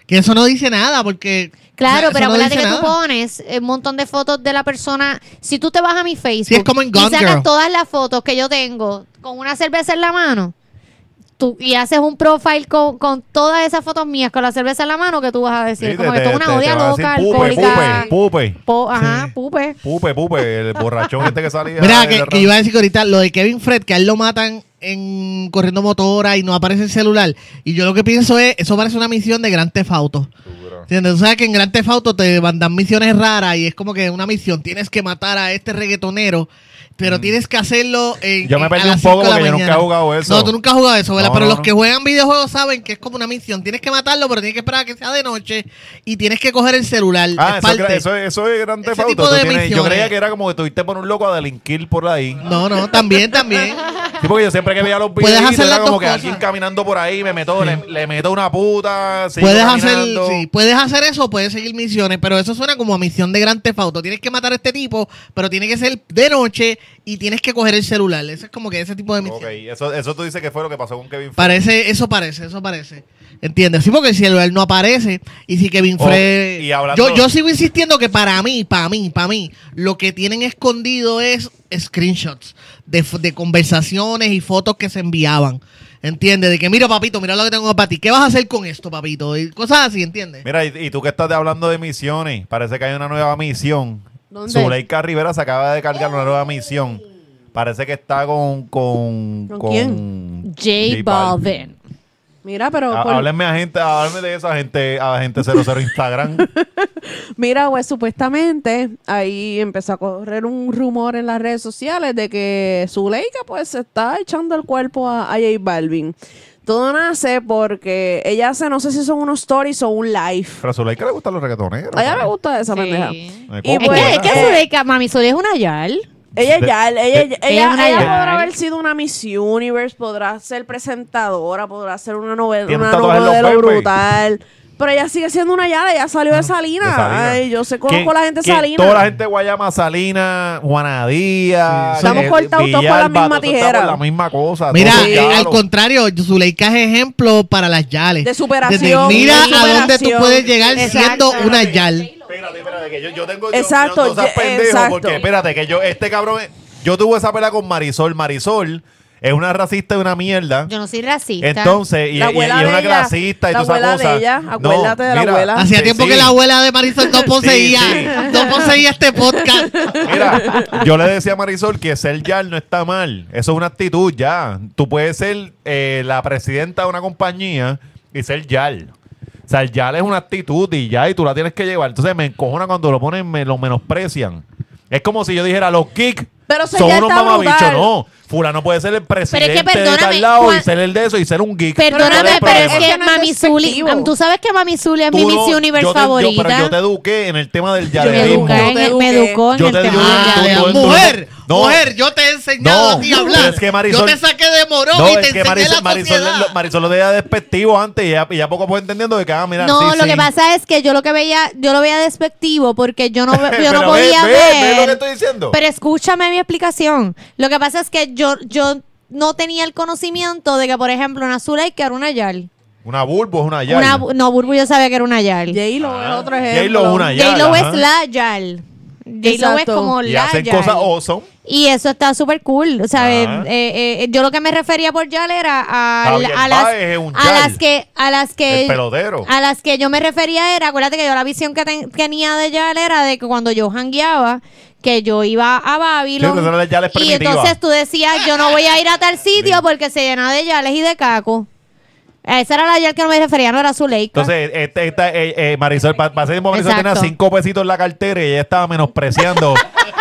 Que eso no dice nada porque... Claro, pero no acuérdate dice que tú nada. pones un montón de fotos de la persona. Si tú te vas a mi Facebook Sí, es como en y sacas Girl. todas las fotos que yo tengo con una cerveza en la mano, tú y haces un profile con, con todas esas fotos mías con la cerveza en la mano, que tú vas a decir? Sí, como te- que esto es te- una te odia van a decir loca, pupe, alcohólica. Pupe, pupe, po- ajá, pupe. pupe, pupe, el borrachón este que salía. Mira, de- que, de- que iba a decir que ahorita lo de Kevin Fred, que a él lo matan en corriendo motora y no aparece el celular. Y yo lo que pienso es, eso parece una misión de Gran Theft Auto. ¿Entiendes? Tú sabes que en Gran Theft Auto te mandan misiones raras y es como que una misión, tienes que matar a este reggaetonero, pero tienes que hacerlo en Mm. Yo me en- perdí a las un poco cinco de la porque yo nunca mañana. he jugado eso. No, tú nunca has jugado eso, ¿verdad? No, pero no, los no. que juegan videojuegos saben que es como una misión. Tienes que matarlo, pero tienes que esperar a que sea de noche y tienes que coger el celular. Ah, es eso, parte. eso, eso es grande Ese tipo de Yo misiones. creía que era como que tuviste por un loco a delinquir por ahí. No, no, también, también. Sí, porque yo siempre que veía los Puedes videos hacer era las como dos que cosas. alguien caminando por ahí, me meto, le, le meto una puta, sigo Puedes hacer, caminando. sí, puedes hacer eso puedes seguir misiones, pero eso suena como a misión de Gran Theft Auto. Tienes que matar a este tipo, pero tiene que ser de noche y tienes que coger el celular. Eso es como que ese tipo de misión. Ok, eso, eso tú dices que fue lo que pasó con Kevin Fred. Parece, eso parece, eso parece. ¿Entiendes? Sí, porque el celular no aparece y si Kevin Oh, Fred... y hablando- yo, yo sigo insistiendo que para mí, para mí, para mí, lo que tienen escondido es screenshots de, de conversaciones y fotos que se enviaban. ¿Entiendes? De que, mira, papito, mira lo que tengo para ti. ¿Qué vas a hacer con esto, papito? Y cosas así, ¿entiendes? Mira, y, y tú que estás hablando de misiones, parece que hay una nueva misión. ¿Dónde? Zuleika Rivera se acaba de cargar una nueva misión. Parece que está con... ¿Con, ¿Con quién? J Balvin. Mira, pero por- Háblenme a gente, háblenme de esa gente, a gente 00 Instagram. mira, pues supuestamente ahí empezó a correr un rumor en las redes sociales de que Zuleika pues se está echando el cuerpo a, a J Balvin. Todo nace porque ella hace, no sé si son unos stories o un live. Pero a Zuleika le gustan los reggaetoneros. A ella me gusta esa Sí. pendeja. Ay, Y ¿cómo? Es pues, que, es que eh, Zuleika, Mami Zuli es una yal. Ella ya, ella, ella, ella una podrá haber sido una Miss Universe, podrá ser presentadora, podrá ser una novela, Tiene una en los fanpage. brutal. Pero ella sigue siendo una yala, ella salió de Salina. de Salina. Ay, yo sé, ¿Quién- conozco a la gente de. Toda la gente de Guayama, Salina, Juana Díaz. Sí, Estamos eh, cortados todos con la misma tijera. con la misma cosa. Mira, eh, al contrario, Zuleika es ejemplo para las yales. De superación, Desde mira de a dónde tú superación. puedes llegar Exacto. siendo una yal. Espérate, espérate, que yo, yo tengo. yo- Exacto, yo no seas ye- pendejo, exacto. porque espérate, que yo, este cabrón. Yo tuve esa pelea con Marisol. Marisol es una racista de una mierda. Yo no soy racista. Entonces, y, La y- y abuela es una clasista y la toda esa abuela de cosa. ella, acuérdate de la abuela. Hacía sí, tiempo sí. que la abuela de Marisol no poseía, sí. no poseía este podcast. Mira, yo le decía a Marisol que ser yal no está mal. Eso es una actitud ya. Tú puedes ser eh, la presidenta de una compañía y ser yal. O sea, el yal es una actitud y ya, y tú la tienes que llevar. Entonces me encojona cuando lo ponen, me lo menosprecian. Es como si yo dijera, los geeks Pero ser son yal unos está mamabichos. brutal. No, fulano puede ser el presidente de perdóname, tal lado y Juan- ser el de eso y ser un geek. ¿Cuál Perdóname, es pero es que no es Mami Zuli, despectivo. tú sabes que Mami Zuli es Tú mi no- Miss Universe yo te- yo- favorita. pero yo te eduqué en el tema del me, te yalerismo. eduqué en el- me eduqué. educó en Yo el te tema del tú- tú- tú- mujer, No. Mujer, yo te he enseñado No, a ti a pero hablar. es que Marisol- yo te saqué de morón No, y te es que enseñé Marisol, la Marisol, sociedad. lo- Marisol lo veía despectivo antes y ya, y ya poco a poco entendiendo de que, ah, mira, No, sí, lo sí. que pasa es que yo lo que veía, yo lo veía despectivo porque yo no, yo Pero no podía ve- ver. ve lo que estoy diciendo. Pero escúchame mi explicación. Lo que pasa es que yo, yo no tenía el conocimiento de que, por ejemplo, una Zuleika era una Yal. Una bulbo es una yal. Una, no, Burbu yo sabía que era una Yal. J-Lo es Ah, otro J-Lo ejemplo. es una yal. J-Lo es la Yal. J-Lo es como Y la hacen Yal. cosas awesome. Y eso está súper cool. O sea, Ajá. eh, eh, yo lo que me refería por Yal era a, Javier a las, Báez es un a Yal. las que a las que El pelotero. a las que yo me refería era, acuérdate que yo la visión que ten- tenía de Yal era de que cuando yo jangueaba, que yo iba a Babylon. Sí, pero y primitiva. entonces tú decías, yo no voy a ir a tal sitio porque se llena de Yales y de caco. Esa era la Yal que no me refería, no era Zuleika. Entonces, este, esta, eh, eh, Marisol, para ese tiempo Marisol tenía Exacto. cinco pesitos en la cartera y ella estaba menospreciando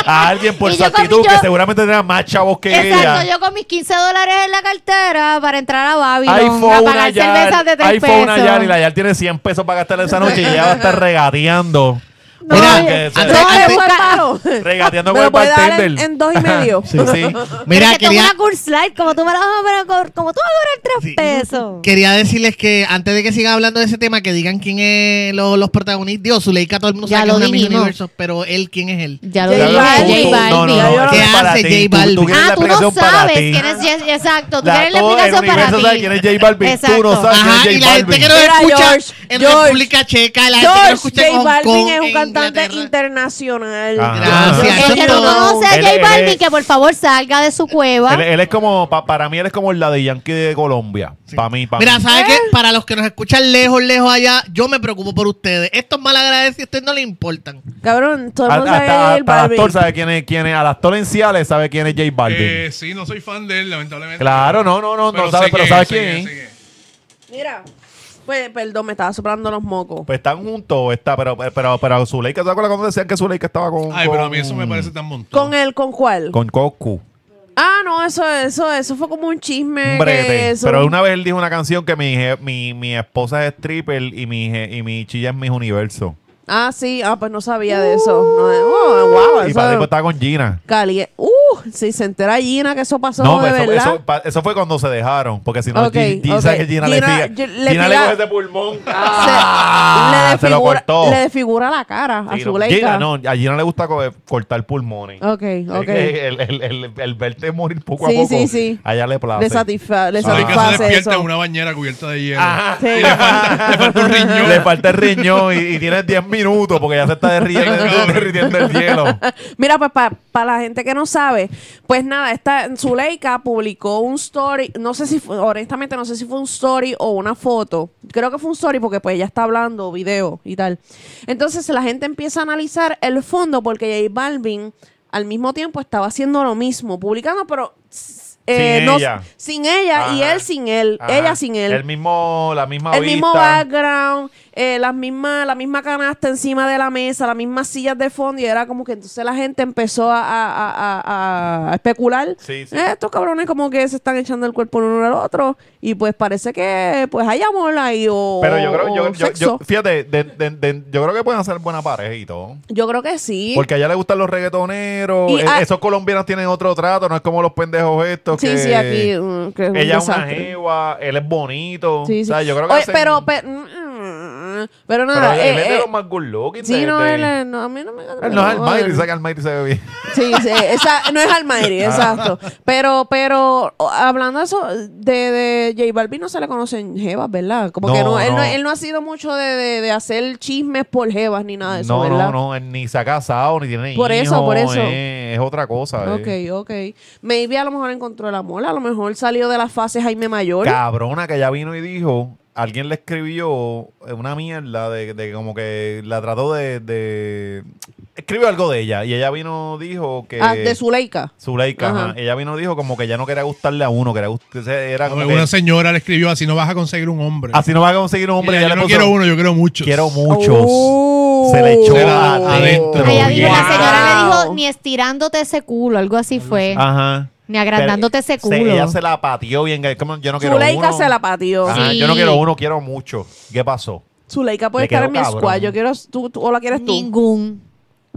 a alguien por Y su yo con mi- actitud que yo- seguramente tenía más chavos que Exacto, ella. yo con mis 15 dólares en la cartera para entrar a Babylon Ahí fue a una pagar cervezas de 3 ahí pesos. fue una Yal y la Yal tiene 100 pesos para gastar esa noche y ella va a estar regateando. No, Mira, que- antes- No, antes- es. Regateando con el dar en, bartender. en dos y medio. Sí, sí. Mira, Mira, que quería, una Curse Light, como tú me la vas a cobrar, como tú vas a cobrar 3 Sí. pesos. quería decirles que antes de que sigan hablando de ese tema, que digan quién es lo- los protagonistas. Dios, Zuleika, todo el mundo Ya sabe que lo es una. Universo, pero él, ¿quién es él? Ya lo dije, Balvin. J Balvin. ¿Qué es hace. J Balvin? Ah, tú no sabes quién es J- Exacto, tú quieres la explicación para ti. quién es J Balvin. Tú no Exacto. sabes quién Ajá, es y J la gente Balvin. que nos escucha en. República Checa, la gente que nos escucha en J Hong Balvin Kong, es cantante Inglaterra. internacional. Gracias. El que no conoce a Él- J él Balvin, es- que por favor salga de su cueva. Él, él es como, pa- para mí, él es como la de Yankee de Colombia. Para mí, para Mira, mí. ¿sabes qué? Para los que nos escuchan lejos, lejos allá, yo me preocupo por ustedes. Estos malagradecidos a ustedes no les importan. Cabrón, todo el mundo sabe hasta, hasta el Balvin. actor sabe quién es, quién es. Al actor en sí Ale sabe quién es J Balvin. Eh, sí, no soy fan de él, lamentablemente. claro, no, no, no, no Pero sabe, sé quién que- es. Mira, pues, perdón, me estaba soplando los mocos. Pues están juntos, está, pero, pero, pero Zuleika, ¿te acuerdas cuando decían que Zuleika estaba con. Ay, pero a mí con- eso me parece tan montón. ¿Con él, con cuál? Con Coco. Ah, no, eso, eso, eso fue como un chisme. Un que brete. eso- Pero una vez él dijo una canción que mi, je- mi, mi esposa es stripper y mi, je- y mi chilla es mis universo. Ah, sí, ah, pues no sabía de eso. No, oh, wow, y eso para después estaba con Gina. cali- Uh, si se entera Gina que eso pasó No, de eso, verdad. eso, pa- eso fue cuando se dejaron. Porque si no, que Gina, le yo- le Gina le coge ese pulmón. se, Ah, le, se lo desfigura, cortó. le desfigura la cara a su no, Gina, no, a Gina le gusta co- cortar pulmones. Ok, Es ok. que El, el, el, el verte morir poco a poco, sí, sí. a ella le place. Le, satisfa le se satisface despierta en una bañera cubierta de hielo. Ajá. Sí. Y le falta, le falta un riñón. Le falta el riñón y, y tienes 10 minutos porque ya se está derritiendo, derritiendo el hielo. Mira, pues para la gente que no sabe, pues nada, esta Zuleika publicó un story, no sé si fue, honestamente no sé si fue un story o una foto. Creo que fue un story porque pues ella está hablando, video y tal. Entonces la gente empieza a analizar el fondo porque J Balvin al mismo tiempo estaba haciendo lo mismo, publicando, pero eh, Sin no- ella. sin ella y él sin él, Ajá. ella sin él El mismo, la misma el mismo background, eh, las mismas, la misma canasta encima de la mesa, las mismas sillas de fondo, y era como que entonces la gente empezó a, a- a- especular. Sí, sí. "Eh, estos cabrones como que se están echando el cuerpo el uno al otro, y pues parece que pues hay amor ahí o, Pero yo creo, o yo, yo, yo- fíjate, de- de- de- yo creo que pueden hacer buena pareja y todo. Yo creo que sí. Porque a ella le gustan los reggaetoneros. Y e- a- esos colombianos tienen otro trato, no es como los pendejos estos. sí, que sí, aquí. mm, que es un Ella es una jeva, él es bonito. Sí, O sí. sea, yo creo que Oye, hacen- pero, pero, pero pero nada. él, eh, él es de eh, los más good looking. sí, no, él no, a mí no me Él no es Almighty, que Almighty se ve bien. Sí, sí, esa, no es Almighty, Ah. exacto. Pero, pero o- hablando de eso, de, de J Balvin no se le conocen jevas, ¿verdad? Como que No, él no, él no ha sido mucho de, de, de hacer chismes por jevas ni nada de eso, No, ¿verdad? no, no, él ni se ha casado, ni tiene Por hijos. eso, por eso. eh, es otra cosa. eh. Ok, ok. Maybe a lo mejor encontró el amor, a lo mejor salió de la fase Jaime Mayor. Cabrona que ella vino y dijo, alguien le escribió una mierda de, de como que la trató de, de- Escribió algo de ella y ella vino dijo que... Ah, de Zuleika. Zuleika, Ajá. ajá. Ella vino dijo como que ya no quería gustarle a uno, quería gust- era como que, Una señora le escribió así, no vas a conseguir un hombre. así no va a conseguir un hombre. Ella yo le no puso, quiero uno, yo quiero muchos. Quiero muchos. Oh. Se le echó la- adentro. Ella dijo, la señora le dijo, ni estirándote ese culo, algo así fue. Ajá. Ni agrandándote ese Pero se- culo. ella se la pateó bien. como yo no quiero Zuleika uno. se la pateó. Ajá, Sí. Yo no quiero uno, quiero mucho. ¿Qué pasó? Zuleika puede Le estar quedó en mi cabrón. squad. Yo quiero, tú, tú- o la quieres tú. Ningún.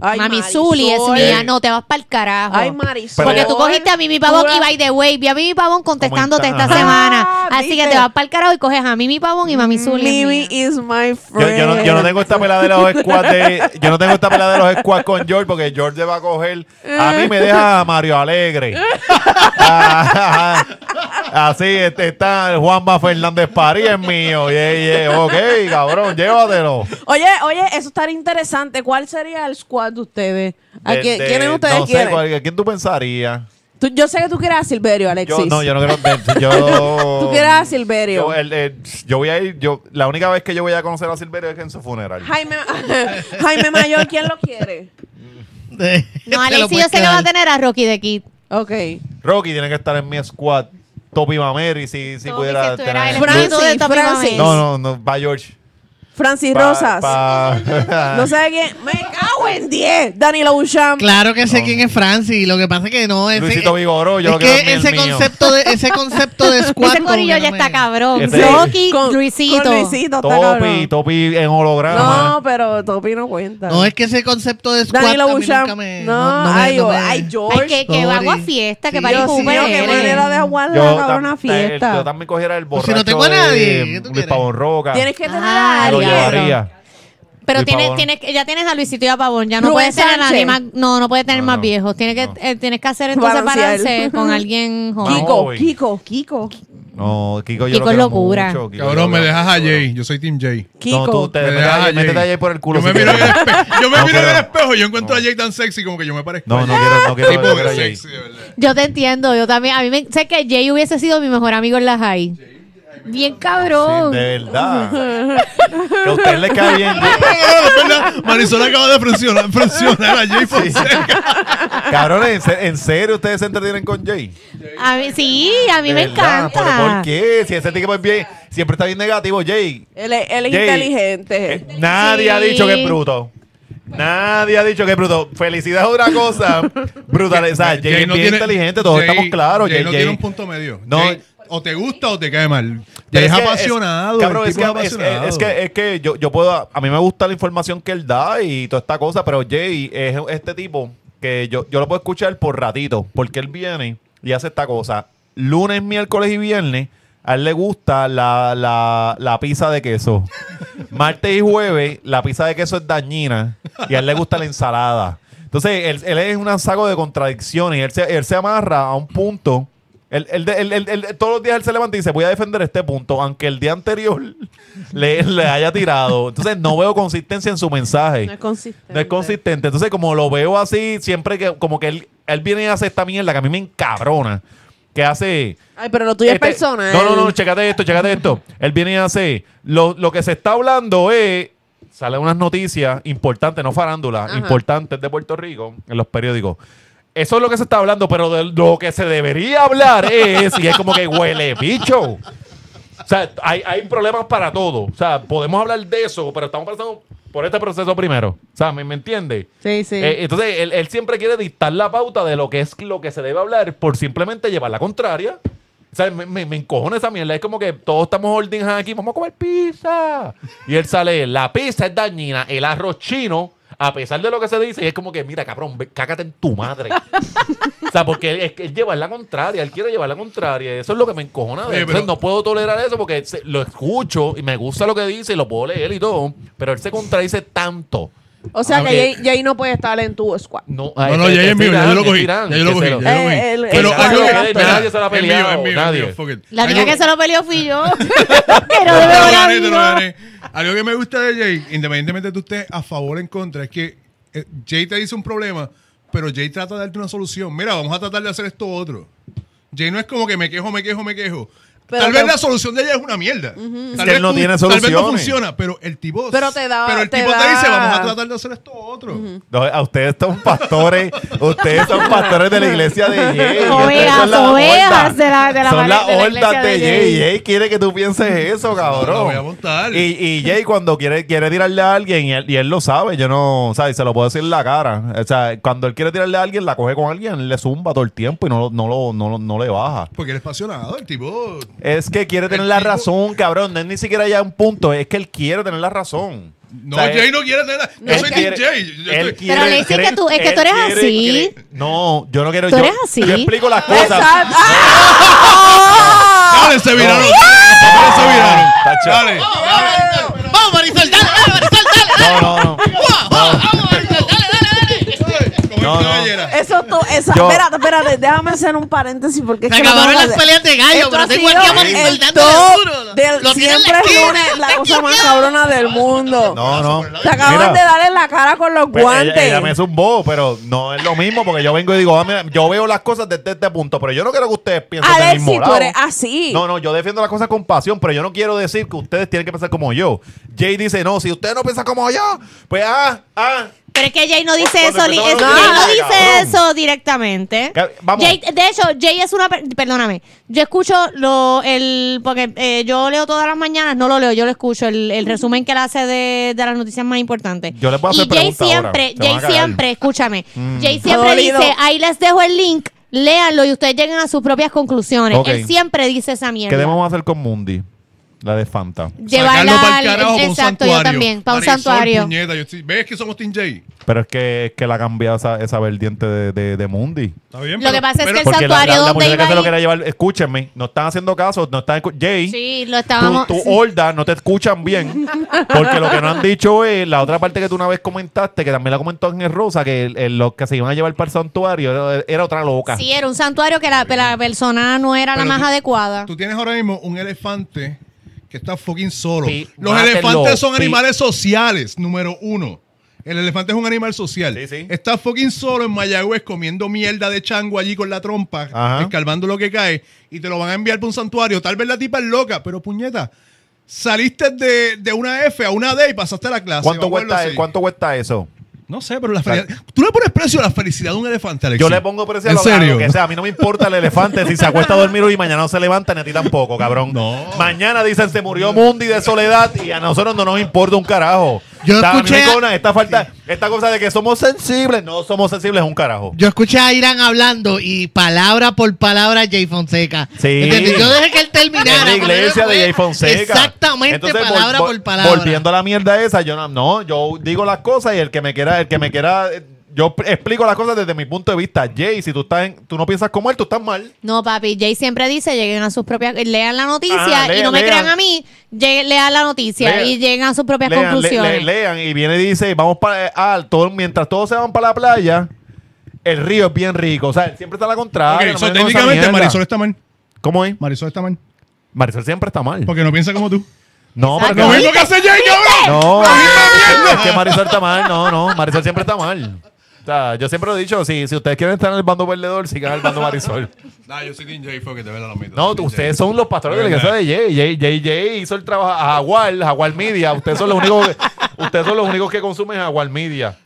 Ay, Mami Zuli es Marisol. mía. No, te vas para el carajo. Ay, Marisol. Porque tú cogiste a Mimi Pavón y by the way, vi a Mimi Pavón contestándote esta semana. Ah, Así que te vas para el carajo y coges a Mimi Pavón y Mami Zuli. es Mimi mía. is my Yo, friend. yo no, yo no tengo esta pelada de los squads de, yo no tengo esta pelada de los squads con George porque George se va a coger a mí me deja a Mario Alegre Ah, así este, está Juanma Fernández París es mío yeah, yeah, ok cabrón llévatelo Oye, oye, eso estaría interesante. ¿Cuál sería el squad de ustedes? ¿A De- quién, de- ¿Quiénes ustedes no sé, quieren? cuál- ¿a quién tú pensarías? Tú- yo sé que tú quieres a Silverio, Alexis. Yo, no, yo no quiero. de- Yo, Tú quieres a Silverio. Yo, el- el- yo voy a ir. Yo, la única vez que yo voy a conocer a Silverio es en su funeral. Jaime, Jaime Mayor, ¿quién lo quiere? No, Te lo Alexis, yo puedes sé que va a quedar. tener a Rocky de Kid. Ok. Rocky tiene que estar en mi squad. Topi Mameri, si, si Topi, pudiera. si estuviera tener- el Francis, espíritu de Topi Francis. Mameri. No, no, no. Va George. Francis Pa- Rosas. pa- No sé quién. Me cago en 10. Danilo Boucham. Claro que sé No. quién es Francis. Lo que pasa es que no. Ese, Luisito Vigoró, yo es lo que el ese mío. concepto de ese concepto de squad. Ese como corillo que ya no está me- cabrón. Ese- Rocky, Con- Luisito. Con Luisito, está Topi, cabrón. Topi en holograma. No, pero Topi no cuenta. No es que ese concepto de squad Danilo a mí Boucham. nunca me- no, me- ay, no me- ay, George. Ay, que, que Sorry. agua fiesta, que Sí, para Dios sí, mío, qué eres. manera de aguar la Yo, cabrona tam- fiesta. yo también cogiera el Pues borracho si no tengo a nadie, de ¿qué tú Luis quieres? Pavón Roca. Tienes que tener a lo alguien. Llevaría. Pero Luis tienes, Pavón. tienes, que- ya tienes a Luisito y a Pavón. Ya no Rubén puedes tener a nadie Sánchez. más. No, no puedes tener No, más no. viejos. Tienes que, No. eh, tienes que hacer entonces Balancear. balance con alguien joven. Kiko. Kiko. Kiko, Kiko. No, Kiko, yo Kiko lo es quiero locura. mucho, Kiko, yo Cabrón, me quiero dejas a mucho. Jay. Yo soy Team Jay. Kiko. No, tú te Me métete dejas a Jay, métete a Jay. Por el culo. Yo me si miro en el quieres. espejo. Yo me No miro en el quiero. espejo y yo encuentro a Jay tan sexy como que yo me parezco. No, no quiero, no quiero, Tipo no quiero a de Jay. sexy, de verdad. Yo te entiendo. Yo también. A mí me. Sé que Jay hubiese sido mi mejor amigo en la high. Bien Sí, cabrón. de verdad. que a usted le cae bien. Marisol acaba de presionar, presionar a Jay Fonseca. Cabrones, ¿en se- ¿en serio ustedes se entretienen con Jay? A mí, sí, a mí De me verdad, ¿Pero encanta. por qué? Si ese tipo es bien, siempre está bien negativo, Jay. Él, es- él es Jay, inteligente. eh, nadie Sí. ha dicho que es bruto. Nadie ha dicho que es bruto. Felicidad es otra cosa. Brutal. O sea, Jay, es bien inteligente, todos Jay- estamos claros. Jay Jay, no Jay- tiene un punto medio. No. O te gusta o te cae mal. Pero es, que apasionado. cabrón, es que, apasionado. es que, es que yo, yo puedo. A mí me gusta la información que él da y toda esta cosa, pero Jay es este tipo que yo, yo lo puedo escuchar por ratito, porque él viene y hace esta cosa. Lunes, miércoles y viernes, a él le gusta la, la, la pizza de queso. Martes y jueves, la pizza de queso es dañina y a él le gusta la ensalada. Entonces, él, él es un saco de contradicciones él se, él se amarra a un punto. Él, él- él- él- él- todos los días él se levanta y dice, voy a defender este punto, aunque el día anterior le, le haya tirado. Entonces, no veo consistencia en su mensaje. No es consistente. No es consistente. Entonces, como lo veo así, siempre que, como que él, él viene y hace esta mierda que a mí me encabrona. Que hace. Ay, pero lo tuyo este- es personal. No, no, no, chécate esto, chécate esto. Él viene y hace. Lo, lo que se está hablando es. Salen unas noticias importantes, no farándula, Ajá. importantes de Puerto Rico en los periódicos. Eso es lo que se está hablando, pero de lo que se debería hablar es, y es como que huele bicho. O sea, hay, hay problemas para todo. O sea, podemos hablar de eso, pero estamos pasando por este proceso primero. O sea, ¿me, me entiende? Sí, sí. Eh, entonces, él, él siempre quiere dictar la pauta de lo que es lo que se debe hablar por simplemente llevar la contraria. O sea, me, me, me encojona esa mierda. Es como que todos estamos holding aquí, vamos a comer pizza. Y él sale, la pizza es dañina, el arroz chino, a pesar de lo que se dice, es como que, mira, cabrón, ve- cágate en tu madre. o sea, porque él, él lleva la contraria, él quiere llevar la contraria. Eso es lo que me encojona. Oye, Entonces, pero- no puedo tolerar eso porque se- lo escucho y me gusta lo que dice y lo puedo leer y todo, pero él se contradice tanto. O sea ah, que. Jay, Jay no puede estar en tu squad. No, No, no, Jay es mío, yo lo cogí. Ya yo lo cogí. Eh, el- Pero el- algo el- que. el- nadie se lo ha Es mío, peleado, es mío, es nadie. La única que se lo peleó fui yo. Pero de. Algo que me gusta de Jay, independientemente de estés a favor o en contra, es que eh, Jay te dice un problema, pero Jay trata de darte una solución. Mira, vamos a tratar de hacer esto otro. Jay no es como que me quejo, me quejo, me quejo. Pero tal vez te- la solución de ella es una mierda. Es Tal que vez él no tiene Tal vez no funciona, pero el tipo. Pero te da- Pero el te tipo te, da- dice, vamos a tratar de hacer esto otro. No, a ustedes son pastores, ustedes son pastores de la iglesia de Jay. Ovejas, son las ovejas de la- de la Son las de la hordas iglesia de de Jay. Jay. Quiere que tú pienses eso, cabrón. No, voy a montar. Y, y Jay cuando quiere, quiere tirarle a alguien, y él, y él lo sabe, yo no, ¿sabes? Se lo puedo decir en la cara. O sea, cuando él quiere tirarle a alguien, la coge con alguien, él le zumba todo el tiempo y no, lo- no, lo, no, lo- no le baja. Porque él es apasionado, el tipo. Es que quiere tener la razón, cabrón. No es ni siquiera ya un punto. Es que él quiere tener la razón. No, O sea, Jay no quiere tener. Yo él soy quiere- Team Jay. Yo él estoy- quiere- Pero le dice que tú- es que él tú eres quiere- así. quiere- no, yo no quiero. Tú yo, eres así. Yo explico las cosas. Exacto. Dale, se viraron. Dale, se viraron. Tacho. Dale. Vamos, Marisol, dale, dale, Marisol, dale. No, no, no. Vamos, No, no. Eso tú, esa, Yo- espérate, espérate, déjame hacer un paréntesis porque es Se que acabaron tengo las peleas de gallo, Esto pero ha tengo sido aquí a el dándole top duro. del Lo tiene en la siempre es esquina, lunes, la cosa más cabrona del mundo. No, no. Te acaban Mira, de dar en la cara con los pues, guantes. Ella, ella me zumbó, pero no es lo mismo porque yo vengo y digo, ah, mira, yo veo las cosas desde este punto, pero yo no quiero que ustedes piensen del Alexi, mismo tú lado. eres así. No, no, yo defiendo las cosas con pasión, pero yo no quiero decir que ustedes tienen que pensar como yo. Jay dice, no, si ustedes no piensan como yo, pues ah, ah. Pero es que Jay no dice eso, Jay no dice cabrón. eso directamente. Vamos. Jay- de hecho, Jay es una, per- perdóname, yo escucho lo, el, porque eh, yo leo todas las mañanas, no lo leo, yo lo escucho, el, el resumen que él hace de, de las noticias más importantes. Yo les voy a hacer y Jay siempre, ahora, van Jay siempre, escúchame, Mm. Jay siempre dice, ahí les dejo el link, léanlo y ustedes lleguen a sus propias conclusiones. Él siempre dice esa mierda. ¿Qué debemos hacer con Mundi? La de Fanta. Llevarla al- carajo un exacto, yo santuario. también, para un Marisol, santuario. puñeta, yo estoy- ¿Ves que somos Team? Pero es que, es que la ha cambiado esa, esa verdiente de, de, de Mundi. Está bien, Lo pero- que pasa es pero- que el Porque la, santuario la, la donde muchacha iba que se lo ahí- quería llevar, escúchenme, no están haciendo caso, no están escu- Jay, Sí, lo tu, estábamos... tu horda no te escuchan bien. Porque lo que no han dicho es la otra parte que tú una vez comentaste, que también la comentó Ángel Rosa, que el- el- los que se iban a llevar para el santuario era, era otra loca. Sí, era un santuario que la, la persona no era la más tú- adecuada. Tú tienes ahora mismo un elefante que está fucking solo. Los mátenlo, elefantes son animales sociales, número uno. El elefante es un animal social. Sí, sí. Está fucking solo en Mayagüez comiendo mierda de chango allí con la trompa, Ajá. escarbando lo que cae, y te lo van a enviar para un santuario. Tal vez la tipa es loca, pero puñeta, saliste de, de una F a una D y pasaste la clase. ¿Cuánto, cuesta. ¿Cuánto cuesta eso? No sé, pero la felicidad. ¿Tú le pones precio a la felicidad de un elefante, Alex? Yo le pongo precio a ¿En lo, a serio? lo que sea. A mí no me importa el elefante si se acuesta a dormir hoy y mañana no se levanta, ni a ti tampoco, cabrón. No. Mañana dicen se murió Mundi de soledad y a nosotros no nos importa un carajo. Yo O sea, a mí me escuché- esta falta, esta cosa de que somos sensibles, no somos sensibles es un carajo. Yo escuché a Irán hablando y palabra por palabra Jay Fonseca. Sí. ¿Entiendes? Yo dejé que él terminara. En la iglesia de Jay Fonseca. Exactamente, Entonces, palabra vol- por palabra. Volviendo a la mierda esa, yo no, no, yo digo las cosas y el que me quiera, el que me quiera, eh, yo explico las cosas desde mi punto de vista. Jay, si tú estás en- tú no piensas como él, tú estás mal. No, papi, Jay siempre dice, lleguen a sus propias, lean la noticia Ah, y no me lean. crean a mí, lleguen- lean la noticia Lean. y lleguen a sus propias conclusiones. le- lean y viene y dice, vamos para ah, todo, mientras todos se van para la playa, el río es bien rico. O sea, él siempre está a la contraria. no so, técnicamente. Marisol está mal. ¿Cómo es? Marisol está mal. Marisol siempre está mal. Porque no piensa como tú. No, pero Lo no, mismo que hace Jay, cabrón. No, es que Marisol está mal. No, no, Marisol siempre está mal. O sea, yo siempre lo he dicho, si, si ustedes quieren estar en el bando perdedor, sigan el bando Marisol. Nah, yo soy Team Jay, fue que te ve la lomita. No, tú- ustedes son los pastores de la iglesia de Jay. Jay, Jay, Jay hizo el trabajo a Jaguar, Jaguar Media. Ustedes son los únicos que, ustedes son los únicos que consumen Jaguar Media.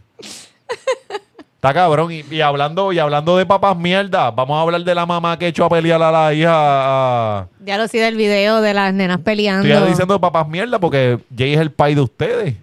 Está cabrón. Y, y hablando, y hablando de papas mierda, vamos a hablar de la mamá que echó a pelear a la hija. a- Ya lo sí del video de las nenas peleando. Estoy diciendo papas mierda porque Jay es el país de ustedes.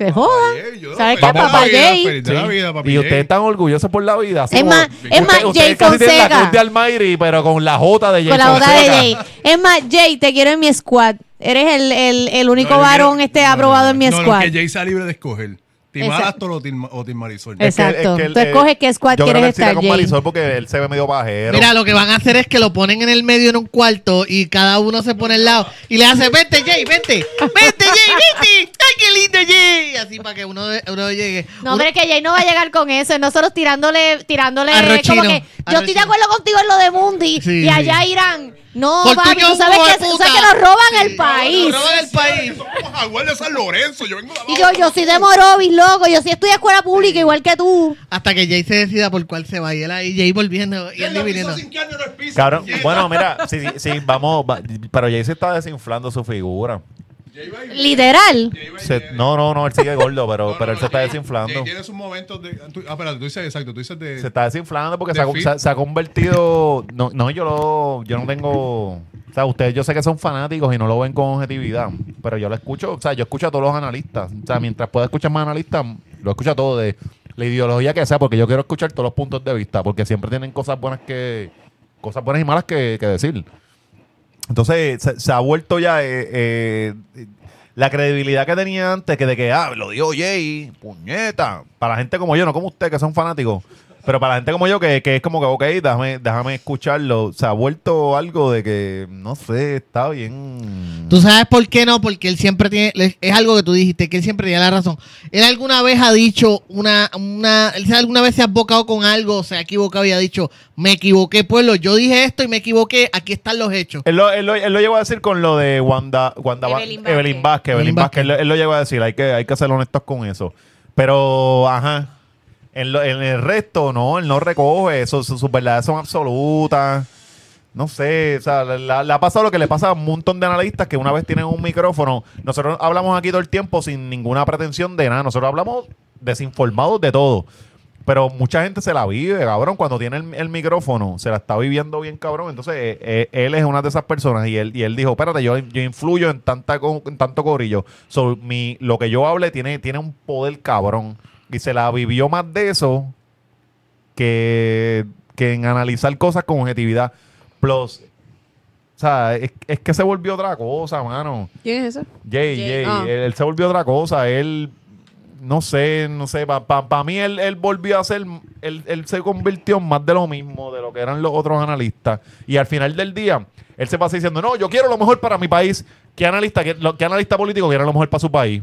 Te joda. Jay, yo- ¿Sabes qué, Vamos a papá Jay? Sí. y ustedes están orgullosos por la vida. Es más- es más, Jay tienen la Fonseca. cruz de Almighty, pero con la J de Jay Con la boda de Fonseca. Jay. Es más, Jay, te quiero en mi squad. Eres el, el, el único varón quiero- este aprobado no, en mi no, no, squad. que Jay sea libre de escoger. Exacto. Alastor o Team Marisol. Es- Exacto. Tú escoges qué squad yo creo quieres que se irá estar, con Jay. Marisol porque él se ve medio bajero. Mira, lo que van a hacer es que lo ponen en el medio en un cuarto y cada uno se pone al lado y le hace, vente Jay, vente, vente Jay, vente, ay qué lindo Jay, así para que uno, uno llegue. No, Uno- pero es que Jay no va a llegar con eso. Nosotros tirándole, tirándole como que yo estoy de acuerdo contigo en lo de Mundi Sí, y allá sí. irán. No, Por papi, tú sabes que, tú puta. sabes que nos roban el país. Nos roban el país. Somos Jaguar de San Lorenzo. Yo vengo de Y yo, yo soy de Morovis, loco. Yo sí estudio escuela pública igual que tú. Hasta que Jay se decida por cuál se va y él ahí, Jay volviendo y él pizza. Cabrón, bueno, mira, sí, sí, vamos, va- pero Jay se está desinflando su figura. Literal. Se- no, no, no, él sigue gordo, pero, No, no, pero él no, se está Jay- desinflando. Tiene sus momentos de. tú- ah, espérate, tú dices exacto. Tú dices de. Se está desinflando porque De se ha, fit. se ha- se ha convertido. No, no, yo lo, yo no tengo. O sea, ustedes yo sé que son fanáticos y no lo ven con objetividad, pero yo lo escucho, o sea, yo escucho a todos los analistas. O sea, mientras pueda escuchar más analistas, lo escucho a todos de la ideología que sea, porque yo quiero escuchar todos los puntos de vista, porque siempre tienen cosas buenas que. cosas buenas y malas que, que decir. Entonces se, se ha vuelto ya eh, eh, la credibilidad que tenía antes, que de que, ah, lo dio Jay, puñeta. Para gente como yo, no como usted, que son fanáticos. Pero para la gente como yo, que, que es como que, ok, déjame, déjame escucharlo. Se ha vuelto algo de que, no sé, está bien. ¿Tú sabes por qué no? Porque él siempre tiene, es algo que tú dijiste, que él siempre tiene la razón. Él alguna vez ha dicho una, una, él alguna vez se ha bocado con algo, se ha equivocado y ha dicho, me equivoqué, pueblo, yo dije esto y me equivoqué, aquí están los hechos. Él lo, él, lo, él lo llegó a decir con lo de Wanda, Wanda Evelyn Evelyn Vázquez. Vázquez. Evelyn Vázquez. Vázquez. Él, lo- él lo llegó a decir. Hay que, hay que ser honestos con eso. Pero, ajá. En, lo- en el resto, no, él no recoge. Eso, su- sus verdades son absolutas. No sé, o sea, le, ha pasado lo que le pasa a un montón de analistas que una vez tienen un micrófono. Nosotros hablamos aquí todo el tiempo sin ninguna pretensión de nada. Nosotros hablamos desinformados de todo. Pero mucha gente se la vive, cabrón. Cuando tiene el, el micrófono, se la está viviendo bien, cabrón. Entonces, eh, eh, él es una de esas personas y él, y él dijo, espérate, yo, yo influyo en, tanta, en tanto corillo. So, mi, lo que yo hable tiene, tiene un poder, cabrón. Y se la vivió más de eso que, que en analizar cosas con objetividad. Plus, o sea, es, es que se volvió otra cosa, mano. ¿Quién es ese? Jay, Jay, Jay, ah. él, él se volvió otra cosa. Él, no sé, no sé. Para mí, él, él volvió a ser. Él, él se convirtió en más de lo mismo de lo que eran los otros analistas. Y al final del día, él se pasa diciendo: No, yo quiero lo mejor para mi país. ¿Qué analista, qué, lo- qué analista político quiere lo mejor para su país?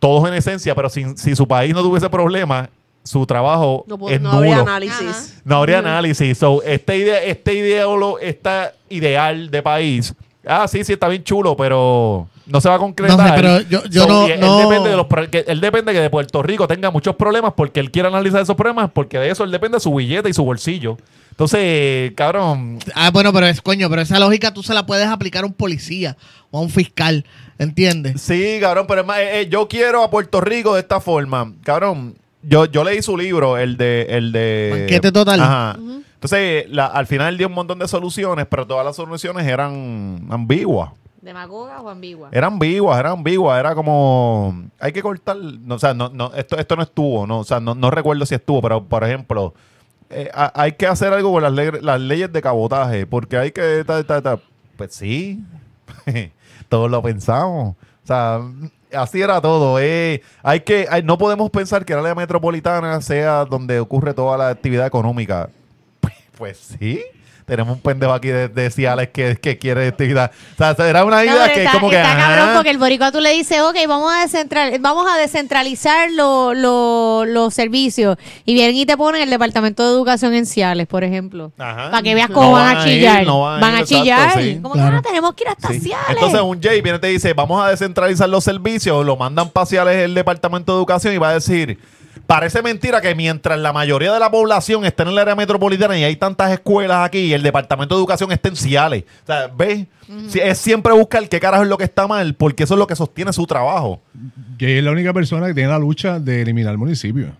Todos en esencia, pero sin, si su país no tuviese problemas, su trabajo No, es no nulo. habría análisis. No habría análisis. So, este, idea, este ideólogo, esta ideal de país, ah, sí, sí, está bien chulo, pero no se va a concretar. No sé, pero yo- yo no- él, no- depende de los, que, él depende que de Puerto Rico tenga muchos problemas porque él quiere analizar esos problemas, porque de eso él depende de su billete y su bolsillo. Entonces, cabrón, Ah, bueno, pero es coño, pero esa lógica tú se la puedes aplicar a un policía o a un fiscal, ¿entiendes? Sí, cabrón, pero es más, eh, eh, yo quiero a Puerto Rico de esta forma. Cabrón, yo, yo leí su libro, el de... El de Banquete total. Ajá. Entonces, la- al final dio un montón de soluciones, pero todas las soluciones eran ambiguas. ¿Demagoga o ambigua? Eran ambiguas, eran ambiguas, era como hay que cortar, no, o sea, no, no, esto, esto no estuvo, no, o sea, no, no recuerdo si estuvo, pero por ejemplo, eh, ha- hay que hacer algo con las, le- las leyes de cabotaje, porque hay que, ta, pues sí, todos lo pensamos, o sea, así era todo, eh. hay que, no podemos pensar que la área metropolitana sea donde ocurre toda la actividad económica, pues sí. Tenemos un pendejo aquí de, de Ciales que, que quiere actividad. O sea, era una No, idea que está, como que. está ajá. cabrón porque el boricua tú le dices, ok, vamos a, descentral, vamos a descentralizar lo- lo- los servicios. Y vienen y te ponen el Departamento de Educación en Ciales, por ejemplo. Ajá. Para que veas cómo No van, van a ir, chillar. no van a van ir, a exacto, chillar. sí. Como Claro. que ah, tenemos que ir hasta Sí. Ciales. Entonces un Jay viene y te dice, vamos a descentralizar los servicios, lo mandan parciales el Departamento de Educación y va a decir, parece mentira que mientras la mayoría de la población está en el área metropolitana y hay tantas escuelas aquí y el Departamento de Educación está en Ciales. O sea, ¿ves? Sí, Es siempre buscar qué carajo es lo que está mal, porque eso es lo que sostiene su trabajo. Que es la única persona que tiene la lucha de eliminar el municipio.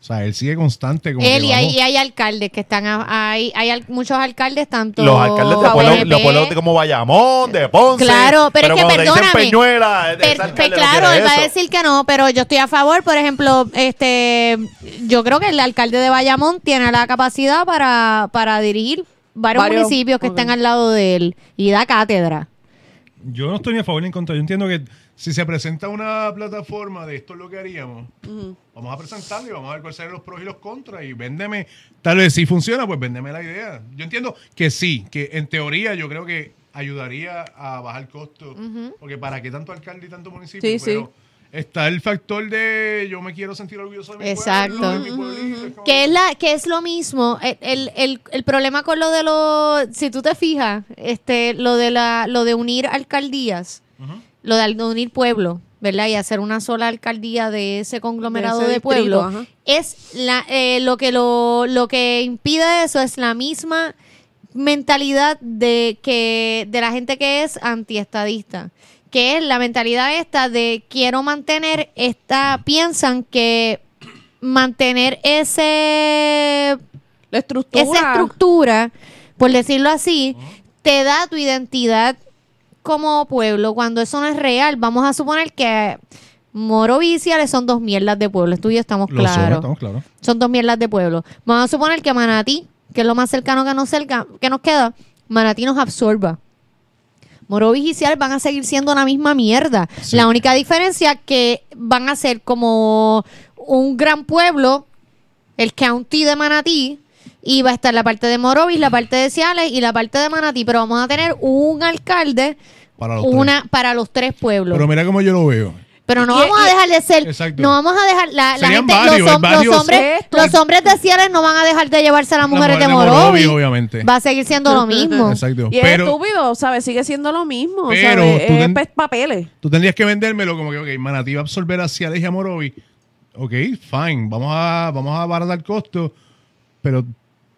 O sea, él sigue constante. Como Él que y y hay alcaldes que están, a- hay, muchos alcaldes, tanto Los alcaldes de pueblos, los pueblos de como Bayamón, de Ponce. Claro, pero es que perdóname. Peñuela, ese Per- alcalde pues no claro, él va a decir que no, pero yo estoy a favor. Por ejemplo, este, yo creo que el alcalde de Bayamón tiene la capacidad para, para dirigir varios, Varios, municipios que ok. estén al lado de él y da cátedra. Yo no estoy ni a favor ni en contra. Yo entiendo que Si se presenta una plataforma de esto es lo que haríamos, vamos a presentarlo y vamos a ver cuáles serán los pros y los contras y véndeme. Tal vez si funciona, pues véndeme la idea. Yo entiendo que sí, que en teoría yo creo que ayudaría a bajar costos, porque para qué tanto alcalde y tanto municipio, Sí, sí. pero está el factor de yo me quiero sentir orgulloso de mi Exacto. pueblo, es como- Que es, la, que es lo mismo. El, el, el, el problema con lo de los. Si tú te fijas, este, lo de la, lo de unir alcaldías, lo de unir pueblos, ¿verdad? Y hacer una sola alcaldía de ese conglomerado De ese ajá. Es la, eh, lo que lo, lo que impide eso es la misma mentalidad de que de la gente que es antiestadista que es la mentalidad esta de quiero mantener esta piensan que mantener ese La estructura. esa estructura, por decirlo así, te da tu identidad como pueblo, cuando eso no es real. Vamos a suponer que Moro y Ciales son dos mierdas de pueblo. Tú y yo estamos son, claros. estamos claros. Son dos mierdas de pueblo. Vamos a suponer que Manatí, que es lo más cercano que nos, cerca, que nos queda, Manatí nos absorba. Morovis y Ciales van a seguir siendo la misma mierda. La única diferencia que van a ser como un gran pueblo, el county de Manatí, y va a estar la parte de Morovis, la parte de Ciales y la parte de Manatí, pero vamos a tener un alcalde Para los una para los tres pueblos. Pero mira cómo yo lo veo. Pero no vamos a dejar de ser, Exacto. no vamos a dejar, la, la gente, varios, los, hom- varios- los hombres, los hombres de Ciales no van a dejar de llevarse a las mujeres de Morovis. obviamente. Va a seguir siendo lo mismo. Exacto. Y es estúpido, ¿sabes? Sigue siendo lo mismo. Pero ¿sabes? tú Es ten- pe- papeles. tú tendrías que vendérmelo como que, ok, Manatí va a absorber hacia Ciales y a Morovis. Ok, fine. Vamos a, vamos a abaratar el costo. Pero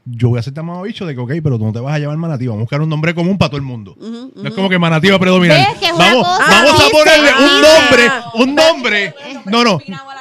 yo voy a ser tan bicho de que, ok, pero tú no te vas a llevar Manatí. Vamos a buscar un nombre común para todo el mundo. No es como que Manatí va a predominar. ¿Ves que es una vamos cosa? vamos a ponerle un dice. nombre, un nombre. No, no.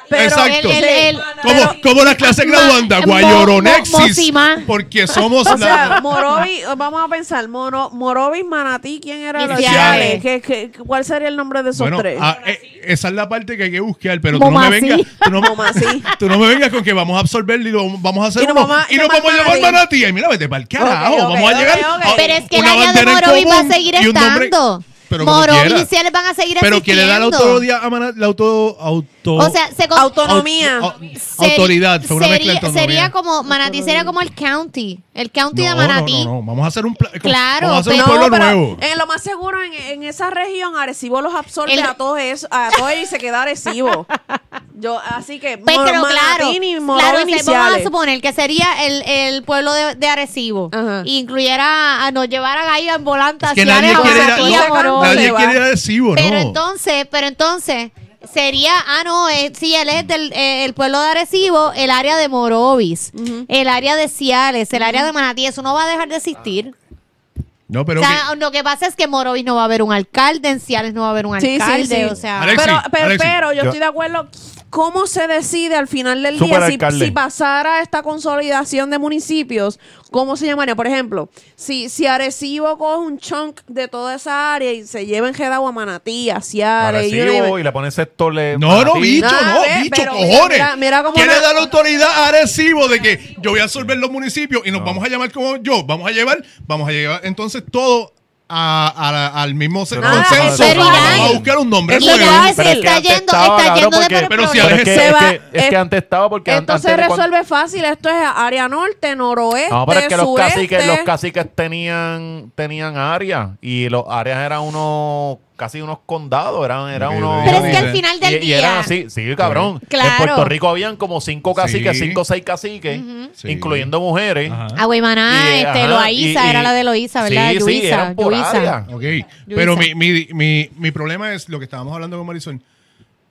Pero Exacto. el- el- el- como, como la clase Ma- graduanda, mo- Guayoronexis. mo-. Porque somos O la- sea, Morovis, vamos a pensar, Moro, Morovis, Manatí, ¿quién era los qué, cuál sería el nombre de esos Bueno, tres? ah, eh, esa es la parte que hay que buscar, pero tú no me vengas, tú no, Momasí. tú no me vengas con que vamos a absorberlo y lo vamos a hacer Y uno, vamos y nos llamar vamos a llamar Manatí. Y mira, vete para el carajo, vamos a llegar a Pero es que el área de Morovis va a seguir nombre- estando. Pero como Morovis quiera. y Ciales van a seguir Pero que le da la autoridad a Manatí, la auto, auto, O sea, se Autonomía. Seri- autoridad, fue una mezcla de sería, autonomía. sería como Manatí sería como el county, el county de Manatí. No, no, no, vamos a hacer un, Claro, vamos a hacer un pueblo nuevo. en lo más seguro, en, en esa región, Arecibo los absorbe El- a todos eso, a todos y se queda Arecibo. Yo, así que, Pues, pero claro, Manatí claro, se- vamos a suponer que sería el, el pueblo de, de Arecibo. Ajá. Y incluyera, a, nos llevaran ahí en volanta Es que hacia nadie quiere ir a- no, a nadie quiere a Adhesivo, Pero entonces, pero entonces sería, ah no, eh, sí, él es del eh, el pueblo de Arecibo, el área de Morovis, el área de Ciales, el área de Manatí, eso no va a dejar de existir. no, pero o sea, lo que pasa es que en Morovis no va a haber un alcalde, en Ciales no va a haber un Sí, sí, alcalde, sí. o sea, Pero, Alexis, pero, Alexis. pero yo, Yo- estoy de acuerdo. ¿Cómo se decide al final del día si, pasara esta consolidación de municipios? ¿Cómo se llamaría? Por ejemplo, si, si Arecibo coge un chunk de toda esa área y se lleva en a Manatí, a name Arecibo y le pones sector le No, no, bicho, Nah, no, ve, bicho, cojones. mira, mira cómo ¿Quién na- le da la autoridad a Arecibo de que yo voy a absorber los municipios y nos vamos a llamar como yo? Vamos a llevar, vamos a llevar entonces todo a, al mismo Pero consenso. pero vamos Irán. a buscar un nombre nuevo. Pero es que yendo, estaba, está yendo porque- pero si. Pero es que, Se es va- que, es es- que antes estaba porque Esto antes se de cuando- resuelve fácil. Esto es área norte, noroeste, No, pero es que los caciques, los caciques tenían, tenían áreas y los áreas eran unos, casi unos condados, eran, eran unos... Pero es que al final del y, y día, eran así, sí, cabrón. Claro. En Puerto Rico habían como cinco caciques, Sí. cinco o seis caciques, Sí. incluyendo mujeres. Agüeymaná, Y, este, Loaiza, y- era y- la de Loaiza, ¿verdad? Sí, sí, Luisa, eran por Luisa. área. Ok, pero mi, mi, mi, mi problema es lo que estábamos hablando con Marisol.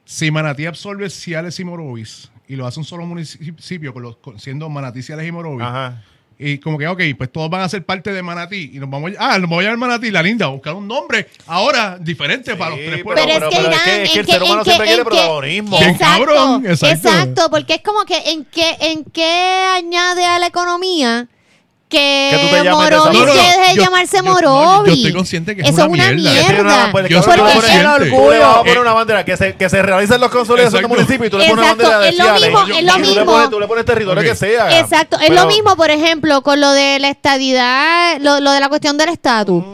Si Manatí absorbe Ciales y Morovis y lo hace un solo municipio, con los, siendo Manatí, Ciales y Morovis, Ajá. Y como que, ok, pues todos van a ser parte de Manatí y nos vamos a, ah, nos vamos a llamar Manatí, la linda, a buscar un nombre ahora diferente para los tres pero- pueblos. Pero, es que pero es Irán, que- es que el ser humano siempre quiere en qué- protagonismo. Bien Exacto, cabrón, exacto. exacto, porque es como que en qué, en qué añade a la economía que, Morovis No, no, no, deje de llamarse no, yo Morovis. estoy consciente que es Eso una es una mierda. pues, Yo consciente. a poner una bandera que se, que se realicen los consolidados de Exacto. municipio y tú le pones una bandera de es lo mismo, es lo mismo. Tú le pones territorio que sea. Exacto, es lo mismo, por ejemplo, con lo de la estadidad, lo, lo de la cuestión del estatus.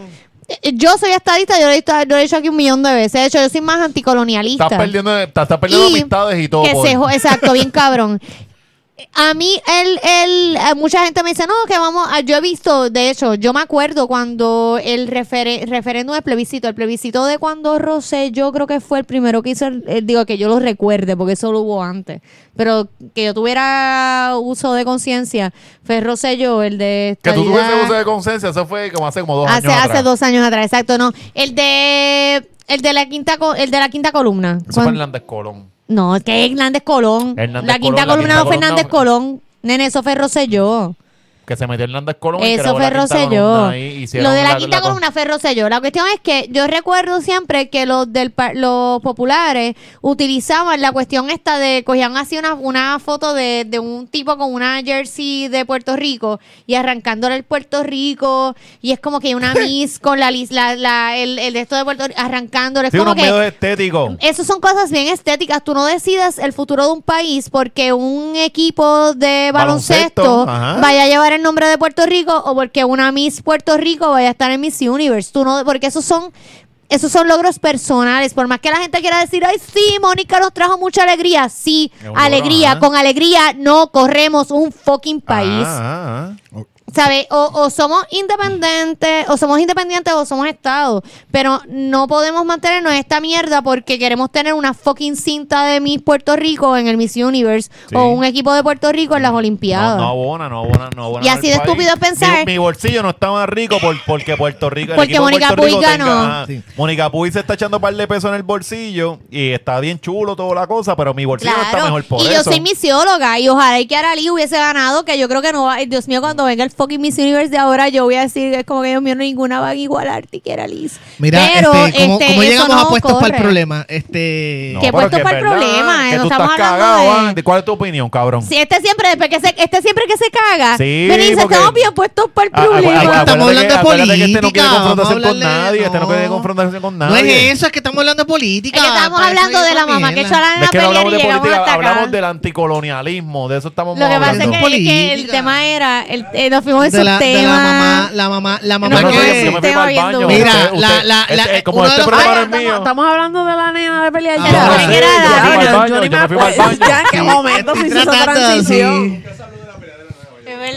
Eh, Yo soy estadista, yo lo, he dicho, lo he dicho aquí un millón de veces. De hecho, yo soy más anticolonialista. Estás perdiendo, estás, estás perdiendo Y amistades y todo. Que se exacto, bien cabrón. A mí, él, él, eh, mucha gente me dice, no, que vamos, a- yo he visto, de hecho, yo me acuerdo cuando el refere- referéndum del plebiscito, el plebiscito de cuando Rosé, yo creo que fue el primero que hizo, el- eh, digo, que yo lo recuerde, porque eso lo hubo antes, pero que yo tuviera uso de conciencia, fue Rosselló, el de... Que tú tuvieses uso de conciencia, eso fue como hace como dos hace, años hace atrás. dos años atrás, exacto, no. El de... El de la quinta, el de la quinta columna. Eso fue Hernández Colón. No, es que es Hernández Colón. Hernández la quinta Colón, columna no columna- Colón. Nene, eso fue Rosselló. Que se metió Hernández Colón. y Eso creó fue la Rosselló. ahí, Lo de la, quinta columna fue Rosselló. La cuestión es que yo recuerdo siempre que los del los populares utilizaban la cuestión esta de cogían así una, una foto de, de un tipo con una jersey de Puerto Rico y arrancándole el Puerto Rico y es como que una miss con la, la, la- el, el de esto de Puerto Rico arrancándole. Es Sí, como unos que medios estéticos. Esas son cosas bien estéticas. Tú no decides el futuro de un país porque un equipo de baloncesto, Baloncesto, vaya a llevar el nombre de Puerto Rico o porque una Miss Puerto Rico vaya a estar en Miss Universe. Tú no, porque esos son esos son logros personales. Por más que la gente quiera decir, ay, sí, Mónica nos trajo mucha alegría. Sí, logro, alegría. Con alegría no corremos un fucking país. Ah, ah, ah. ¿Sabes? O, o somos independientes, o somos independientes o somos Estado. Pero no podemos mantenernos en esta mierda porque queremos tener una fucking cinta de Miss Puerto Rico en el Miss Universe Sí. o un equipo de Puerto Rico en las Olimpiadas. No, no abona, no abona, no abona. Y así de estúpido es pensar- Mi, mi bolsillo no está más rico por, porque Puerto Rico. el Porque Mónica Puerto Rico Puig ganó. Sí. Mónica Puy se está echando un par de pesos en el bolsillo y está bien chulo toda la cosa, pero mi bolsillo no está mejor por y eso. yo soy misióloga y ojalá y que Arali hubiese ganado, que yo creo que no va, Dios mío, cuando venga el fucking Miss Universe de ahora, yo voy a decir que es como que Dios mío, ninguna va a igualarte que era Liz. Mira, Pero, este, ¿cómo, este, cómo llegamos no a puestos para el problema? Este, No, ¿Qué pero puesto que para el problema? Que No tú estamos estás hablando cagado, de-. ¿De ¿Cuál es tu opinión, cabrón? Si este siempre, después que se, este siempre que se caga, Sí, y dice, porque- estamos bien puestos para el Ah, ah, problema. ah, Estamos acuérdate hablando de este no quiere política, confrontación con nadie. Este no no. quiere confrontación con no es eso, es que estamos hablando de política. Es que estamos hablando de la mamá que echó a la nena a pelear y llegamos hasta acá. hablamos del anticolonialismo, de eso estamos Lo que pasa es hablando. que, Política. que el tema era, el, nos fuimos en de su la, de la tema. mamá, la mamá, la mamá no que... sé, yo me fui tema para el bien baño. duro. Mira, Usted- la- usted- la- este- la- eh, como este programa es estamos, mío. estamos hablando de la nena de pelear. Ah, Ya, no me.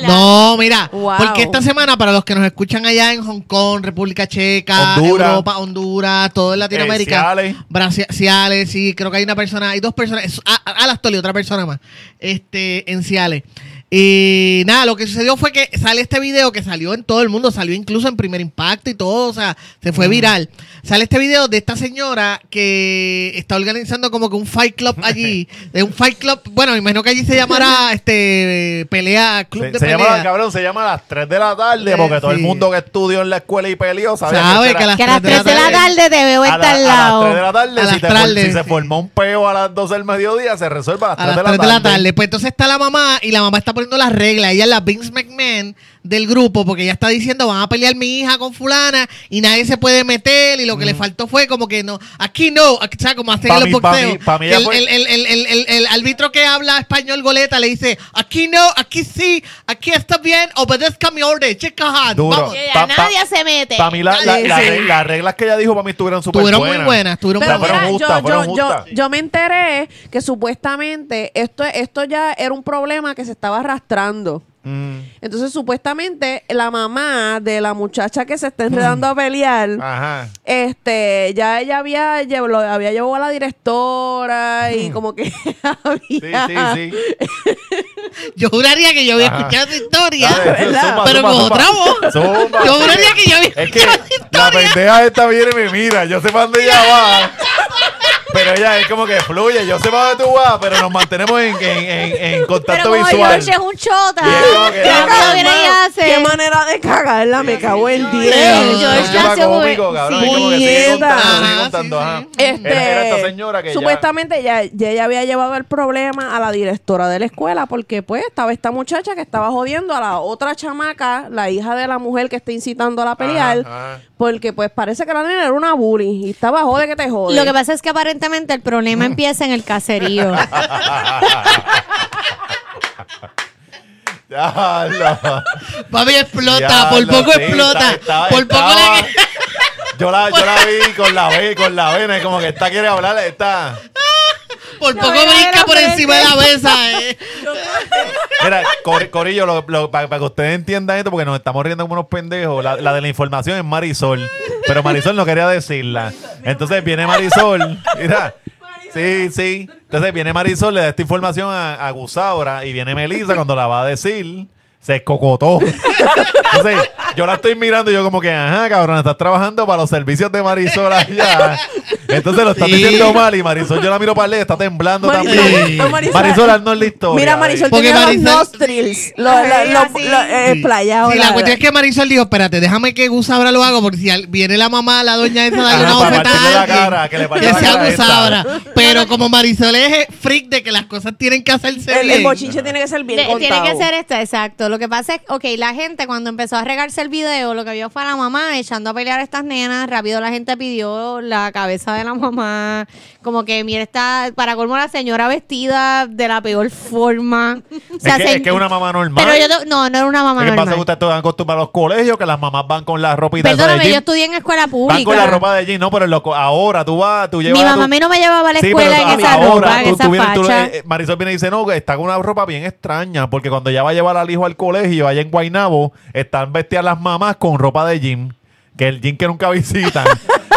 No, mira, Wow. porque esta semana, para los que nos escuchan allá en Hong Kong, República Checa, Honduras. Europa, Honduras, todo en Latinoamérica, Ciales. Brasil, Ciales, sí, creo que hay una persona, hay dos personas, a- a- Alastoli, otra persona más, este, en Ciales. Y nada, lo que sucedió fue que sale este video que salió en todo el mundo, salió incluso en primer impacto y todo, o sea, se fue viral. Sale este video de esta señora que está organizando como que un fight club allí, de un fight club, bueno, me imagino que allí se llamará este pelea, club Se, de se pelea. llama, cabrón, se llama a las 3 de la tarde Eh, porque todo el mundo que estudió en la escuela y peleó sabe, Sabe que, que a las Que a las 3 de la tarde te veo estar al a las lado. 3 de la tarde, si, tardes, si se sí. formó un peo a las 12 del mediodía, se resuelve a las 3, a las de, 3 la de la tarde. tarde. Pues entonces está la mamá y la mamá está poniendo las reglas. Ella la Vince McMahon del grupo porque ella está diciendo van a pelear mi hija con fulana y nadie se puede meter y lo que le faltó fue como que no, aquí no, aquí, o sea, como hacen Pa' en los mí- pa' boxeos. mí- pa' mí Que ella el, fue- el, árbitro que habla español goleta le dice aquí no, aquí sí, aquí está bien, obedezca mi orden, Duro. ya pa- nadie se mete. Para mí, la- la- Sí, la- sí. las reglas que ella dijo para mí estuvieron súper Estuvieron buenas. muy buenas, estuvieron Pero muy fueron mira, justas, yo, yo, yo, yo me enteré que supuestamente esto, esto ya era un problema que se estaba arrastrando. Mm, Entonces, supuestamente, la mamá de la muchacha que se está enredando a pelear, ajá. este, ya ella había, lo había llevado a la directora y como que Sí, había... sí, sí. Yo juraría que yo había Ajá. escuchado esa historia, Dale, pero con otra voz. Zumba, Yo sí. juraría que yo había Es que escuchado esa la historia. pendeja esta viene y me mira. Yo sé para dónde ella va. Pero ella es como que fluye. Yo sé para dónde tú vas, pero nos mantenemos en, en, en, en Pero contacto como visual. George es un chota, Y es como que- que Qué rápido viene y hace. Qué manera de cagarla, me cago en 10. George se fue- cómico, cabrón. sí. y como que sigue Puñeta. contando, sigue Ajá, contando, sí, ajá. sí. Este, Era, era esta señora que ya- supuestamente ya, ya ella había llevado el problema a la directora de la escuela porque pues estaba esta muchacha que estaba jodiendo a la otra chamaca, la hija de la mujer que está incitando a la pelear, Ajá, ajá. Porque pues parece que la nena era una bully y estaba jode que te jode. Lo que pasa es que aparentemente el problema empieza en el caserío. Diablo. Papi explota, por poco sí, explota. por poco estaba- le... Yo la, yo la vi con la ve, con la vena, y como que esta quiere hablar, esta. Por La poco brinca por frente. encima de la mesa, eh. Mira, Cor- Corillo, lo- lo- para, para que ustedes entiendan esto, porque nos estamos riendo como unos pendejos, la, la de la información es Marisol, pero Marisol no quería decirla. Entonces viene Marisol, mira. Sí, sí. Entonces viene Marisol, le da esta información a, a Gusaura y viene Melissa cuando la va a decir, se escocotó. Entonces yo la estoy mirando y yo como que, ajá, cabrón, estás trabajando para los servicios de Marisol allá. Entonces lo estás Sí. diciendo mal y Marisol yo la miro para leer, está temblando Marisol, también. No, Marisol. Marisol, haznos la historia. Mira, Marisol Porque tenía Marisol- los nostrils, lo, Ay, lo, lo, eh, Sí. playado, Sí, la cuestión es que Marisol dijo, espérate, déjame que Gusabra lo haga, porque si al- viene la mamá, la doña esa, darle Ajá, una bofetada a la cara, que le que la sea. Gusabra. Pero como Marisol es freak de que las cosas tienen que hacerse el, bien. el bochinche tiene que ser bien De- contado. tiene que ser esta, exacto. Lo que pasa es, ok, la gente cuando empezó a regarse el video, lo que vio fue a la mamá echando a pelear a estas nenas. Rápido la gente pidió la cabeza de la mamá. Como que, mira, está, para colmo la señora vestida de la peor forma. O es, que, se- es que una mamá normal. Pero yo, no- no, no era una mamá ¿Qué pasa? Que normal. ustedes están acostumbrados a los colegios que las mamás van con la ropita esa de Perdóname, jean. yo estudié en escuela Van pública. con la ropa de jean, no, pero en lo co- ahora tú vas, tú llevas. Mi a mamá tu- a mí no me llevaba a la Sí, escuela pero en esa ahora ropa, en tú- esa tú vienes- tú- facha. eh, Marisol viene y dice, no, que está con una ropa bien extraña, porque cuando ella va a llevar al hijo al colegio, allá en Guaynabo, están vestidas las mamás con ropa de jean, que el jean que nunca visitan.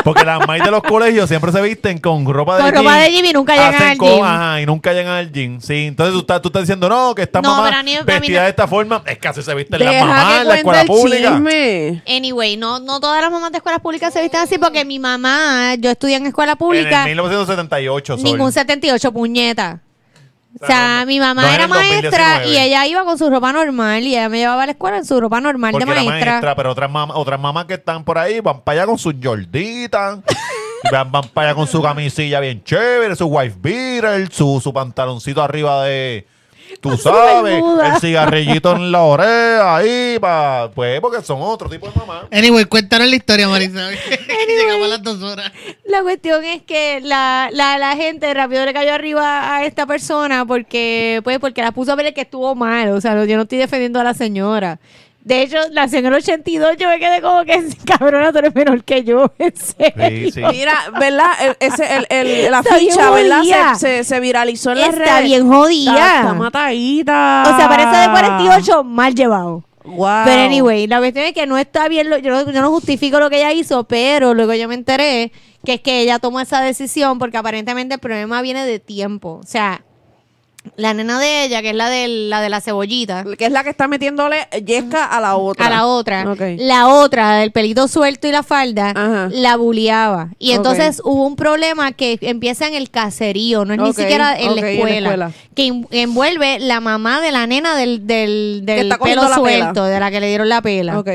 porque las mamás de los colegios siempre se visten con ropa de Con jean. ropa de jean y nunca llegan al jean. Ajá, y nunca llegan al jean. Sí, entonces tú estás, tú estás diciendo, no, que esta No, mamá pero a mí- a mí vestida no- de esta forma, es que así se visten las mamás en la escuela el pública. chisme. Anyway, no, no todas las mamás de escuelas públicas se visten así porque mi mamá, yo estudié en escuela En pública, el 1978, Sol. ningún 78, puñeta. O sea, no- mi mamá no era maestra 2019. y ella iba con su ropa normal y ella me llevaba a la escuela en su ropa normal Porque de era maestra. maestra, pero otras mamás, otras mamás que están por ahí van para allá con sus jorditas, van, van para allá con su camisilla bien chévere, su wife beater, su, su pantaloncito arriba de, tú sabes, el cigarrillito en la oreja ahí, pa, pues porque son otro tipo de mamás. Anyway, cuéntanos la historia, Marisol. Llegamos a las dos horas. La cuestión es que la, la, la gente rápido le cayó arriba a esta persona porque, pues, porque la puso a ver el que estuvo mal. O sea, yo no estoy defendiendo a la señora. De hecho, la señora 82, yo me quedé como que, cabrona, tú eres menor que yo, en serio. Sí, sí. Mira, ¿verdad? El- ese, el, el- la Está ficha, ¿verdad? Se, se, se viralizó en las redes. Está bien jodida. Está, está matadita. O sea, parece de 48 mal llevado. Wow. Pero anyway, la cuestión es que no está bien, lo- yo, no, yo no justifico lo que ella hizo, pero luego yo me enteré que es que ella tomó esa decisión porque aparentemente el problema viene de tiempo. O sea, la nena de ella, que es la de la, de la cebollita, Que es la que está metiéndole yesca a la otra. a la otra, la otra del pelito suelto y la falda, Ajá. la buleaba. Y entonces hubo un problema que empieza en el caserío, no es ni siquiera en, la en la escuela, que en- envuelve la mamá de la nena del, del, del pelo suelto, de la que le dieron la pela. Ok.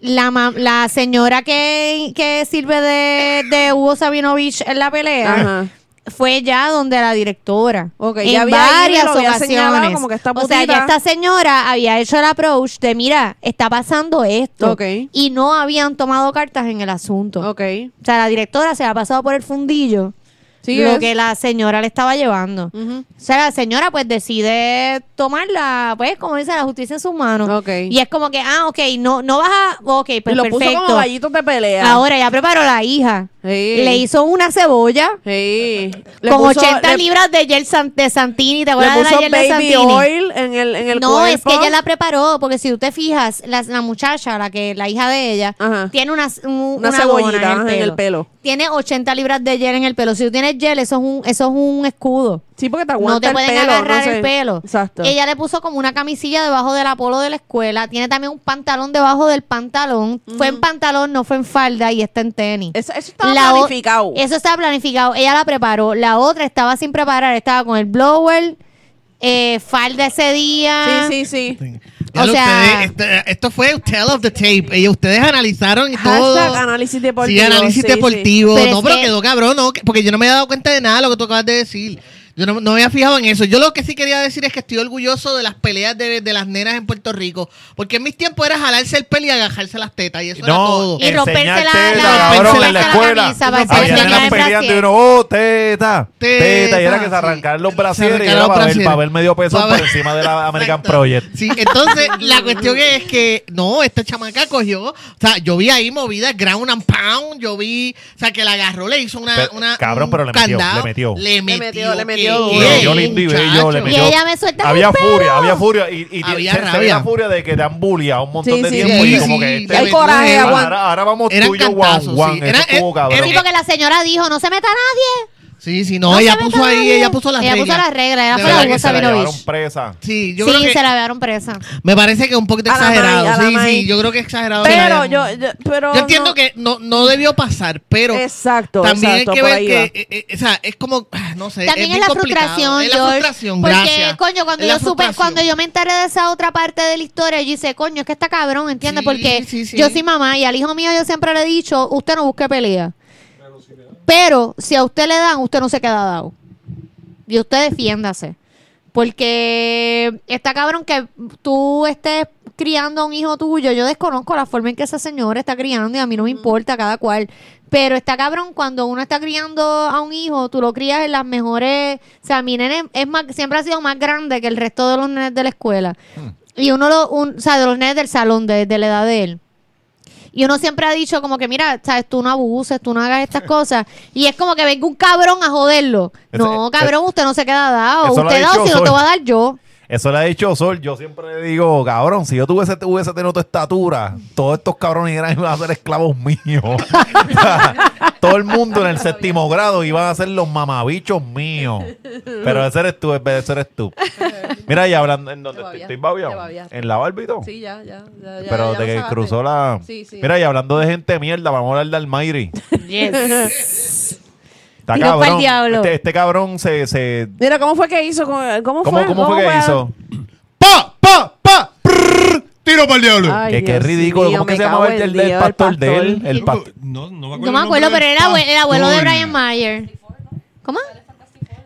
La, ma- la señora que, que sirve de, de Hugo Sabinovich en la pelea Ajá. Fue ya donde la directora. Ok, en ya había varias había ocasiones. como que esta o sea, ya esta señora había hecho el approach de, mira, está pasando esto. Ok. Y no habían tomado cartas en el asunto. Ok. O sea, la directora se ha pasado por el fundillo Sí, lo es. que la señora le estaba llevando. O sea, la señora pues decide tomarla, pues como dice, la justicia en sus manos. Y es como que, ah, ok, no, no vas a, ok, pues y lo puso perfecto. como gallitos de pelea. Ahora ya preparó la hija. Sí. Le hizo una cebolla Sí. Con puso- 80 le- libras de gel san- de Santini. ¿Te Le acuerdas de la puso gel de baby Santini? oil en el, en el No, es cuerpo. que ella la preparó, porque si tú te fijas, la, la muchacha, la que la hija de ella, Ajá. tiene una, un- Una una cebollita dona ajá, en el pelo. Tiene 80 libras de gel en el pelo. Si tú tienes gel, eso es un, eso es un escudo. Sí, porque te No aguanta te pueden pelo. agarrar no sé. el pelo. Exacto. Ella le puso como una camisilla debajo del apolo de la escuela. Tiene también un pantalón debajo del pantalón. Fue en pantalón, no fue en falda y está en tenis. Eso, eso estaba La o- planificado. Eso estaba planificado. Ella la preparó. La otra estaba sin preparar. Estaba con el blower, eh, falda ese día. Sí, sí, sí. Ya O lo sea- ustedes- este- esto fue tell of the tape. Ellos, ustedes analizaron y todo. Hashtag análisis deportivo. Sí, análisis sí, deportivo. Pero no, es pero que- quedó cabrón, ¿no? Que- Porque yo no me había dado cuenta de nada de lo que tú acabas de decir. Yo no, no me había fijado en eso. Yo lo que sí quería decir es que estoy orgulloso de las peleas de, de las nenas en Puerto Rico. Porque en mis tiempos era jalarse el pelo y agajarse las tetas. Y eso era todo. Y romperse la- la- en la la escuela. Había nenas peleando y uno, oh, teta, Teta, teta. Y era que se sí. arrancaran los brasieres y era para ver, para ver medio peso por encima de la American Exacto. Project. Sí, entonces la cuestión es que no, esta chamaca cogió, o sea, yo vi ahí movidas ground and pound, yo vi, o sea, que la agarró, le hizo una, Pero, una cabrón, un pero le metió, le metió. le metió, metió, le ¿qué metió. Le lindo y ella me suelta Había furia, había furia. Y, y Había se- veía furia de que te han bulliado un montón Sí, de sí, tiempo. sí, y como sí. que este- Hay coraje, ahora, vamos tú y yo, one. sí. Era- era-. Sí, porque la señora dijo, no se meta nadie. Sí, sí, no, No ella puso ahí, ella puso las Ella reglas. puso las reglas, ella De fue ¿Verdad la verdad que se la llevaron presa? Sí, yo sí, creo que se la llevaron presa. me parece que es un poquito A la exagerado. May, a la sí, May. sí, yo creo que es exagerado. Pero yo, yo, pero Yo entiendo no- que no, no debió pasar, pero Exacto, también exacto, hay que ver que, eh, eh, o sea, es como, ah, no sé, También es, la frustración, Es la George, frustración, porque, gracias. coño, cuando yo supe, cuando yo me enteré de esa otra parte de la historia, yo hice, coño, es que está cabrón, ¿entiendes? Sí, porque sí. yo soy mamá y al hijo mío yo siempre le he dicho, usted no busque pelea. Pero si a usted le dan, usted no se queda dado. Y usted defiéndase. Porque está cabrón que tú estés criando a un hijo tuyo. Yo desconozco la forma en que esa señora está criando y a mí no me importa cada cual. Pero está cabrón cuando uno está criando a un hijo, tú lo crías en las mejores. O sea, mi nene es más, siempre ha sido más grande que el resto de los nenes de la escuela. Y uno lo, un, o sea, de los nenes del salón, de, de la edad de él. Y uno siempre ha dicho como que, mira, sabes, tú no abuses, tú no hagas estas cosas. Y es como que venga un cabrón a joderlo. Ese- no, cabrón, usted no se queda dado. Eso lo ha Usted dado dicho si no te va a dar yo. Eso le ha dicho Sol. Yo siempre le digo, cabrón, si yo tuviese, hubiese tenido tu estatura, todos estos cabrones eran, iban a ser esclavos míos. O sea, Todo el mundo en el séptimo grado iban a ser los mamabichos míos. Pero ese eres tú, ese eres tú. Mira, y hablando, ¿en dónde Te estoy? ¿Estoy babiado? ¿En la todo? Sí, ya, ya. ya, ya Pero ya de que cruzó la... Sí, sí. Mira, y hablando de gente mierda, vamos a hablar de Almairi. Está Tiro pa'l cabrón. diablo. Este, este cabrón se... se Mira, ¿cómo fue que hizo? con- ¿Cómo, ¿Cómo, fue? cómo fue que fue? hizo? ¡Pa! ¡Pa! ¡Pa! prrr, ¡Tiro para el diablo! Ay, Que qué Dios ridículo. mío, ¿Cómo que me se llamaba cago el, el del Dios, pastor de él? El. No, no me acuerdo. No me el acuerdo, nombre pero del era el abue- el abuelo de pastor. Brian Mayer. ¿Cómo?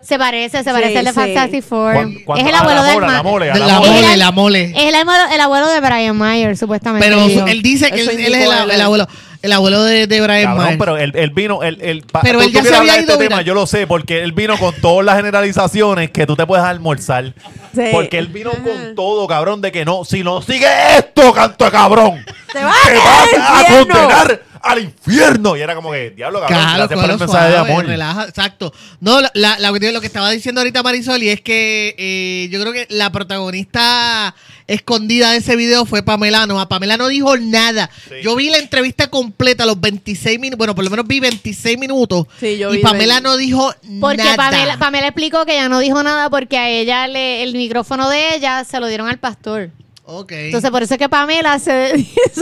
Se parece, se Sí, parece al de sí. Fantastic Four. Cuan- cuando- Es el ah, abuelo la del mole, ma- la mole, De la la mole. mole, el- la mole. Es el abuelo, el abuelo de Brian Mayer, supuestamente. Pero él dice que Eso él, él es indicó el, el abuelo, el abuelo de, de Brian Cabrón, pero él, él vino, él, él, Pero tú- él tú ya se había ido, este tema, yo lo sé, porque él vino con todas las generalizaciones que tú te puedes almorzar. Sí. Porque él vino con todo, cabrón, de que no, si no sigue esto, canto de cabrón, Te vas te vas a infierno. condenar al infierno. Y era como que, diablo, cabrón, Claro, gracias por el mensaje de amor. relaja, exacto. No, la, la, la cuestión- lo que estaba diciendo ahorita Marisol y es que eh, yo creo que la protagonista escondida de ese video fue Pamela Noa. Pamela no dijo nada. Sí. Yo vi la entrevista completa, los 26 minutos, bueno, por lo menos vi 26 minutos. Sí, yo y vi Pamela 20. no dijo Porque nada. Pamela, Pamela explicó que ella no dijo nada porque a ella le, el micrófono de ella se lo dieron al pastor. Entonces por eso es que Pamela se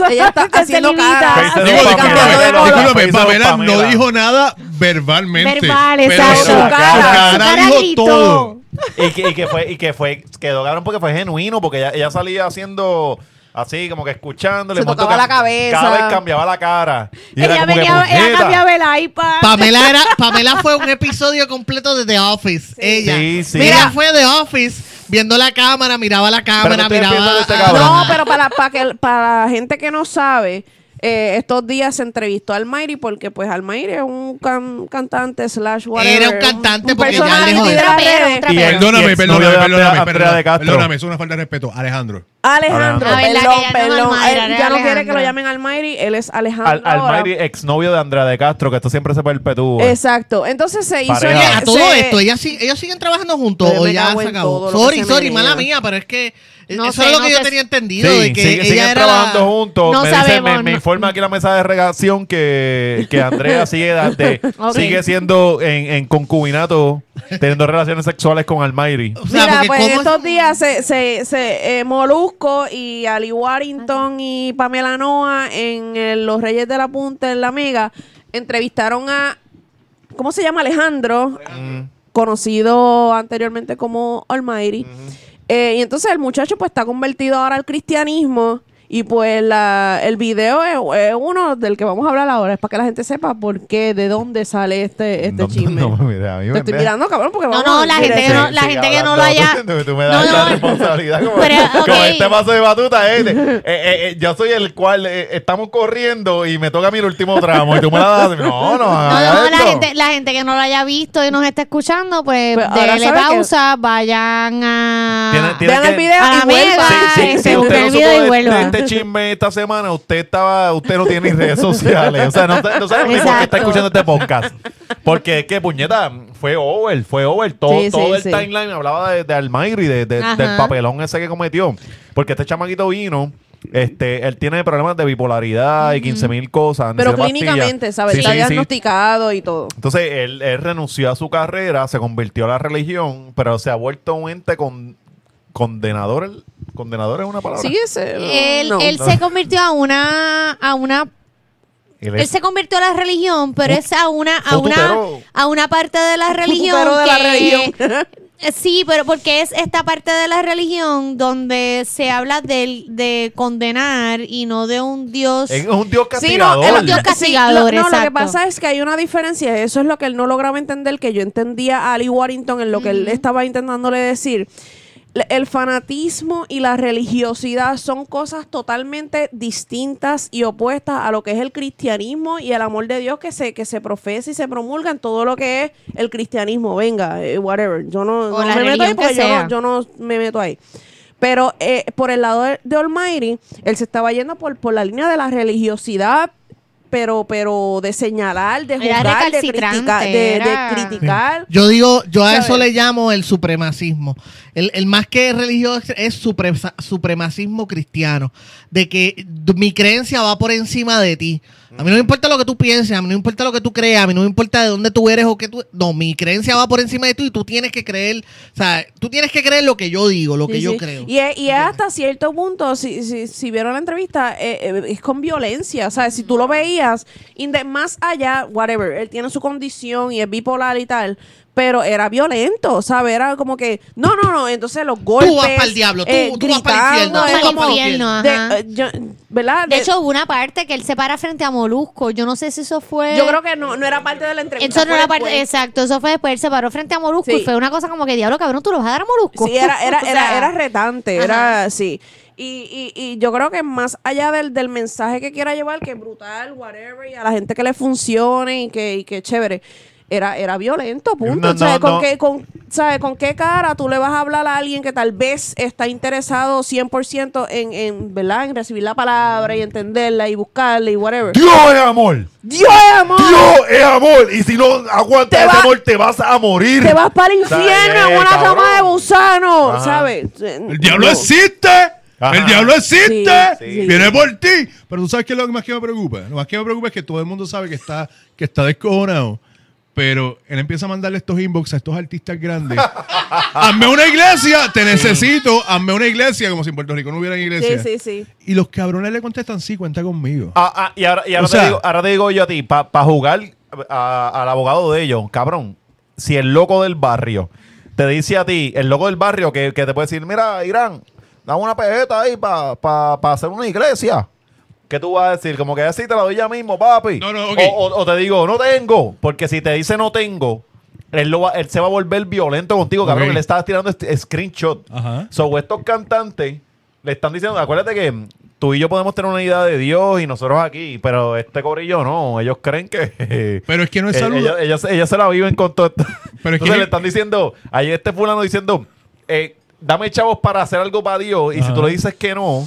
Ella está haciendo cara. Disculpe, Pamela, no dijo nada verbalmente. Verbal, exacto. Su Su cara. cara, Su cara dijo gritó. todo. Y que, y que fue, y que fue, quedó cabrón porque fue genuino, porque ella, ella salía haciendo así, como que escuchándole. Se tocaba la cabeza. Cada vez cambiaba la cara. Y era Ella que, venía, ella cambiaba el iPad. Pamela era, Pamela fue un episodio completo de The Office. Ella. Sí, sí. Mira, Mira. fue The Office, viendo la cámara, miraba la cámara, ¿qué ustedes miraba. este? No, pero para, para, que, para la gente que no sabe, eh, estos días se entrevistó a Almairi porque pues Almairi es un can- cantante slash whatever. Era un cantante porque ya dejó de-. Y Perdóname, perdóname, perdóname. Perdóname, es una falta de respeto. Alejandro. Alejandro, Ah, perdón, que ya no es perdón. Ya no quiere que lo llamen Almairi, él es Al, Alejandro. al exnovio de Andrea de Castro, que esto siempre se perpetúa. Exacto. Entonces se hizo. Ah, a todo se- esto, ellas, ellos siguen trabajando juntos o ya se acabó. Sorry, sorry, mala mía, pero es que No eso sé, es lo no que yo sé. tenía entendido. Sí, de que sigue- ella siguen era trabajando la- juntos. No me, dice- sabemos, me, me no. informa aquí la mesa de regación que, que Andrea sigue, Ok. sigue siendo en, en concubinato, teniendo relaciones sexuales con Almairi. O sea, Mira, porque pues cómo- estos días se, se, se eh, Molusco y Ali Warrington y Pamela Noa en eh, Los Reyes de la Punta en La Mega entrevistaron a ¿cómo se llama? Alejandro, conocido anteriormente como Almighty. Eh, y entonces el muchacho pues está convertido ahora al cristianismo y pues la, el video es, es uno del que vamos a hablar ahora, es para que la gente sepa por qué, de dónde sale este, este No, chisme. no, mira, a mí Te me estoy ve- mirando, cabrón, porque No, vamos no, a la gente que no- la gente que no lo haya- Tú, tú me das No, no. responsabilidad como, Pero, como ok. este paso de batuta. eh, de- eh, eh, eh, yo soy el cual eh, estamos corriendo y me toca a mí el último tramo y tú me la das. No, no, No, no, la gente, la gente que no lo haya visto y nos está escuchando, pues, Pues denle sabe que- pausa, vayan a... Tiene- tiene Vean que- el video a la y vuelvan. Sí, sí, no el video y de, de vuelva. Este chisme esta semana, usted estaba, usted no tiene ni redes sociales. O sea, no, no sabe ni por qué está escuchando este podcast. Porque es que, puñeta, fue over, fue over. Todo, Sí, sí, todo el sí. timeline hablaba de, de Almairi, de, de- del papelón ese que cometió. Porque este chamaquito vino. Este, él tiene problemas de bipolaridad y 15 mil cosas. Pero clínicamente, ¿sabes? Está sí, sí. diagnosticado y todo. Entonces, él, él renunció a su carrera, se convirtió a la religión, pero se ha vuelto un ente con, condenador. el- ¿Condenador es una palabra? Sí, ese. Él, no. él se convirtió a una, a una Él Él se convirtió a la religión, pero Un- es a una, a un una, tutero. a una parte de la religión de la. Eh, Sí, pero porque es esta parte de la religión donde se habla del- de condenar y no de un Dios. Es un Dios Sí, no, castigador. el- Dios sí, castigador, lo, no, lo que exacto. pasa es que hay una diferencia. Eso es lo que él no lograba entender, que yo entendía a Ali Warrington en lo que él estaba intentándole decir. El fanatismo y la religiosidad son cosas totalmente distintas y opuestas a lo que es el cristianismo y el amor de Dios que se, que se profesa y se promulga en todo lo que es el cristianismo. Venga, eh, whatever. Yo no, me meto ahí porque yo sea. no, yo no me meto ahí. Pero eh, por el lado de, de Almighty, él se estaba yendo por, por la línea de la religiosidad, pero, pero de señalar, de Era juzgar, de, criticar, de, criticar. Yo digo, yo a eso le llamo el supremacismo. El, el más que religioso es suprema- supremacismo cristiano. De que d- mi creencia va por encima de ti. A mí no me importa lo que tú pienses, a mí no me importa lo que tú creas, a mí no me importa de dónde tú eres o que tú... No, mi creencia va por encima de tú y tú tienes que creer, o sea, tú tienes que creer lo que yo digo, lo que Sí, yo sí. creo. Y, es, y es hasta cierto punto, si, si, si vieron la entrevista, eh, eh, es con violencia. O sea, si tú lo veías, más allá, whatever, él tiene su condición y es bipolar y tal. Pero era violento, ¿sabes? Era como que, no, no, no. Entonces los golpes. vas pa'l diablo, tú- eh, tú vas pa'l infierno, gritando, tú vas como- pa'l infierno, de- ajá. eh, yo- ¿Verdad? De hecho, hubo una parte que él se para frente a Molusco. Yo no sé si eso fue. yo creo que no, no era parte de la entrevista. Eso no era parte. Exacto, eso fue después. Él se paró frente a Molusco Sí. y fue una cosa como que, diablo, cabrón, tú lo vas a dar a Molusco. Sí, era, era, O sea, era, era retante, Ajá. era sí. Y, y, y yo creo que más allá del, del mensaje que quiera llevar, que es brutal, whatever, y a la gente que le funcione y que, y que chévere, era, era violento, punto. No, ¿Sabes? no, ¿Con, no. Qué, con, ¿sabes? ¿Con qué cara tú le vas a hablar a alguien que tal vez está interesado 100% en, en, ¿verdad? en recibir la palabra y entenderla y buscarla y whatever? Dios es amor. ¡Dios es amor! Dios es amor. Y si no aguantas ese va- amor, te vas a morir. Te vas para el infierno en una Cabrón. cama de gusano, Ajá. ¿sabes? El diablo No. existe. Ajá. El diablo existe. Sí, sí. Viene por ti. Pero tú sabes qué es lo más que me preocupa. Lo más que me preocupa es que todo el mundo sabe que está, que está descojonado. Pero él empieza a mandarle estos inbox a estos artistas grandes. hazme una iglesia, te necesito. Hazme una iglesia, como si en Puerto Rico no hubiera iglesia. sí, sí. Y los cabrones le contestan, sí, cuenta conmigo. Ah, ah, y ahora, y ahora O sea- te digo, ahora te digo yo a ti, para jugar a- al abogado de ellos, cabrón, si el loco del barrio te dice a ti, el loco del barrio que, que te puede decir, mira, Irán, dame una pejeta ahí para hacer una iglesia. ¿Qué tú vas a decir? Como que así te la doy ya mismo, papi. No, no, ok. o, o- o te digo, no tengo. Porque si te dice no tengo, él, lo va- él se va a volver violento contigo, cabrón. Ok. que le estás tirando screenshot. Ajá. So, estos cantantes le están diciendo, acuérdate que tú y yo podemos tener una idea de Dios y nosotros aquí, pero este corillo no, ellos creen que... Pero es que no es Eh, salud. Ellos, ellos, ellos se la viven con todo esto. Pero es que- Entonces le están diciendo, ahí este fulano diciendo, eh, dame chavos para hacer algo para Dios, y si Ajá. tú le dices que no,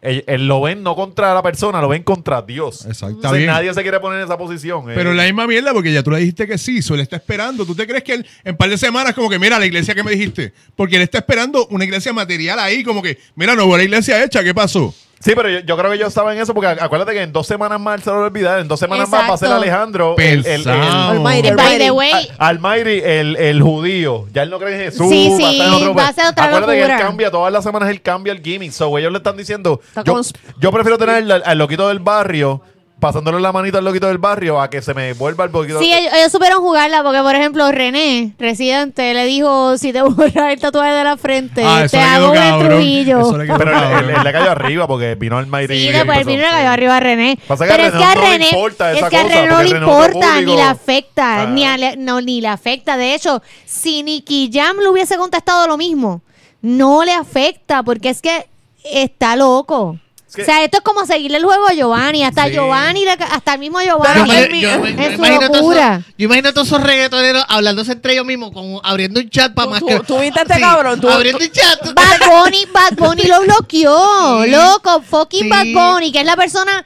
él, él lo ven no contra la persona, lo ven contra Dios. Exacto. Está Entonces bien. nadie se quiere poner en esa posición. eh. Pero la misma mierda, porque ya tú le dijiste que sí, so él está esperando. ¿Tú te crees que él en par de semanas, como que, mira, la iglesia que me dijiste? Porque él está esperando una iglesia material ahí, como que, mira, no hubo la iglesia hecha, ¿qué pasó? Sí, pero yo, yo creo que ellos saben eso porque acuérdate que en dos semanas más él se lo va a olvidar. En dos semanas más va a ser Exacto. Alejandro. El, el, el-. Almighty, By the Almighty. way, Almighty, el, el judío. Ya él no cree en Jesús. Sí, va a sí, estar en otro- va a ser otra Acuérdate que él cambia, todas las semanas él cambia el gimmick. So, ellos le están diciendo, yo, yo prefiero tener al, al loquito del barrio, pasándole la manita al loquito del barrio, a que se me vuelva el loquito. Sí, ellos, ellos supieron jugarla porque, por ejemplo, René, residente, le dijo, si te borras el tatuaje de la frente, Ah, te hago un. Trujillo. Pero él, cabrón. él- él le cayó arriba porque vino Almighty. Sí, y después vino y le cayó arriba a René. Pasa que Pero a es que René a no le René, importa es esa que a cosa, René no le René importa, ni le afecta, Ah. ni, a le- no, ni le afecta. De hecho, si Nicky Jam le hubiese contestado lo mismo, no le afecta, porque es que está loco. Es que- o sea, esto es como seguirle el juego a Giovanni, hasta Sí. Giovanni, hasta el mismo Giovanni. mi- yo es yo su locura. esos- yo imagino a todos esos reggaetoneros hablándose entre ellos mismos, como abriendo un chat para más que. tú viste este cabrón, tú- abriendo un chat. Bad Bunny, Bad Bunny lo bloqueó, Sí. loco, fucking Sí. Bad Bunny, que es la persona,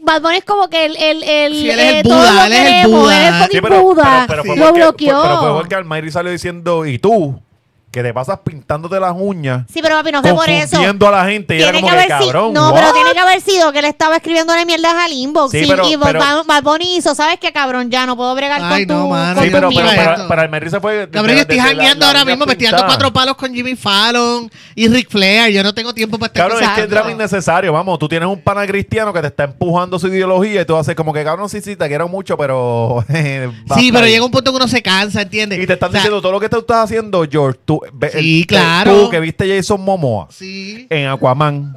Bad Bunny es como que el, el, el, Sí, él es el eh, Buda, él es el Buda. él es Sí, fucking pero, Buda, pero- pero fue lo porque- bloqueó. Pero fue porque Almighty salió diciendo, ¿y tú? Que te pasas pintándote las uñas, Sí, pero papi, no fue por eso. confundiendo a la gente y era como que que, cabrón, no, what? pero tiene que haber sido que le estaba escribiéndole mierdas al inbox. Sí, y, pero- y pero- Bad Bunny hizo, ¿sabes qué, cabrón? Ya no puedo bregar Ay, con no, tu, mano, Sí, pero, mierda. para, el Merry se fue. Cabrón, yo estoy jangueando ahora mismo, me estoy dando pintada. cuatro palos con Jimmy Fallon y Ric Flair. Yo no tengo tiempo para estar Cabrón, es que es pensando. drama innecesario. Vamos, tú tienes un pana cristiano que te está empujando su ideología y tú haces como que, cabrón, sí, sí, te quiero mucho, pero. Sí, pero llega un punto que uno se cansa, ¿entiendes? Y te están diciendo todo lo que tú estás haciendo, George. Tú, Sí, el- claro. Tú que viste Jason Momoa Sí. en Aquaman.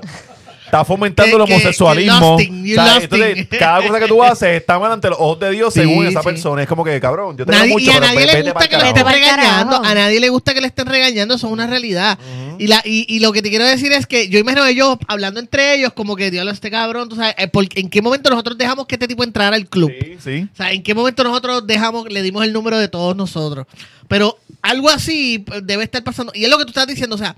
Está fomentando Que- el homosexualismo. que lusting, you O sea, lusting. entonces, cada cosa que tú haces está mal ante los ojos de Dios Sí, según esa persona. Es como que, cabrón, yo te Nadie- mucho, y a nadie le gusta que le estén regañando. A nadie le gusta que le estén regañando. Eso es una realidad. Y, la, y, y lo que te quiero decir es que yo imagino ellos hablando entre ellos, como que diablo, este cabrón, tú sabes, eh, ¿en qué momento nosotros dejamos que este tipo entrara al club? Sí, sí. O sea, ¿en qué momento nosotros dejamos, le dimos el número de todos nosotros? Pero algo así pues, debe estar pasando. Y es lo que tú estás diciendo, o sea,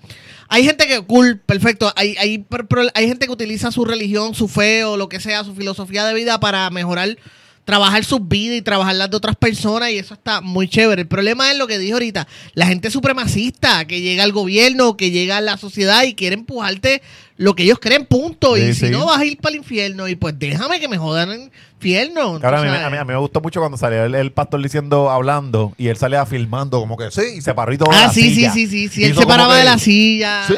hay gente que, cool, perfecto, hay, hay, hay gente que utiliza su religión, su fe o lo que sea, su filosofía de vida para mejorar, trabajar sus vidas y trabajar las de otras personas y eso está muy chévere. El problema es lo que dije ahorita, la gente supremacista que llega al gobierno, que llega a la sociedad y quiere empujarte lo que ellos creen, punto. Sí, y si sí. no, vas a ir para el infierno y pues déjame que me jodan en el infierno. Cabrón, a, mí, a, mí, a mí me gustó mucho cuando salió el, el pastor diciendo, hablando, y él salía filmando como que sí, y se paró y todo. de Ah, la sí, sí, silla. sí, sí, sí. Hizo Él se paraba que- de la silla. Sí,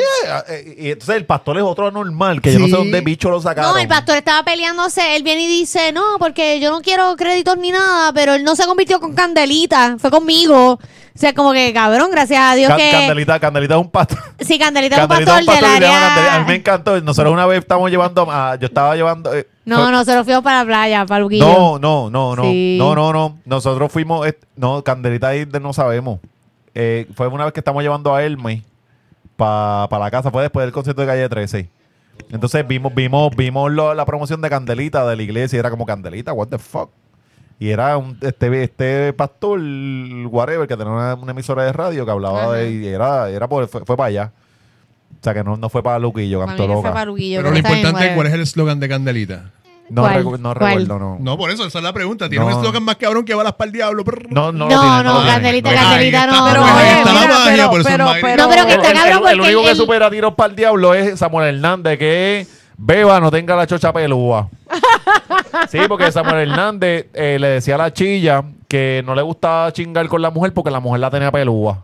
eh, y entonces el pastor es otro anormal, que yo no sé dónde bicho lo sacaron. No, el pastor estaba peleándose. Él viene y dice, no, porque yo no quiero créditos ni nada, pero él no se convirtió con Candelita, fue conmigo. O sea, como que cabrón, gracias a Dios que... Candelita, Candelita es un pastor. Sí, Candelita es un pastor, un pastor del Candelita. A mí me área... encantó. Nosotros una vez estamos llevando, a- yo estaba llevando... eh, No, fue- nosotros fuimos para la playa, para Luquillo. No, no, no, no. Sí. No, no, no. Nosotros fuimos. eh, No, Candelita ahí no sabemos. Eh, fue una vez que estamos llevando a Elme para la casa. Fue después del concierto de calle 13. Entonces vimos, vimos, vimos lo- la promoción de Candelita de la iglesia y era como Candelita, what the fuck. Y era un, este, este pastor, whatever, que tenía una, una emisora de radio que hablaba Ajá. de. Y era, era por- fue, fue para allá. O sea que no, no fue para Luquillo, cantó loca. para Luquillo. Pero lo importante es cuál es el eslogan de Candelita. No, ¿Cuál? recu- no ¿Cuál? recuerdo, no. No, por eso, esa es la pregunta. Tiene No. un eslogan más cabrón que balas para el diablo. No, no, No, lo tiene, no. Candelita. Candelita no. Pero ahí oye, está la mira, magia, pero- por eso es pero- magia. pero- No, pero que El- está el- cabrón el, porque el único que supera tiros para el diablo es Samuel Hernández, que es beba, no tenga la chocha pelúa. sí, porque Samuel Hernández eh, le decía a la chilla que no le gustaba chingar con la mujer porque la mujer la tenía pelúa.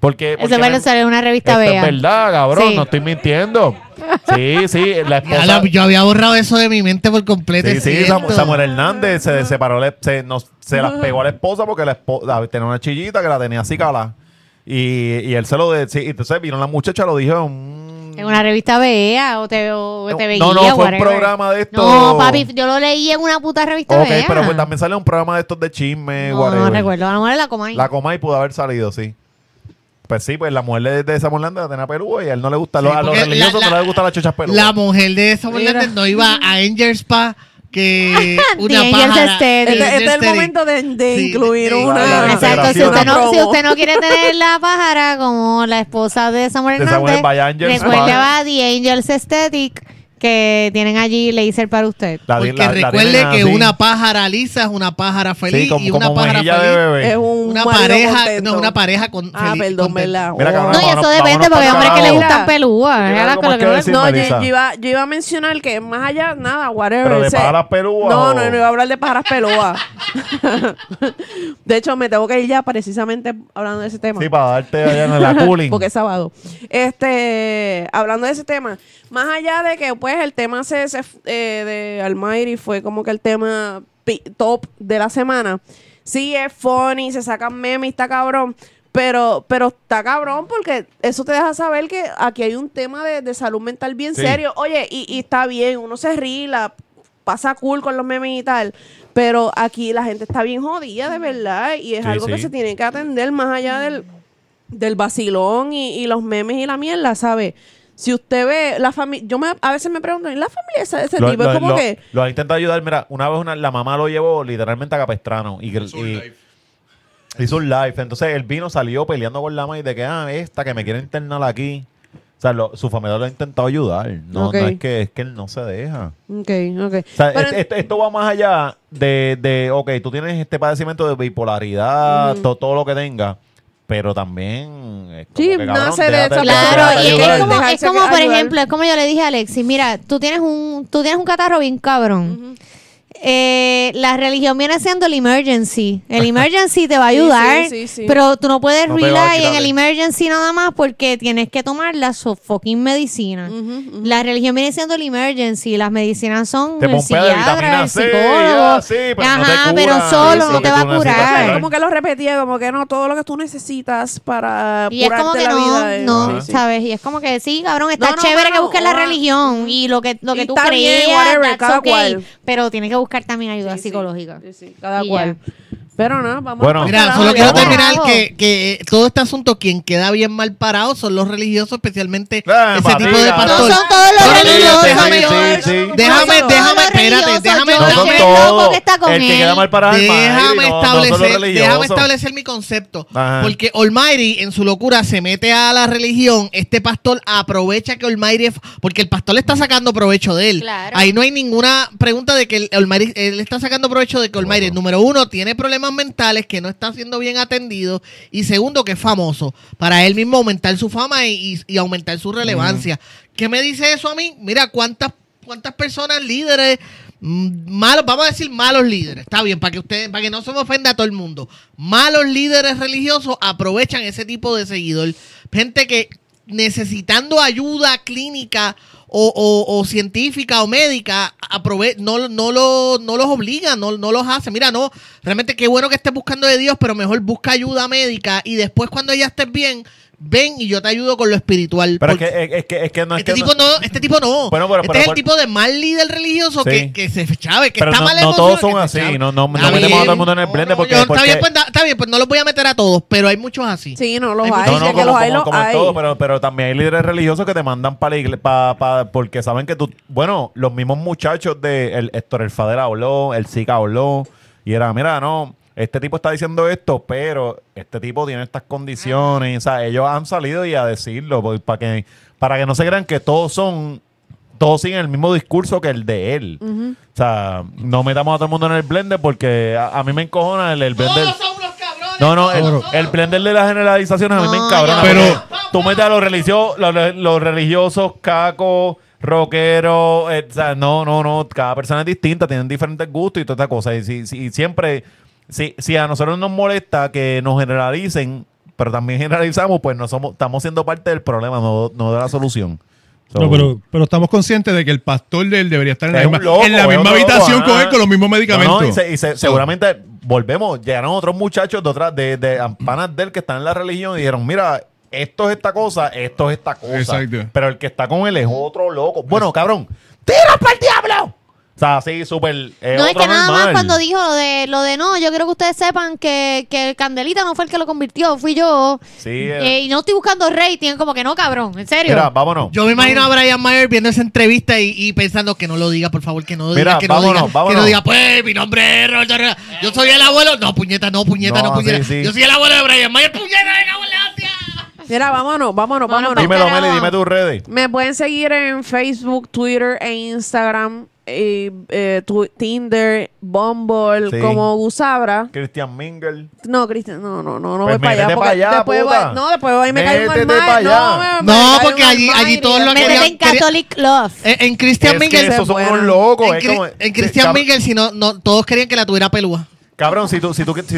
Porque, porque Eso me lo en una revista Esto es Bea. verdad, cabrón, Sí. no estoy mintiendo. Sí, sí, la Ya esposa... la- yo había borrado eso de mi mente por completo. Sí, es sí, cierto. Samuel Hernández se separó, le- se, nos- se las pegó a la esposa porque la esposa tenía una chillita que la tenía así cala. Y, y él se lo decía. Y entonces vino la muchacha, lo dijo en un- En una revista Bea o te, o te veía. No, no, fue un programa de estos. No, papi, yo lo leí en una puta revista Ok, Bea. pero pues también sale un programa de estos de chisme, No, whatever. no recuerdo. A lo mejor la Comay. La coma y pudo haber salido, sí. Pues sí, pues la mujer de, de Samuel Hernández la tenía pelúa y a él no le gusta. Sí, a los porque religiosos la- no les gustan las chuchas pelúas. La mujer de Samuel Mira. No iba a Angel Spa que una The Angels pájara. Aesthetic. Este, este es el momento de, de Sí, incluir una. Exacto, si usted, no, si usted no quiere tener la pájara como la esposa de Samuel De Hernández, recuerde a The Angels Aesthetic que tienen allí laser para usted. La- Porque la- recuerde que así. una pájara lisa es una pájara feliz Sí, como, y una pájara de feliz bebé. Es un una pareja, contento. no es una pareja con Ah, feliz- perdón. ¿verdad? Mira, Oh. cabrón, No, y eso vámonos- depende vámonos porque hay hombres que le gustan pelúas. Mira, Era ¿cómo con lo es que que no- yo, iba, yo iba a mencionar que más allá, nada, whatever. Pero de ese- pájaras pelúas No, no, no iba a hablar de pájaras pelúas. de hecho, me tengo que ir ya precisamente hablando de ese tema. Sí, para darte allá en la cooling. Porque es sábado. Este, hablando de ese tema, más allá de que pues el tema se, se, eh, de Almighty fue como que el tema top de la semana. Sí, es funny, se sacan memes, está cabrón. Pero, pero está cabrón porque eso te deja saber que aquí hay un tema de, de salud mental bien Sí. serio. Oye, y, y está bien, uno se ríe, la pasa cool con los memes y tal. Pero aquí la gente está bien jodida, de verdad. Y es Sí, algo que se tiene que atender más allá del, del vacilón y, y los memes y la mierda, ¿sabe? Si usted ve la familia, yo me, a veces me pregunto, ¿y la familia ese Lo, tipo? lo- es como lo- que, lo ha intentado ayudar. Mira, una vez una- la mamá lo llevó literalmente a Capestrano. Y, Hizo un y- live. hizo un live. Entonces él vino, salió peleando con la mamá y de que, ah, esta que me quiere internar aquí. O sea, lo- su familia lo ha intentado ayudar. No, es que es que él no se deja. ok, ok. O sea, Pero- esto, esto va más allá de, de, ok, tú tienes este padecimiento de bipolaridad, to- todo lo que tenga, pero también es como Sí, que, cabrón, nace de déjate Claro, y es, como, es Dejarse como, por ayudar. ejemplo, es como yo le dije a Alexis, mira, tú tienes un, tú tienes un catarro bien cabrón. Eh, la religión viene siendo el emergency. El emergency te va a ayudar, sí, sí, sí. pero tú no puedes No rely en el emergency nada más porque tienes que tomar la so fucking medicina. La religión viene siendo el emergency. Las medicinas son Te el psiquiatra, el psicólogo. ya, sí, pero no te Ajá, pero solo sí, no te va a curar. Como que lo repetía, como que no, todo lo que tú necesitas para Y es como que la no, vida. es- no. ¿sabes? Y es como que sí, cabrón, está No, no, chévere que busques la religión y lo que, lo que tú creías, whatever, that's cada okay, cual. pero tienes que buscar también ayuda Sí, psicológica. Sí, sí, cada Y cual. Pero no, vamos Bueno. a Mira, solo a- quiero terminar que, que eh, todo este asunto, quien queda bien mal parado son los religiosos, especialmente Ah, ese tipo de ah, pastor. No son todos los No, religiosos, déjame- sí, sí. Déjame, déjame, los espérate, déjame- déjame- Déjame establecer, déjame establecer mi concepto. Ajá. Porque Almighty, en su locura, se mete a la religión. Este pastor aprovecha que Almighty. Porque el pastor le está sacando provecho de él. Claro. Ahí no hay ninguna pregunta de que el Almighty. Él está sacando provecho de que Almighty, número uno, tiene problemas mentales, que no está siendo bien atendido. Y segundo, que es famoso. Para él mismo aumentar su fama y, aumentar su relevancia. ¿Qué me dice eso a mí? Mira, cuántas, cuántas personas líderes mm, malos, vamos a decir malos líderes, está bien, para que ustedes, para que no se me ofenda a todo el mundo. Malos líderes religiosos aprovechan ese tipo de seguidor. Gente que necesitando ayuda clínica o, o- o científica o médica, aprove no, no, lo, no los obliga, no, no los hace. Mira, no, realmente qué bueno que estés buscando de Dios, pero mejor busca ayuda médica y después cuando ya estés bien, ven y yo te ayudo con lo espiritual. Pero es Porque- que, es, es que, es que no es este que tipo no, este tipo no. Bueno, pero- este pero- es el tipo de mal líder religioso Sí. que, que se chave, que Pero está no- mal no todos son así, no- no- no metemos a todo el mundo en el blender porque- yo- está, porque- bien, pues, da- está bien, pues no los voy a meter a todos, pero hay muchos así. Sí, no, los Hay hay. No, no, que como, los hay, como- los como hay. todo, pero, pero también hay líderes religiosos que te mandan para la iglesia, pa- pa- porque saben que tú, bueno, los mismos muchachos de el Héctor El Fader habló, el Zika habló, y era, mira, no, este tipo está diciendo esto, pero este tipo tiene estas condiciones, o sea, ellos han salido y a decirlo, pues, para que, para que no se crean que todos son, todos siguen el mismo discurso que el de él. O sea, no metamos a todo el mundo en el blender porque a, a mí me encojona el, el blender. Todos son unos cabrones. No, no, el, el blender de las generalizaciones a mí me No, yo- Pero Pero- tú metes a los religiosos, los, los religiosos, cacos, rockeros, eh, o sea, no, no, no, cada persona es distinta, tienen diferentes gustos y toda esta cosa. Y, si, si- y siempre, si, si a nosotros nos molesta que nos generalicen, pero también generalizamos, pues no somos, estamos siendo parte del problema, no, no de la solución. So, No, pero, pero estamos conscientes de que el pastor de él debería estar en la misma, un loco, en la es misma otro loco, habitación con él con los mismos medicamentos. No, no, y se- y se- seguramente volvemos, llegaron otros muchachos de otras, de, de panas de él que están en la religión y dijeron, mira, esto es esta cosa, esto es esta cosa. Exacto. Pero el que está con él es otro loco. Bueno, cabrón, ¡tira para el diablo! O sea, así súper. no, es que nada más cuando dijo lo de, lo de no, yo quiero que ustedes sepan que, que el Candelita no fue el que lo convirtió, fui yo. Sí, eh. Eh, y no estoy buscando rating, como que no, cabrón, en serio. Mira, vámonos. Yo me imagino a Brian Mayer viendo esa entrevista y, y pensando que no lo diga, por favor, que no lo Mira, diga, que no vámonos, diga, que no diga, pues mi nombre es Roberto Herrera. Yo soy el abuelo. No, puñeta, no, puñeta, no, No, puñeta. sí, sí. Yo soy el abuelo de Brian Mayer, puñeta, venga, abuela, hostia. Mira, vámonos, vámonos, Vámonos, vámonos. Dímelo. Meli, dime tus redes. Me pueden seguir en Facebook, Twitter e Instagram, y, eh, tu- Tinder, Bumble, Sí. como Gusabra. Cristian Mingle. No, Cristian, no, no, no, no Pues voy para allá. porque allá, después puta. voy- no, después voy y me cae un Métete almighty. pa' allá. No, me- me No, cae porque allí- allí todos lo querían- en Catholic Love. En, en Christian Es que Miguel, esos son unos locos. en, es como- en Christian Miguel, si no, no, todos querían que la tuviera pelúa. Cabrón, si tú, si tú, si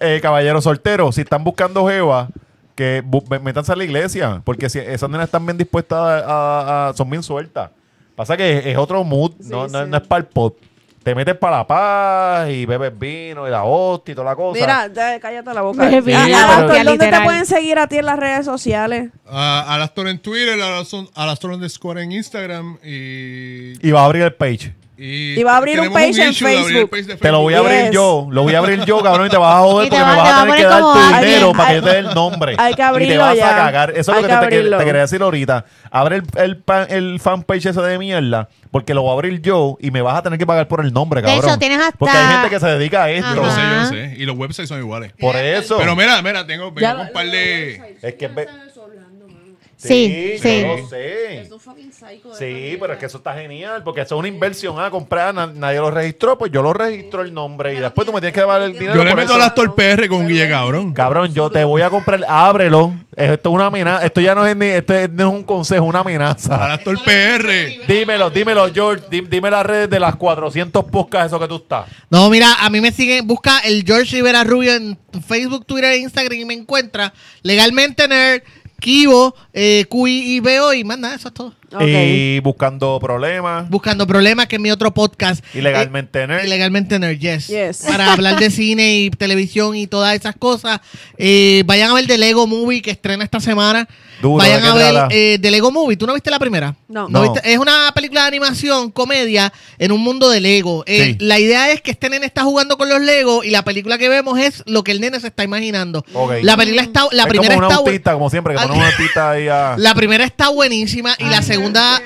eh, caballero soltero, si están buscando Jeva, que me- métanse a la iglesia, porque si esas nenas están bien dispuestas a, a- a- son bien sueltas. Pasa que es, es otro mood, no, no- sí. no es para el pot. Te metes para la paz y bebes vino y la hostia y toda la cosa. Mira, ya, cállate la boca. Hostia, ¿Dónde te literal. pueden seguir a ti en las redes sociales? A Alastor en Twitter, Alastor, Alastor underscore en Instagram y... y va a abrir el page. Y, Y va a abrir un page en de Facebook. page de Te lo voy a Yes. abrir yo, lo voy a abrir yo, cabrón, y te vas a joder porque va- me vas va a tener que dar tu alguien. dinero para que yo te dé el nombre. hay que Y te abrirlo vas ya. a cagar. Eso es lo que, que te, que- abrirlo. te quería decir ahorita. Abre el, el, pan- el fanpage ese de mierda, porque lo voy a abrir yo y me vas a tener que pagar por el nombre, De cabrón. hecho, tienes hasta- Porque hay gente que se dedica a esto. Yo lo sé, yo lo sé. Y los websites son iguales. Por eso. Pero mira, mira, tengo, con un par de... es que Sí, sí. yo lo sé. Psycho Sí, pero es que eso está genial, porque eso es una inversión a comprar, na- nadie lo registró, pues yo lo registro el nombre y después tú me tienes que dar el dinero. Yo le por meto eso. al actor PR con Guille Cabrón. Cabrón, yo te voy a comprar, ábrelo. Esto es una amenaza, esto ya no es ni, esto es- no es un consejo, es una Al amenaza. actor PR. Dímelo, dímelo, George, di- dime las redes de las 400 podcasts eso que tú estás. No, mira, a mí me siguen, busca el George Rivera Rubio en Facebook, Twitter e Instagram y me encuentra legalmente Nerd, Kibo, eh, QI y Veo y más eso es todo. Y buscando problemas, Buscando problemas, que es mi otro podcast. ilegalmente Eh, nerd. Ilegalmente Nerd, yes. Yes. Para hablar de cine y televisión y todas esas cosas. Eh, vayan a ver The Lego Movie que estrena esta semana. Duro, vayan ¿de a ver eh, The Lego Movie. ¿Tú no viste la primera? No. No. viste? Es una película de animación, comedia, en un mundo de Lego. Eh, Sí. La idea es que este nene está jugando con los Lego y la película que vemos es lo que el nene se está imaginando. La película está, la es primera como está autista, como siempre, que Ah, ponen un autista ahí a... la primera está buenísima y la segunda onda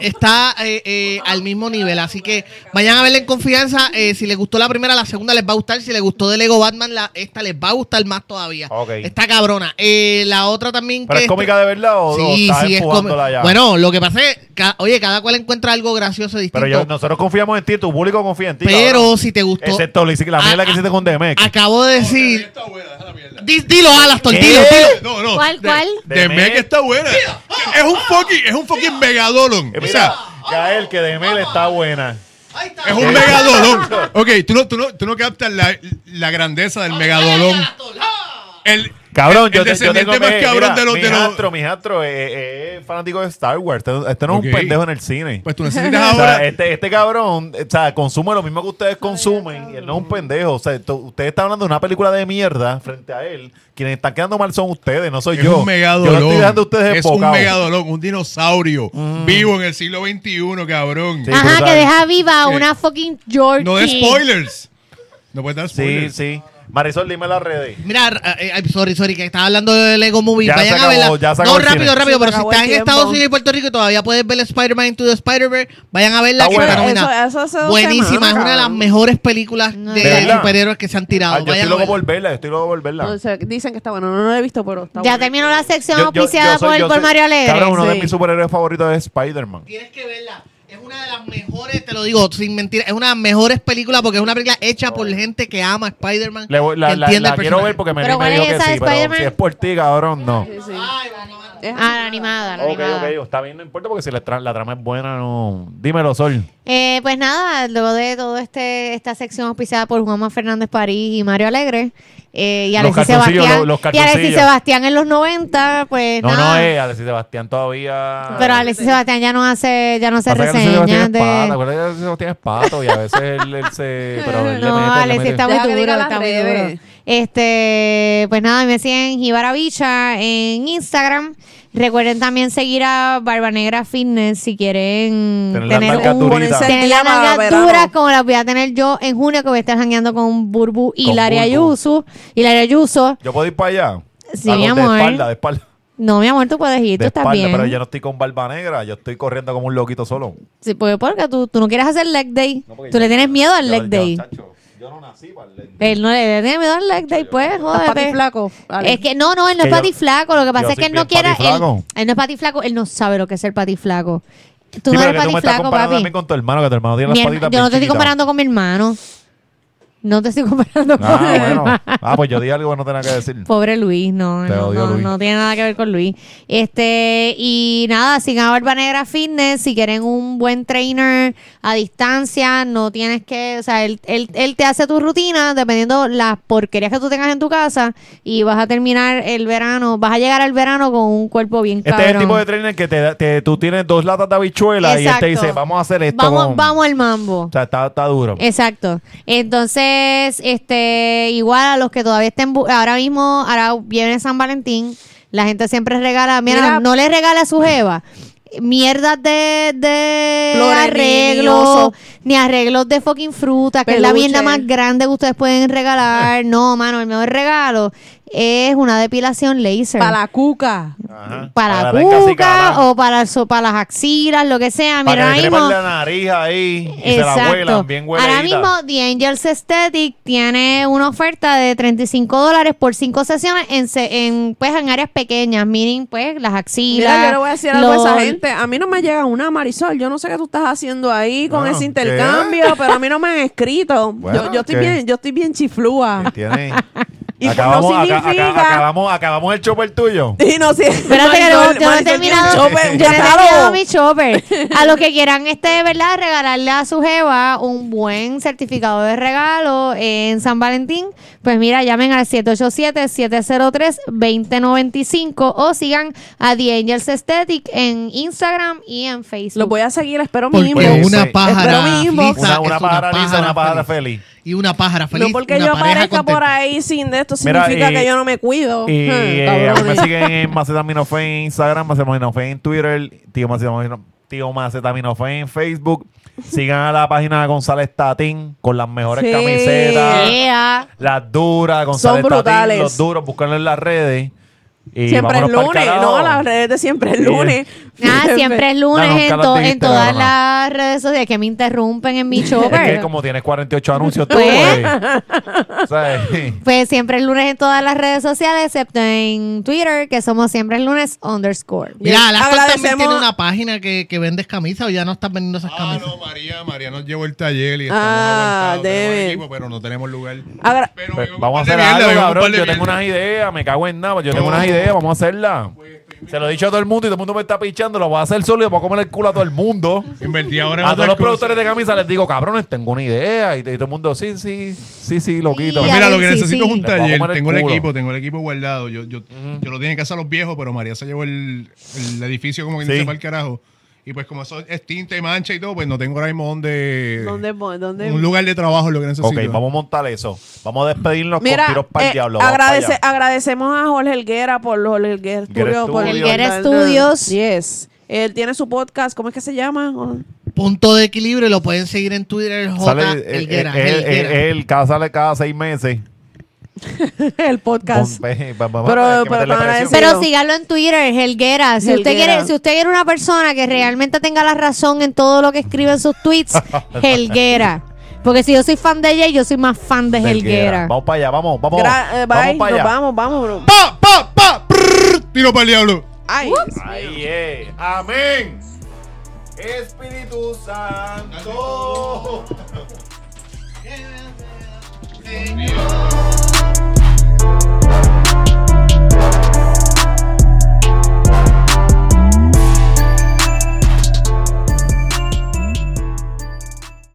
está eh, eh, al mismo nivel. Así que vayan a verla en confianza. Eh, si les gustó la primera, la segunda les va a gustar. Si les gustó de Lego Batman, la, esta les va a gustar más todavía. Ok. Está cabrona. Eh, la otra también ¿Pero que es cómica de verdad o, o Sí, estás sí, es ya? Bueno, lo que pasa es, ca- oye, cada cual encuentra algo gracioso distinto. Pero yo- nosotros confiamos en ti, tu público confía en ti. Pero cabrón. si te gustó. Excepto la la mierda Ah, que hiciste con DMX. Acabo de decir. Buena. Di- Dilo, Alastor, ¿Qué? dilo, dilo. No, no. ¿Cuál, cuál? Meg. está buena. Es un fucking, es un fucking megadolon. Eh, Mira, sea, Gael, que DMX está buena. es un megadolón. Ok, tú no, tú no, tú no captas la, la grandeza del megadolón. El, Cabrón, el, yo, el te, yo descendiente tengo más mi- cabrón mira, de los... mi De los astro, mi astro es, es- es fanático de Star Wars. Este, este no es Ok. un pendejo en el cine. pues tú necesitas o ahora... sea, este, este cabrón, o sea, consume lo mismo que ustedes consumen y él no es un pendejo. O sea, ustedes están hablando de una película de mierda frente a él. Quienes están quedando mal son ustedes, no soy es yo. un Yo megadolón. lo estoy dejando a ustedes es un megadolón, un dinosaurio vivo en el siglo XXI, cabrón. Sí, Ajá, que deja viva a Sí. una fucking Georgie. No de spoilers. No puedes dar Sí, spoilers. sí. Marisol, dime las redes. Mira, eh, eh, sorry, sorry, que estaba hablando de Lego Movie. Ya Vayan a verla. ya no, rápido, rápido, pero si el en. Estados Unidos y Puerto Rico y todavía puedes ver Spider-Man Into the Spider-Verse, vayan a verla Está que buena. está nominada. Eso- eso hace dos Buenísima, es una de las mejores películas No, de, superhéroes que se han tirado. Ah, yo Vayan estoy por verla, yo estoy loco por verla. No sé, dicen que está bueno. No, lo he visto, pero está Ya bueno. terminó la sección Yo- yo- auspiciada yo soy- por, por soy- Mario Alegre. Cabrón, uno de mis superhéroes favoritos es Spider-Man. Tienes que verla. Es una de las mejores, te lo digo sin mentir, es una de las mejores películas porque es una película hecha por gente que ama a Spider-Man. Le voy- la que la- entiende la el quiero personaje. ver porque me, ¿Pero me cuál dijo es que esa sí, pero Spider-Man? si es por ti, cabrón, no. Sí, sí. Ah, Es la animada, la Ok, animada. ok, está bien, no importa porque si la, tra- la trama es buena, no. Dímelo, Sol. Eh, pues nada, luego de todo este esta sección auspiciada por Juanma Fernández París y Mario Alegre eh, y Los Alexis Sebastián los- los y Alexis. Sebastián en los 90, pues No, nada. no, es Alexis Sebastián todavía. Pero Alexis Sebastián ya no hace ya no hace reseñas de acuérdate que Alexis Sebastián es pato y a veces él, él se. Pero él no, mete, Alexis mete. está muy duro, está muy duro. Este, pues nada, me siguen Jibara Bicha en Instagram. Recuerden también seguir a Barba Negra Fitness si quieren Tener tener verano. duras como las voy a tener yo en junio que voy a estar jangueando con Burbu y Laria. Ayuso. Y Laria Ayuso. Yo puedo ir para allá. Sí, mi De amor. espalda, de espalda. No, mi amor, tú puedes ir, tú De estás espalda, bien. pero yo no estoy con barba negra, yo estoy corriendo como un loquito solo. Sí, porque, porque tú, tú no quieres hacer leg day. No, tú le tienes miedo al yo- leg yo, day. chacho, Yo no nací para el leg day. Él no le tiene miedo al leg day, pues, ¿Estás pati jódete. flaco? Ale. Es que no, no, él no Que es yo- patiflaco. Lo que pasa es que él no bien quiere. Él, patiflaco. él no es patiflaco, él no sabe lo que es el patiflaco. Tú Sí, no pero eres que tú me estás patiflaco, comparando papi. también con tu hermano, que tu hermano tiene Mi las herma- patitas yo no bien te estoy chiquitas. comparando con mi hermano. No te estoy comparando con Ah, bueno. Ah, pues yo dije algo que no tenía que decir. Pobre Luis, no, Te no, odio, no, Luis. no tiene nada que ver con Luis. Este, y nada, sigan a Barba Negra Fitness, si quieren un buen trainer a distancia, no tienes que, o sea, él, él, él te hace tu rutina dependiendo las porquerías que tú tengas en tu casa y vas a terminar el verano, vas a llegar al verano con un cuerpo bien Este cabrón. es el tipo de trainer que te, te- tú tienes dos latas de habichuela y él te dice, vamos a hacer esto. Vamos, con-". vamos al mambo. O sea, está, está duro. Exacto. Entonces, este, igual a los que todavía estén, ahora mismo, ahora viene San Valentín, la gente siempre regala, mira, Mira. no le regala a su jeva mierdas de, de arreglos, ni arreglos de fucking fruta, que es la mierda más grande que ustedes pueden regalar. No, mano, el mejor regalo es una depilación laser. Para la cuca. Ajá. para la cuca o para, so- para las axilas, lo que sea. Mira, Para ahora que le mismo. la nariz ahí y se la huelan bien. Ahora mismo The Angels Aesthetic tiene una oferta de 35 dólares por 5 sesiones en, se- en, pues, en áreas pequeñas, miren pues las axilas. Mira, yo le voy a decir algo a esa gente. A mí no me llega una Marisol. Yo no sé qué tú estás haciendo ahí con Bueno, ese ¿qué? intercambio, pero a mí no me han escrito. Bueno, yo, yo estoy bien, yo estoy bien chiflúa. Pues acabamos, no aca- significa- aca- acabamos, acabamos el chopper tuyo. Y no sé. Espérate que no, yo no he terminado, yo he terminado mi chopper. A los que quieran, este, ¿verdad? Regalarle a su jeva un buen certificado de regalo en San Valentín, pues mira, llamen al 787-703-2095 o sigan a The Angels Aesthetic en Instagram y en Facebook. Lo voy a seguir, espero mi inbox. una sí. pájara Espero mi inbox. Una, una es pájara lisa, una pájara feliz. Y una pájara feliz. No porque una yo pareja aparezca por ahí sin de esto Mira, significa que yo no me cuido. Y Hmm, eh, a mí me siguen en Macetaminofe en Instagram, Macetaminofe en Twitter, Tío Macetamino- Tío Macetaminofe en Facebook. Sigan a la página de González Tatín con las mejores Sí. camisetas, Yeah. las duras, González Son brutales. Tatín, los duros, búscanlo en las redes. Y Siempre es lunes, no, las redes de siempre es Sí. lunes. Ah, siempre es lunes No, en, to- en todas las redes sociales que me interrumpen en mi Es chopper. que como tienes 48 anuncios tú, Pues. pues, ¿sabes? Pues siempre el lunes en todas las redes sociales, excepto en Twitter, que somos siempre el lunes underscore. Mira, Alaska también tiene una página que, que vendes camisas o ya no estás vendiendo esas Ah, camisas. no, María, María nos llevó el taller y estamos Ah. Tenemos deben. equipo, pero no tenemos lugar. Agra- Pero Pues, vengo con vamos a hacer algo, cabrón. Yo tengo unas ideas, me cago en nada. pues Yo tengo unas ideas, vamos a hacerlas. Se lo he dicho a todo el mundo y todo el mundo me está pichando. Lo voy a hacer solo y le voy a comer el culo a todo el mundo. Invertí ahora en A todos los productores de camisas les digo, cabrones, tengo una idea. Y, y todo el mundo, sí, sí, sí, sí, lo quito. Pues mira, lo que sí, necesito sí. es un Les voy a taller. comer el Tengo el culo. equipo, tengo el equipo guardado. Yo, yo, yo lo tenía que hacer a los viejos, pero María se llevó el, el edificio como que Sí. se fue al carajo. Y pues como eso es tinta y mancha y todo, pues no tengo ahora mismo donde... ¿Dónde, voy? dónde? Un lugar de trabajo es lo que necesito. Ok, vamos a montar eso. Vamos a despedirnos Mira, con tiros para el eh, diablo. Agradece- agradecemos a Jorge Helguera por Jorge Helguera Studio. por. Helguera Studios. Yes. Él tiene su podcast. ¿Cómo es que se llama? Punto de equilibrio lo pueden seguir en Twitter. J. Sale, eh, Helguera, eh, eh, eh, él cada, sale cada seis meses. el podcast. Pa- Pero- pero para en Twitter, Helguera. Si usted quiere, si usted quiere una persona que realmente tenga la razón en todo lo que escribe en sus tweets, Helguera. Porque si yo soy fan de ella, yo soy más fan de Helguera. Helguera. Vamos para allá, vamos, vamos. Gra- eh, vamos bye, para allá. vamos, vamos, bro. ¡Pa, pa, pa! prrr, tiro para el diablo. Ay, Ahí es. Amén. Espíritu Santo. Señor. Bye.